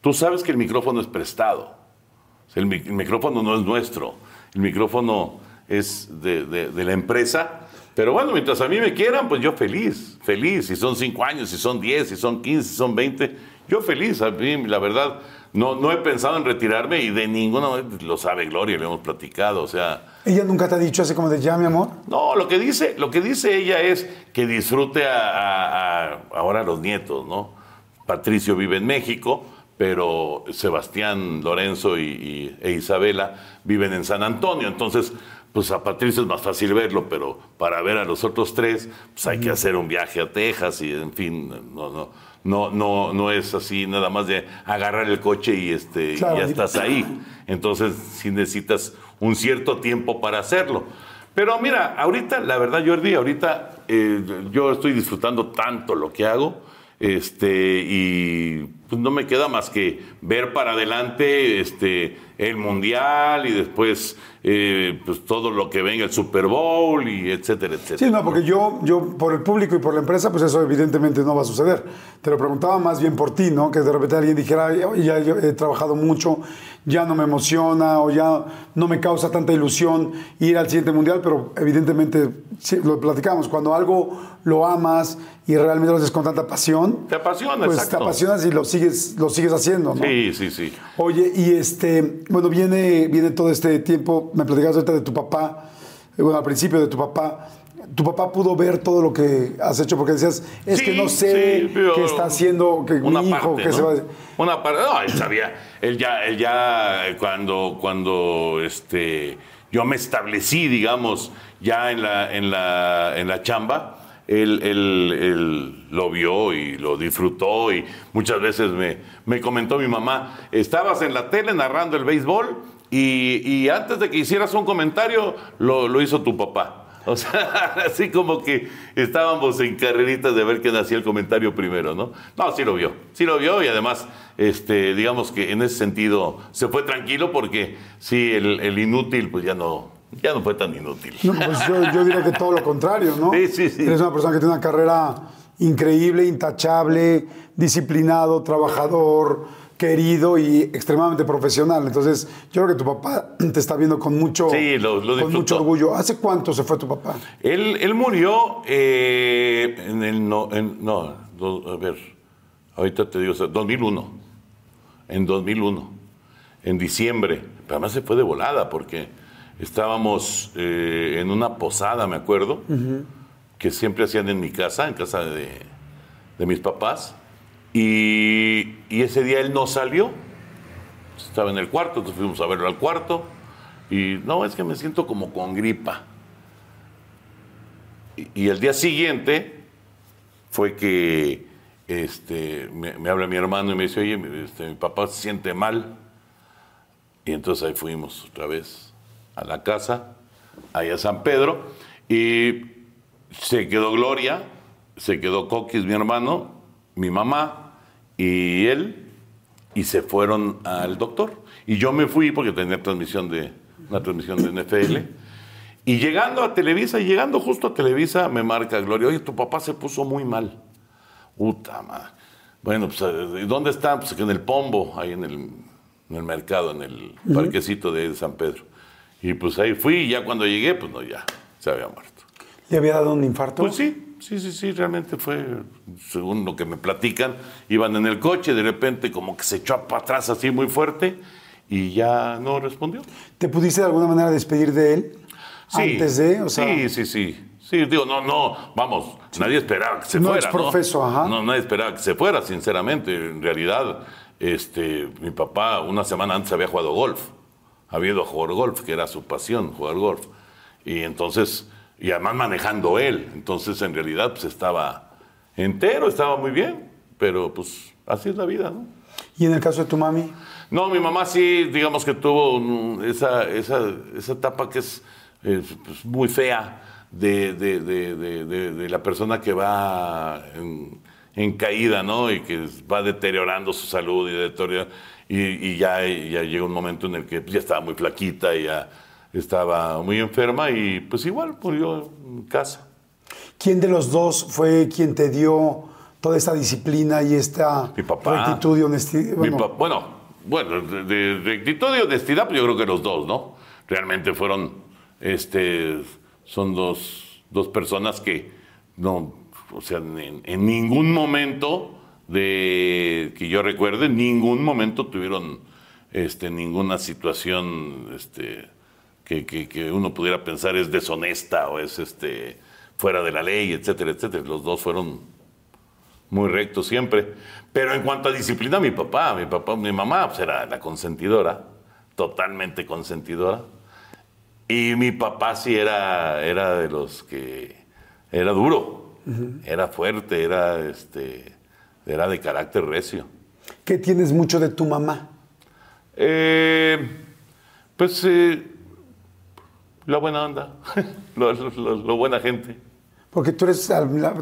tú sabes que el micrófono es prestado. El, mi- el micrófono no es nuestro. El micrófono es de, de- de la empresa. Pero bueno, mientras a mí me quieran, pues yo feliz, feliz. Si son cinco años, si son 10, si son 15, si son 20, yo feliz. A mí, la verdad, no, no he pensado en retirarme y de ninguna manera, lo sabe Gloria, lo hemos platicado. O sea, Ella nunca te ha dicho así como de ya, mi amor. no, lo que dice, lo que dice ella es que disfrute a, a- a- ahora a los nietos, ¿no? Patricio vive en México, pero Sebastián, Lorenzo y, y- e Isabela viven en San Antonio. Entonces, pues a Patricio es más fácil verlo, pero para ver a los otros tres, pues hay que hacer un viaje a Texas y, en fin, no, no, no, no, no es así nada más de agarrar el coche y este, Claro. ya estás ahí. Entonces, sí necesitas un cierto tiempo para hacerlo. Pero mira, ahorita, la verdad, Jordi, ahorita eh, yo estoy disfrutando tanto lo que hago, este, y pues no me queda más que ver para adelante este, el Mundial y después eh, pues todo lo que venga, el Super Bowl y etcétera, etcétera. Sí, no, porque yo, yo, por el público y por la empresa, pues eso evidentemente no va a suceder. Te lo preguntaba más bien por ti, ¿no? Que de repente alguien dijera, "Ay, oye, ya yo he trabajado mucho, ya no me emociona o ya no me causa tanta ilusión ir al siguiente mundial, pero evidentemente, sí, lo platicamos, cuando algo lo amas y realmente lo haces con tanta pasión, Te apasiona, pues te exacto. apasionas y lo sigues, lo sigues haciendo, ¿no? Sí, sí, sí. Oye, y este, bueno, viene, viene todo este tiempo, me platicabas ahorita de tu papá, eh, bueno, al principio de tu papá, tu papá pudo ver todo lo que has hecho porque decías, es que no sé sí, qué está haciendo que una mi hijo, parte, que ¿no? se va Una parte, no, él sabía, él ya, él ya cuando, cuando este, yo me establecí, digamos, ya en la, en la, en la chamba, él, él- él lo vio y lo disfrutó y muchas veces me, me comentó mi mamá, estabas en la tele narrando el béisbol y, y antes de que hicieras un comentario lo, lo hizo tu papá. O sea, así como que estábamos en carreritas de ver quién hacía el comentario primero, ¿no? No, sí lo vio, sí lo vio y además, este, digamos que en ese sentido se fue tranquilo porque sí, el, el inútil pues ya no, ya no fue tan inútil. No, pues yo, yo diría que todo lo contrario, ¿no? Sí, sí, sí. Eres una persona que tiene una carrera increíble, intachable, disciplinado, trabajador, querido y extremadamente profesional. Entonces, yo creo que tu papá te está viendo con mucho, Sí, lo- lo con mucho orgullo. ¿Hace cuánto se fue tu papá? Él, él murió eh, en el, no, en- no, do- a ver, ahorita te digo, o sea, 2001, en 2001, en diciembre, pero además se fue de volada porque estábamos eh, en una posada, me acuerdo, que siempre hacían en mi casa, en casa de, de mis papás, y, y ese día él no salió, estaba en el cuarto, entonces fuimos a verlo al cuarto, y no, es que me siento como con gripa. Y, y el día siguiente fue que este, me, me habla mi hermano y me dice, oye, este, mi papá se siente mal. Y entonces ahí fuimos otra vez a la casa, ahí a San Pedro, y se quedó Gloria, se quedó Coquis, mi hermano, mi mamá y él, y se fueron al doctor. Y yo me fui porque tenía transmisión de, una transmisión de NFL. Y llegando a Televisa, y llegando justo a Televisa, me marca Gloria, oye, tu papá se puso muy mal. Puta madre. Bueno, pues, ¿y ¿dónde está? Pues en el Pombo, ahí en el, en el mercado, en el parquecito de San Pedro. Y pues ahí fui, y ya cuando llegué, pues no, ya, se había muerto. ¿Le había dado un infarto? Pues sí, sí, sí, sí, realmente fue, según lo que me platican, iban en el coche, de repente como que se echó para atrás así muy fuerte y ya no respondió. ¿Te pudiste de alguna manera despedir de él? Sí, Antes de, o sea, sí, sí, sí. Sí, digo, no, no, vamos, nadie esperaba que se No fuera. exprofeso, ajá. No, nadie esperaba que se fuera, sinceramente. En realidad, este, mi papá una semana antes había jugado golf. Había ido a jugar golf, que era su pasión, jugar golf. Y entonces, y además manejando él. Entonces, en realidad, pues estaba entero, estaba muy bien. Pero, pues, así es la vida, ¿no? ¿Y en el caso de tu mami? No, mi mamá sí, digamos que tuvo mm, esa, esa, esa etapa que es, eh, pues, muy fea de, de- de- de- la persona que va en, en caída, ¿no? Y que va deteriorando su salud y, deteriora- y, y ya, ya llega un momento en el que pues, ya estaba muy flaquita y ya estaba muy enferma y pues igual murió en casa. ¿Quién de los dos fue quien te dio toda esta disciplina y esta Mi papá. rectitud y honestidad? Bueno, pa- Bueno, bueno, de, de rectitud y honestidad, pues yo creo que los dos, ¿no? Realmente fueron, este, son dos, dos personas que no, o sea, en, en ningún momento de que yo recuerde, en ningún momento tuvieron, este, ninguna situación, este, que, que- que uno pudiera pensar es deshonesta o es, este, fuera de la ley, etcétera, etcétera. Los dos fueron muy recto siempre. Pero en cuanto a disciplina, mi papá, mi papá, mi mamá pues, era la consentidora, totalmente consentidora. Y mi papá sí era, era de los que era duro, era fuerte, era este, era de carácter recio. ¿Qué tienes mucho de tu mamá? Eh, pues eh, la buena onda, lo, lo- lo- lo buena gente. Porque tú eres,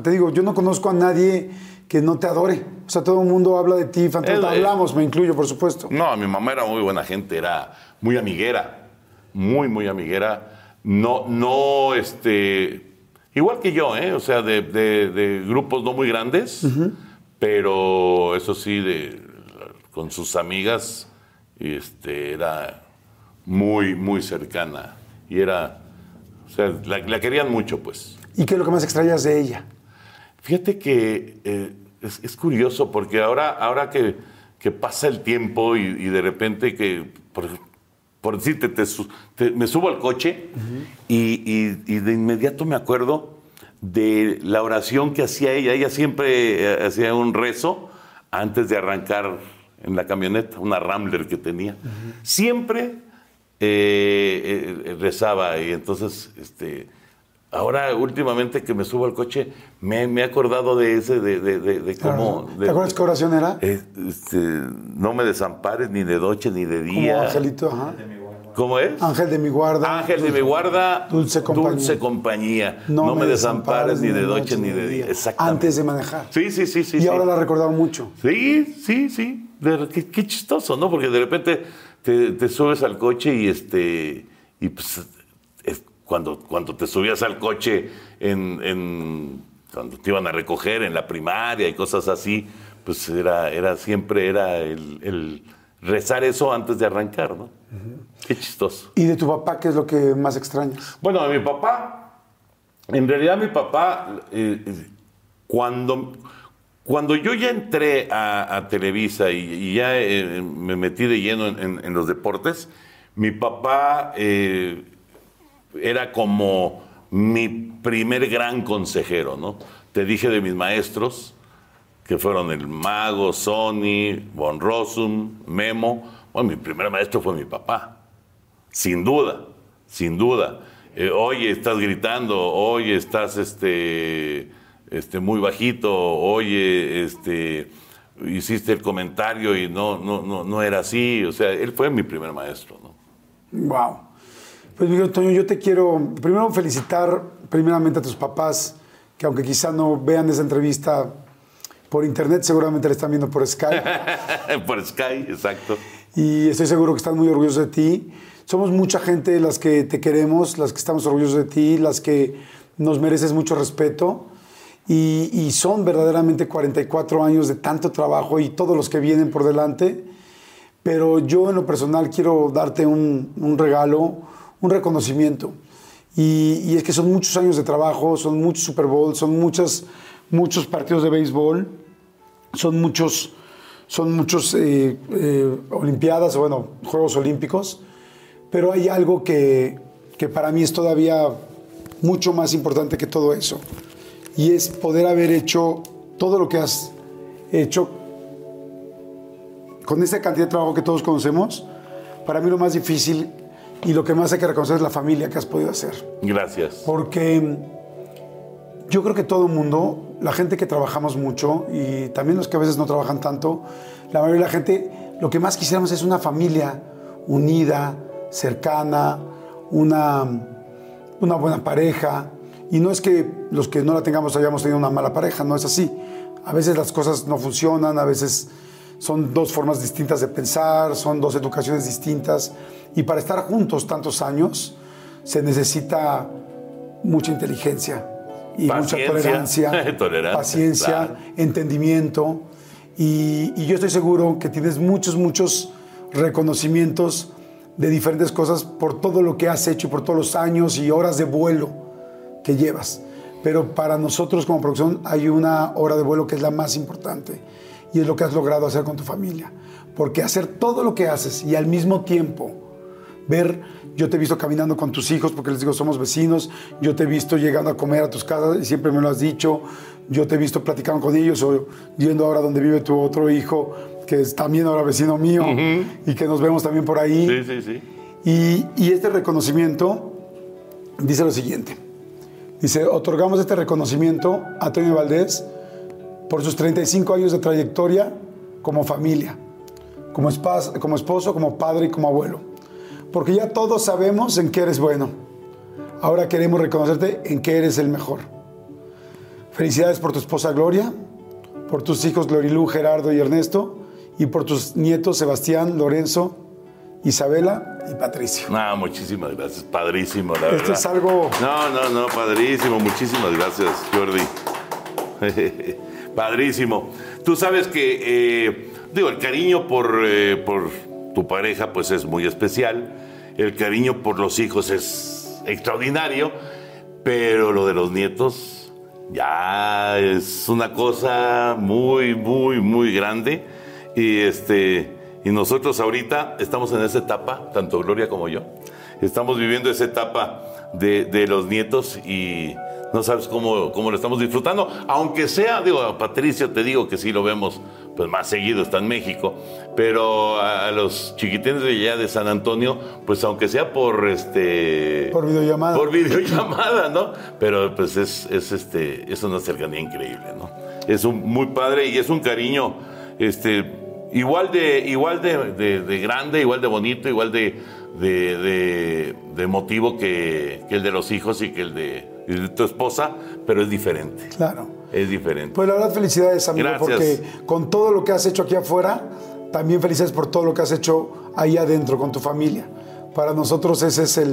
te digo, yo no conozco a nadie que no te adore. O sea, todo el mundo habla de ti, fantasma. Es- Hablamos, me incluyo, por supuesto. No, mi mamá era muy buena gente, era muy amiguera, muy, muy amiguera. No, no, este, igual que yo, ¿eh? O sea, de, de- de grupos no muy grandes, pero eso sí, de, con sus amigas, este, era muy, muy cercana. Y era, o sea, la, la querían mucho, pues. ¿Y qué es lo que más extrañas de ella? Fíjate que eh, es, es curioso porque ahora, ahora que, que pasa el tiempo y, y de repente que por, por decirte, te me subo al coche y, y- y de inmediato me acuerdo de la oración que hacía ella. Ella siempre eh, hacía un rezo antes de arrancar en la camioneta, una Rambler que tenía. Siempre eh, eh, rezaba y entonces, este, ahora últimamente que me subo al coche, me, me he acordado de ese, de, de- de- de cómo... Claro. ¿Te acuerdas qué oración era? este, no me desampares ni de noche ni de Como día. angelito, ajá. ¿Cómo es? Ángel de mi guarda. Ángel de mi guarda, Dulce compañía. dulce compañía. No, me desampares ni de noche ni de día. Exactamente. Antes de manejar. Sí, sí, sí, sí. y sí. ahora la recordaba mucho. Sí, sí, sí. De- qué, qué chistoso, ¿no? Porque de repente te, te subes al coche y este. Y pues es cuando, cuando te subías al coche en, en- cuando te iban a recoger en la primaria y cosas así, pues era, era siempre era el, el rezar eso antes de arrancar, ¿no? Qué chistoso. ¿Y de tu papá qué es lo que más extrañas? Bueno, a mi papá, en realidad mi papá, eh, cuando, cuando yo ya entré a, a Televisa y, y ya eh, me metí de lleno en, en- en los deportes, mi papá eh, era como mi primer gran consejero, ¿no? Te dije de mis maestros, que fueron el Mago, Sony, Von Rossum, Memo. Bueno, mi primer maestro fue mi papá. Sin duda, sin duda. Eh, oye, estás gritando, oye, estás este, este, muy bajito, oye, este, hiciste el comentario y no, no, no, no era así. O sea, él fue mi primer maestro. ¿no? Wow. Pues Miguel Toño, yo te quiero primero felicitar primeramente a tus papás, que aunque quizá no vean esa entrevista por internet, seguramente la están viendo por Skype. Por Sky, exacto. Y estoy seguro que están muy orgullosos de ti. Somos mucha gente las que te queremos, las que estamos orgullosos de ti, las que nos mereces mucho respeto. Y, y son verdaderamente 44 años de tanto trabajo y todos los que vienen por delante. Pero yo en lo personal quiero darte un, un regalo, un reconocimiento. Y, y es que son muchos años de trabajo, son muchos Super Bowl, son muchas, muchos partidos de béisbol, son muchos, son muchos eh, eh, Olimpiadas, bueno, Juegos Olímpicos. Pero hay algo que, que para mí es todavía mucho más importante que todo eso. Y es poder haber hecho todo lo que has hecho con esta cantidad de trabajo que todos conocemos, para mí lo más difícil y lo que más hay que reconocer es la familia que has podido hacer. Gracias. Porque yo creo que todo el mundo, la gente que trabajamos mucho y también los que a veces no trabajan tanto, la mayoría de la gente, lo que más quisiéramos es una familia unida, cercana, una, una buena pareja. Y no es que los que no la tengamos hayamos tenido una mala pareja, no es así. A veces las cosas no funcionan, a veces son dos formas distintas de pensar, son dos educaciones distintas. Y para estar juntos tantos años se necesita mucha inteligencia y mucha Paciencia. tolerancia, Tolerancia, paciencia, claro. entendimiento. Y, y yo estoy seguro que tienes muchos, muchos reconocimientos de diferentes cosas por todo lo que has hecho, por todos los años y horas de vuelo que llevas. Pero para nosotros como producción hay una hora de vuelo que es la más importante y es lo que has logrado hacer con tu familia. Porque hacer todo lo que haces y al mismo tiempo ver, yo te he visto caminando con tus hijos porque les digo somos vecinos, yo te he visto llegando a comer a tus casas y siempre me lo has dicho, yo te he visto platicando con ellos o yendo ahora donde vive tu otro hijo que es también ahora vecino mío y que nos vemos también por ahí. Sí, sí, sí. Y, y este reconocimiento dice lo siguiente. Dice, otorgamos este reconocimiento a Antonio Valdés por sus 35 años de trayectoria como familia, como esposo, como padre y como abuelo. Porque ya todos sabemos en qué eres bueno. Ahora queremos reconocerte en qué eres el mejor. Felicidades por tu esposa Gloria, por tus hijos Glorilú, Gerardo y Ernesto, y por tus nietos Sebastián, Lorenzo, Isabela y Patricio. No, muchísimas gracias. Padrísimo, la Esto verdad. es algo- No, no, no, padrísimo. Muchísimas gracias, Jordi. Padrísimo. Tú sabes que, eh, digo, el cariño por, eh, por tu pareja, pues es muy especial. El cariño por los hijos es extraordinario. Pero lo de los nietos ya es una cosa muy, muy, muy grande. Y este. Y nosotros ahorita estamos en esa etapa, tanto Gloria como yo, estamos viviendo esa etapa de, de los nietos y no sabes cómo, cómo lo estamos disfrutando. Aunque sea, digo, a Patricia te digo que sí lo vemos pues más seguido, está en México, pero a, los chiquitines de allá de San Antonio, pues aunque sea por este... Por videollamada. Por videollamada, ¿no? Pero pues es, es, este, es una cercanía increíble, ¿no? Es un, muy padre y es un cariño, este, igual de, igual de, de, grande, igual de bonito, igual de, de, de motivo que, que el de los hijos y que el de de tu esposa, pero es diferente. Claro. Es diferente. Pues la verdad, felicidades, amigo, porque con todo lo que has hecho aquí afuera, también felicidades por todo lo que has hecho ahí adentro con tu familia. Para nosotros ese es el,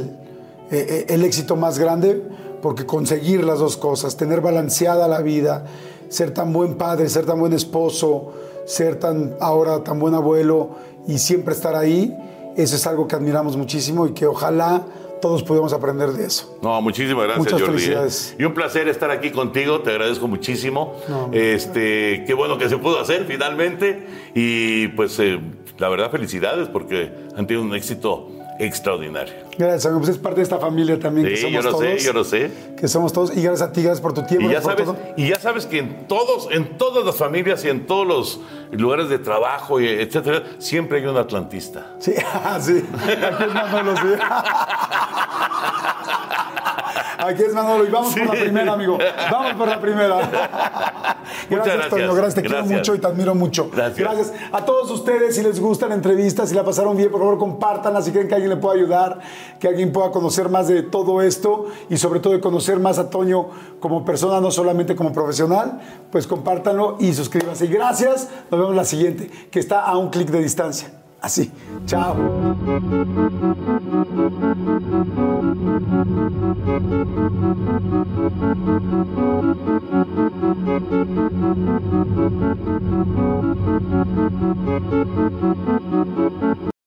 eh, eh, el éxito más grande, porque conseguir las dos cosas, tener balanceada la vida, ser tan buen padre, ser tan buen esposo, ser tan ahora tan buen abuelo y siempre estar ahí, eso es algo que admiramos muchísimo y que ojalá todos podemos aprender de eso. No, muchísimas gracias, Muchas Jordi. ¿eh? felicidades. Y un placer estar aquí contigo, te agradezco muchísimo. este, qué bueno que se pudo hacer finalmente. Y pues eh, la verdad, felicidades porque han tenido un éxito extraordinario. Gracias, amigo. Pues es parte de esta familia también que Sí, somos yo lo todos. sé, yo lo sé. Que somos todos. Y gracias a ti, gracias por tu tiempo. Y ya, gracias sabes, todo. y ya sabes que en todos, en todas las familias y en todos los lugares de trabajo, y etcétera, siempre hay un atlantista. Sí, sí. Aquí es Manolo, sí. Aquí es Manolo y vamos por la primera, amigo. Vamos por la primera. Gracias, gracias. Toño. Gracias, te quiero Gracias. mucho y te admiro mucho. Gracias. A todos ustedes, si les gustan entrevistas, si la pasaron bien, por favor, compártanla. Si creen que alguien le pueda ayudar, que alguien pueda conocer más de todo esto y sobre todo de conocer más a Toño como persona, no solamente como profesional, pues compártanlo y suscríbanse. Gracias. Nos vemos la siguiente, que está a un clic de distancia. Así. Chao.